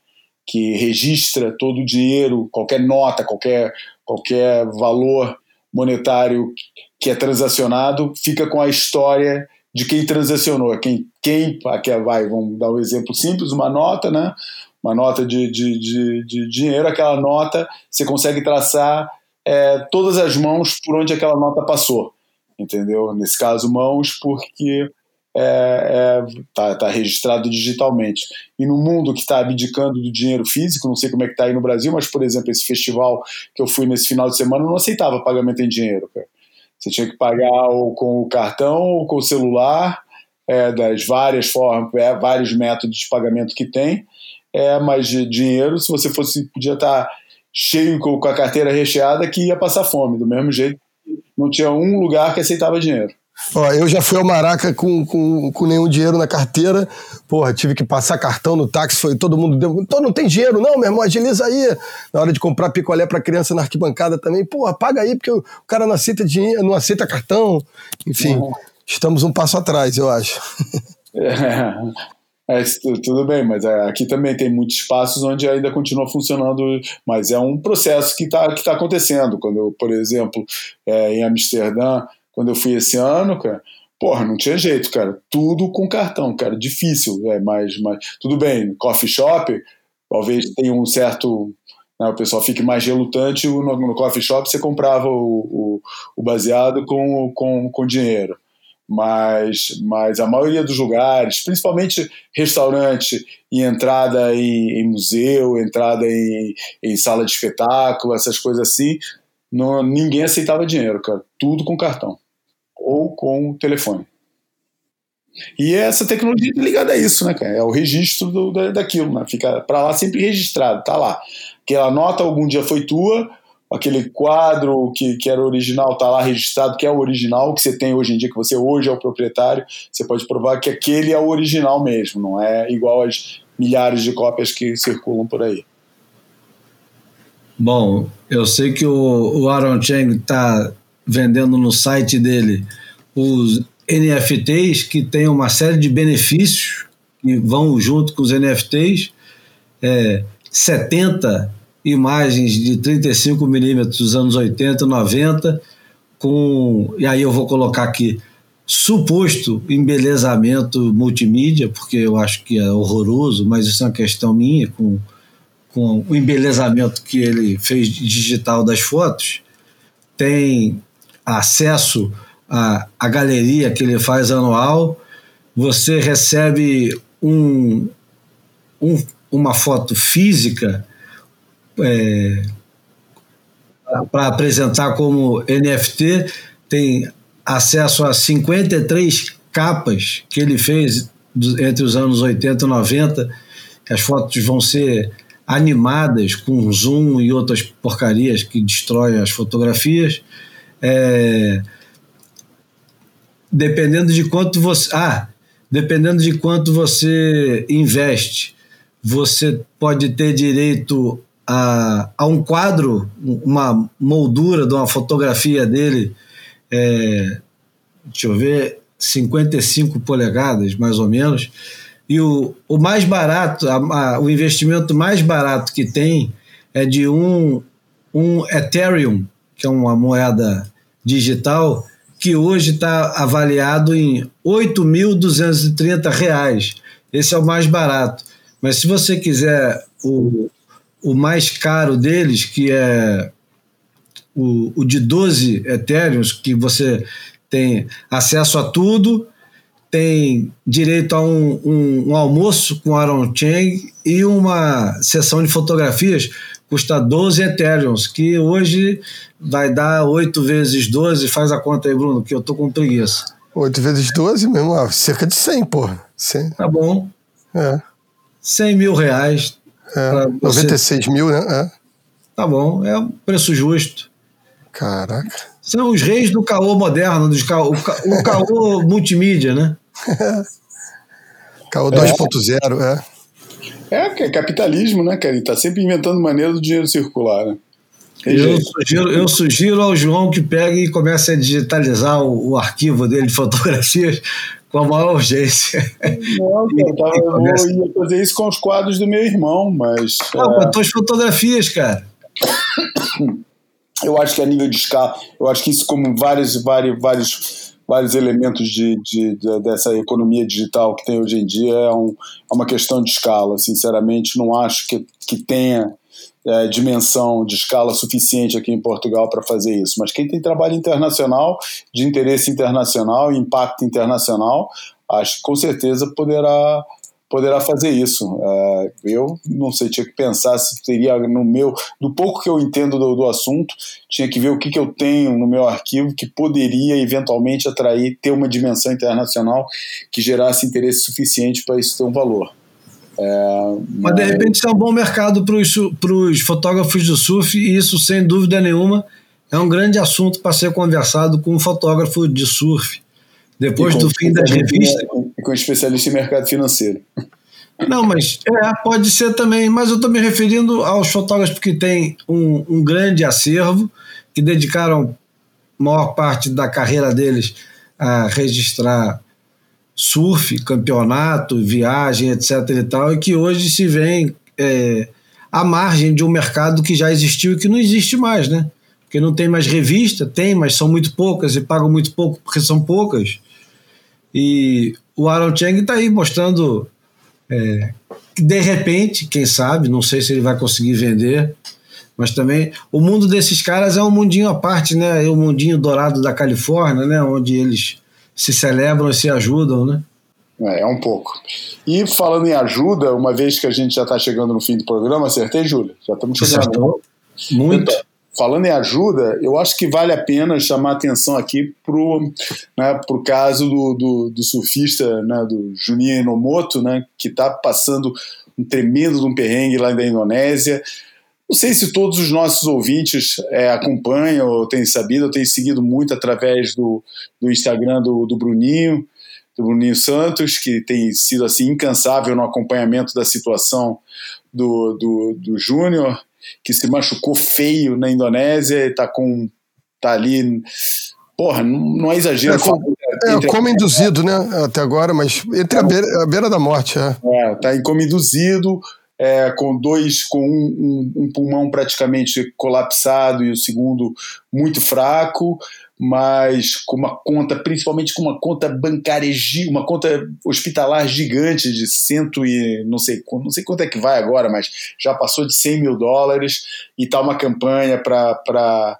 que registra todo o dinheiro qualquer nota qualquer qualquer valor monetário que é transacionado fica com a história de quem transacionou, quem, quem aqui vai, vamos dar um exemplo simples, uma nota, né? Uma nota de, de, de, de dinheiro, aquela nota você consegue traçar é, todas as mãos por onde aquela nota passou, entendeu? Nesse caso, mãos, porque é, é, tá, tá registrado digitalmente. E no mundo que está abdicando do dinheiro físico, não sei como é que está aí no Brasil, mas, por exemplo, esse festival que eu fui nesse final de semana não aceitava pagamento em dinheiro, cara. Você tinha que pagar ou com o cartão ou com o celular, é, das várias formas, é, vários métodos de pagamento que tem, é, mas dinheiro, se você fosse, podia estar cheio com, com a carteira recheada que ia passar fome, do mesmo jeito. Não tinha um lugar que aceitava dinheiro. Ó, eu já fui ao Maraca com, com, com nenhum dinheiro na carteira. Porra, tive que passar cartão no táxi, foi todo mundo deu. Então não tem dinheiro, não, meu irmão, agiliza aí. Na hora de comprar picolé pra criança na arquibancada também, porra, paga aí, porque o cara não aceita dinheiro, não aceita cartão. Enfim, uhum. estamos um passo atrás, eu acho. (laughs) É, é, tudo bem, mas é, aqui também tem muitos espaços onde ainda continua funcionando, mas é um processo que está que tá acontecendo. Quando eu, por exemplo, é, em Amsterdã, quando eu fui esse ano, cara, porra, não tinha jeito, cara. Tudo com cartão, cara. Difícil, é, mas, mas tudo bem. Coffee shop, talvez tenha um certo. Né, o pessoal fique mais relutante. No, no coffee shop você comprava o, o, o, baseado com, com, com dinheiro. Mas, mas a maioria dos lugares, principalmente restaurante e entrada em, em museu, entrada em, em sala de espetáculo, essas coisas assim, não, ninguém aceitava dinheiro, cara. Tudo com cartão ou com o telefone. E essa tecnologia ligada a isso, né, cara? É o registro do, da, daquilo, né? Fica para lá sempre registrado, tá lá. Aquela nota algum dia foi tua, aquele quadro que, que era original tá lá registrado, que é o original que você tem hoje em dia, que você hoje é o proprietário, você pode provar que aquele é o original mesmo, não é igual às milhares de cópias que circulam por aí. Bom, eu sei que o, o Aaron Chang está vendendo no site dele os NFTs que tem uma série de benefícios que vão junto com os NFTs, é, 70 imagens de 35 milímetros dos anos 80 e 90, com, e aí eu vou colocar aqui, suposto embelezamento multimídia, porque eu acho que é horroroso, mas isso é uma questão minha, com, com o embelezamento que ele fez digital das fotos, tem acesso à, à galeria que ele faz anual, você recebe um, um uma foto física é, para apresentar como NFT, tem acesso a 53 capas que ele fez entre os anos 80 e 90. As fotos vão ser animadas com zoom e outras porcarias que destroem as fotografias. É, dependendo de quanto você. Ah, dependendo de quanto você investe, você pode ter direito a, a um quadro, uma moldura de uma fotografia dele, é, deixa eu ver, 55 polegadas, mais ou menos. E o, o mais barato, a, a, o investimento mais barato que tem é de um, um Ethereum, que é uma moeda digital, que hoje está avaliado em R$ 8.230. Esse é o mais barato. Mas se você quiser o, o mais caro deles, que é o, o de 12 Ethereums, que você tem acesso a tudo, tem direito a um, um, um almoço com Aaron Chang e uma sessão de fotografias custa 12 Ethereums, que hoje vai dar 8 vezes 12, faz a conta aí, Bruno, que eu tô com preguiça. 8 vezes 12 mesmo, ah, cerca de 100, porra. 100. Tá bom. É. 100 mil reais. É, 96 você... mil, né? É. Tá bom, é um preço justo. Caraca. São os reis do caô moderno, dos caô, o caô multimídia, né? (laughs) Caô 2.0, é. É, é capitalismo, né, cara? Ele tá sempre inventando maneira do dinheiro circular, né? Eu sugiro, eu sugiro, ao João que pegue e comece a digitalizar o, o, arquivo dele de (laughs) fotografias com a maior urgência. Não, (laughs) cara, tava, eu ia fazer isso com os quadros do meu irmão, mas. Não, é... com as tuas fotografias, cara. Eu acho que a nível de escala, eu acho que isso, como vários, vários, vários vários elementos de, de, de, dessa economia digital que tem hoje em dia é, um, é uma questão de escala. Sinceramente, não acho que, que tenha é, dimensão de escala suficiente aqui em Portugal para fazer isso. Mas quem tem trabalho internacional, de interesse internacional, impacto internacional, acho que com certeza poderá poderá fazer isso. É, eu não sei, tinha que pensar se teria no meu, do pouco que eu entendo do, do assunto, tinha que ver o que, que eu tenho no meu arquivo que poderia eventualmente atrair, ter uma dimensão internacional que gerasse interesse suficiente para isso ter um valor. É, mas... mas de repente isso é um bom mercado para os fotógrafos do surf, e isso sem dúvida nenhuma é um grande assunto para ser conversado com um fotógrafo de surf. Depois do fim das revistas. Com especialista em mercado financeiro. Não, mas é, pode ser também. Mas eu estou me referindo aos fotógrafos que têm um, um grande acervo, que dedicaram maior parte da carreira deles a registrar surf, campeonato, viagem, etc. e tal, e que hoje se veem é, à margem de um mercado que já existiu e que não existe mais, né? Porque não tem mais revista, tem, mas são muito poucas e pagam muito pouco porque são poucas. E o Aaron Chang está aí mostrando é, que de repente, quem sabe, não sei se ele vai conseguir vender, mas também o mundo desses caras é um mundinho à parte, né? É o mundinho dourado da Califórnia, né? Onde eles se celebram e se ajudam, né? É, é um pouco. E falando em ajuda, uma vez que a gente já está chegando no fim do programa, acertei, Júlio? Já estamos chegando. Acertou. Muito. Então, falando em ajuda, eu acho que vale a pena chamar atenção aqui pro, né, pro caso do, do, do surfista, né, do Juninho Enomoto, né, que está passando um tremendo de um perrengue lá da Indonésia. Não sei se todos os nossos ouvintes é, acompanham ou têm sabido, eu tenho seguido muito através do, do Instagram do, do Bruninho, do Bruninho Santos, que tem sido assim incansável no acompanhamento da situação do, do, do Júnior, que se machucou feio na Indonésia e tá com. tá ali. Porra, não, não é exagero. É, falar, É, como induzido, né? Até agora, mas entre a beira, a beira da morte, é. É, tá em coma induzido, é, com dois, com um, um- um pulmão praticamente colapsado e o segundo muito fraco, mas com uma conta, principalmente com uma conta bancária, uma conta hospitalar gigante de cento e não sei, não sei quanto é que vai agora, mas já passou de 100 mil dólares e tá uma campanha para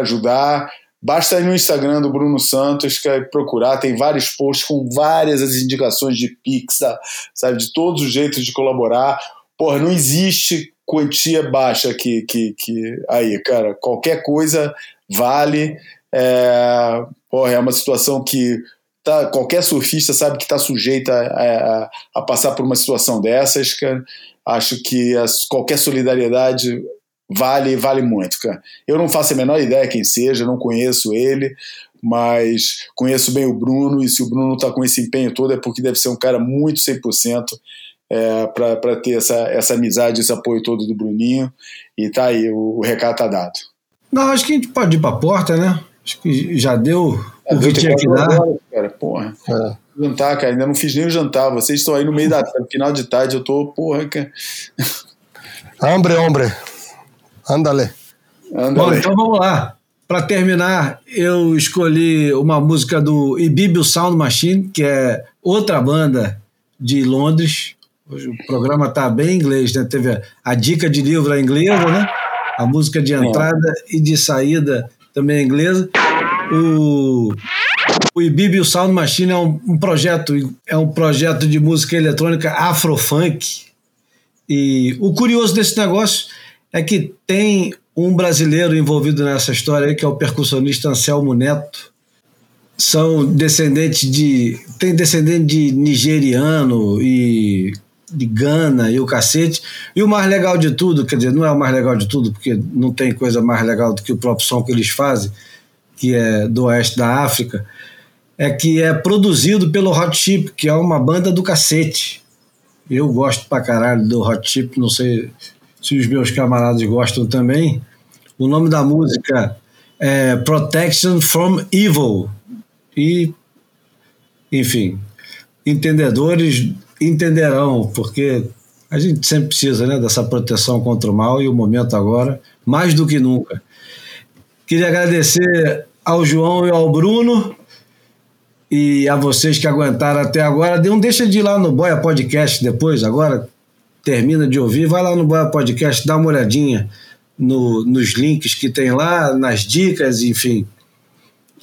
ajudar. Basta ir no Instagram do Bruno Santos que é procurar, tem vários posts com várias as indicações de Pix, da- sabe, de todos os jeitos de colaborar. Porra, não existe quantia baixa que, que, que aí, cara, qualquer coisa vale. É, porra, é uma situação que tá, qualquer surfista sabe que está sujeito a, a, a passar por uma situação dessas, cara. Acho que as- qualquer solidariedade vale vale muito, cara. Eu não faço a menor ideia quem seja, não conheço ele, mas conheço bem o Bruno, e se o Bruno está com esse empenho todo é porque deve ser um cara muito 100% é, para ter essa, essa amizade, esse apoio todo do Bruninho. E tá aí, o, o recado tá dado. Não, acho que a gente pode ir para a porta, né? Acho que já deu É, o que tinha que dar. Cara, porra. É. Jantar, cara, ainda não fiz nem o jantar. Vocês estão aí no meio da final de tarde, eu tô, porra, cara. Hambre, hombre. Ándale. Anda Bom, então vamos lá. Para terminar, eu escolhi uma música do Ibibio Sound Machine, que é outra banda de Londres. Hoje o programa está bem em inglês, né? Teve a, a dica de livro é inglesa, né? A música de entrada e de saída também é inglesa. O, o Ibibio Sound Machine é um, um projeto, é um projeto de música eletrônica afrofunk. E o curioso desse negócio é que tem um brasileiro envolvido nessa história aí, que é o percussionista Anselmo Neto. São descendentes de. Tem descendente de nigeriano e de Gana e o cacete. E o mais legal de tudo, quer dizer, não é o mais legal de tudo, porque não tem coisa mais legal do que o próprio som que eles fazem, que é do oeste da África, é que é produzido pelo Hot Chip, que é uma banda do cacete. Eu gosto pra caralho do Hot Chip, não sei se os meus camaradas gostam também. O nome da música é Protection from Evil. E, enfim, entendedores entenderão, porque a gente sempre precisa né, dessa proteção contra o mal e o momento agora, mais do que nunca. Queria agradecer ao João e ao Bruno e a vocês que aguentaram até agora. Não deixa de ir lá no Boia Podcast depois, agora termina de ouvir, vai lá no Boia Podcast, dá uma olhadinha no, nos links que tem lá, nas dicas, enfim.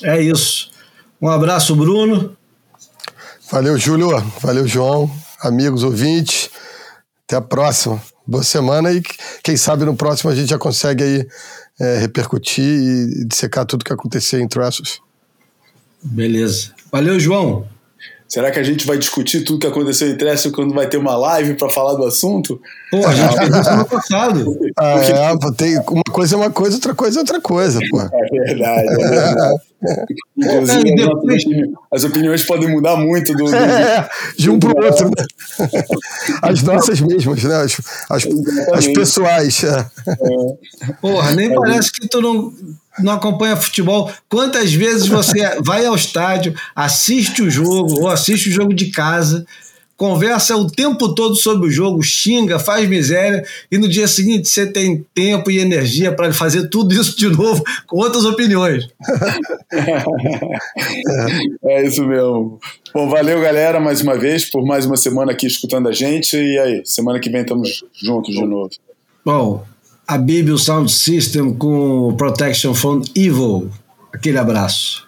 É isso. Um abraço, Bruno. Valeu, Júlio. Valeu, João. Amigos, ouvintes. Até a próxima. Boa semana e quem sabe no próximo a gente já consegue aí é, repercutir e dissecar tudo que acontecer em Traços. Beleza. Valeu, João. Será que a gente vai discutir tudo que aconteceu em Trécio quando vai ter uma live para falar do assunto? Pô, a gente fez isso no passado. (laughs) Ah, é, tem, uma coisa é uma coisa, outra coisa é outra coisa, pô. É verdade, é verdade. Inclusive, É, as, depois- as opiniões podem mudar muito do. do- (laughs) É, de um para o outro. né? As nossas mesmas, né? As, as, as pessoais. é. Porra, nem parece que tu não, não acompanha futebol. Quantas vezes você (laughs) vai ao estádio, assiste o jogo, ou assiste o jogo de casa, conversa o tempo todo sobre o jogo, xinga, faz miséria, e no dia seguinte você tem tempo e energia para fazer tudo isso de novo com outras opiniões. (laughs) É isso mesmo. Bom, valeu, galera, mais uma vez, por mais uma semana aqui escutando a gente. E aí, semana que vem estamos juntos de novo. Bom, a Bible Sound System com Protection from Evil. Aquele abraço.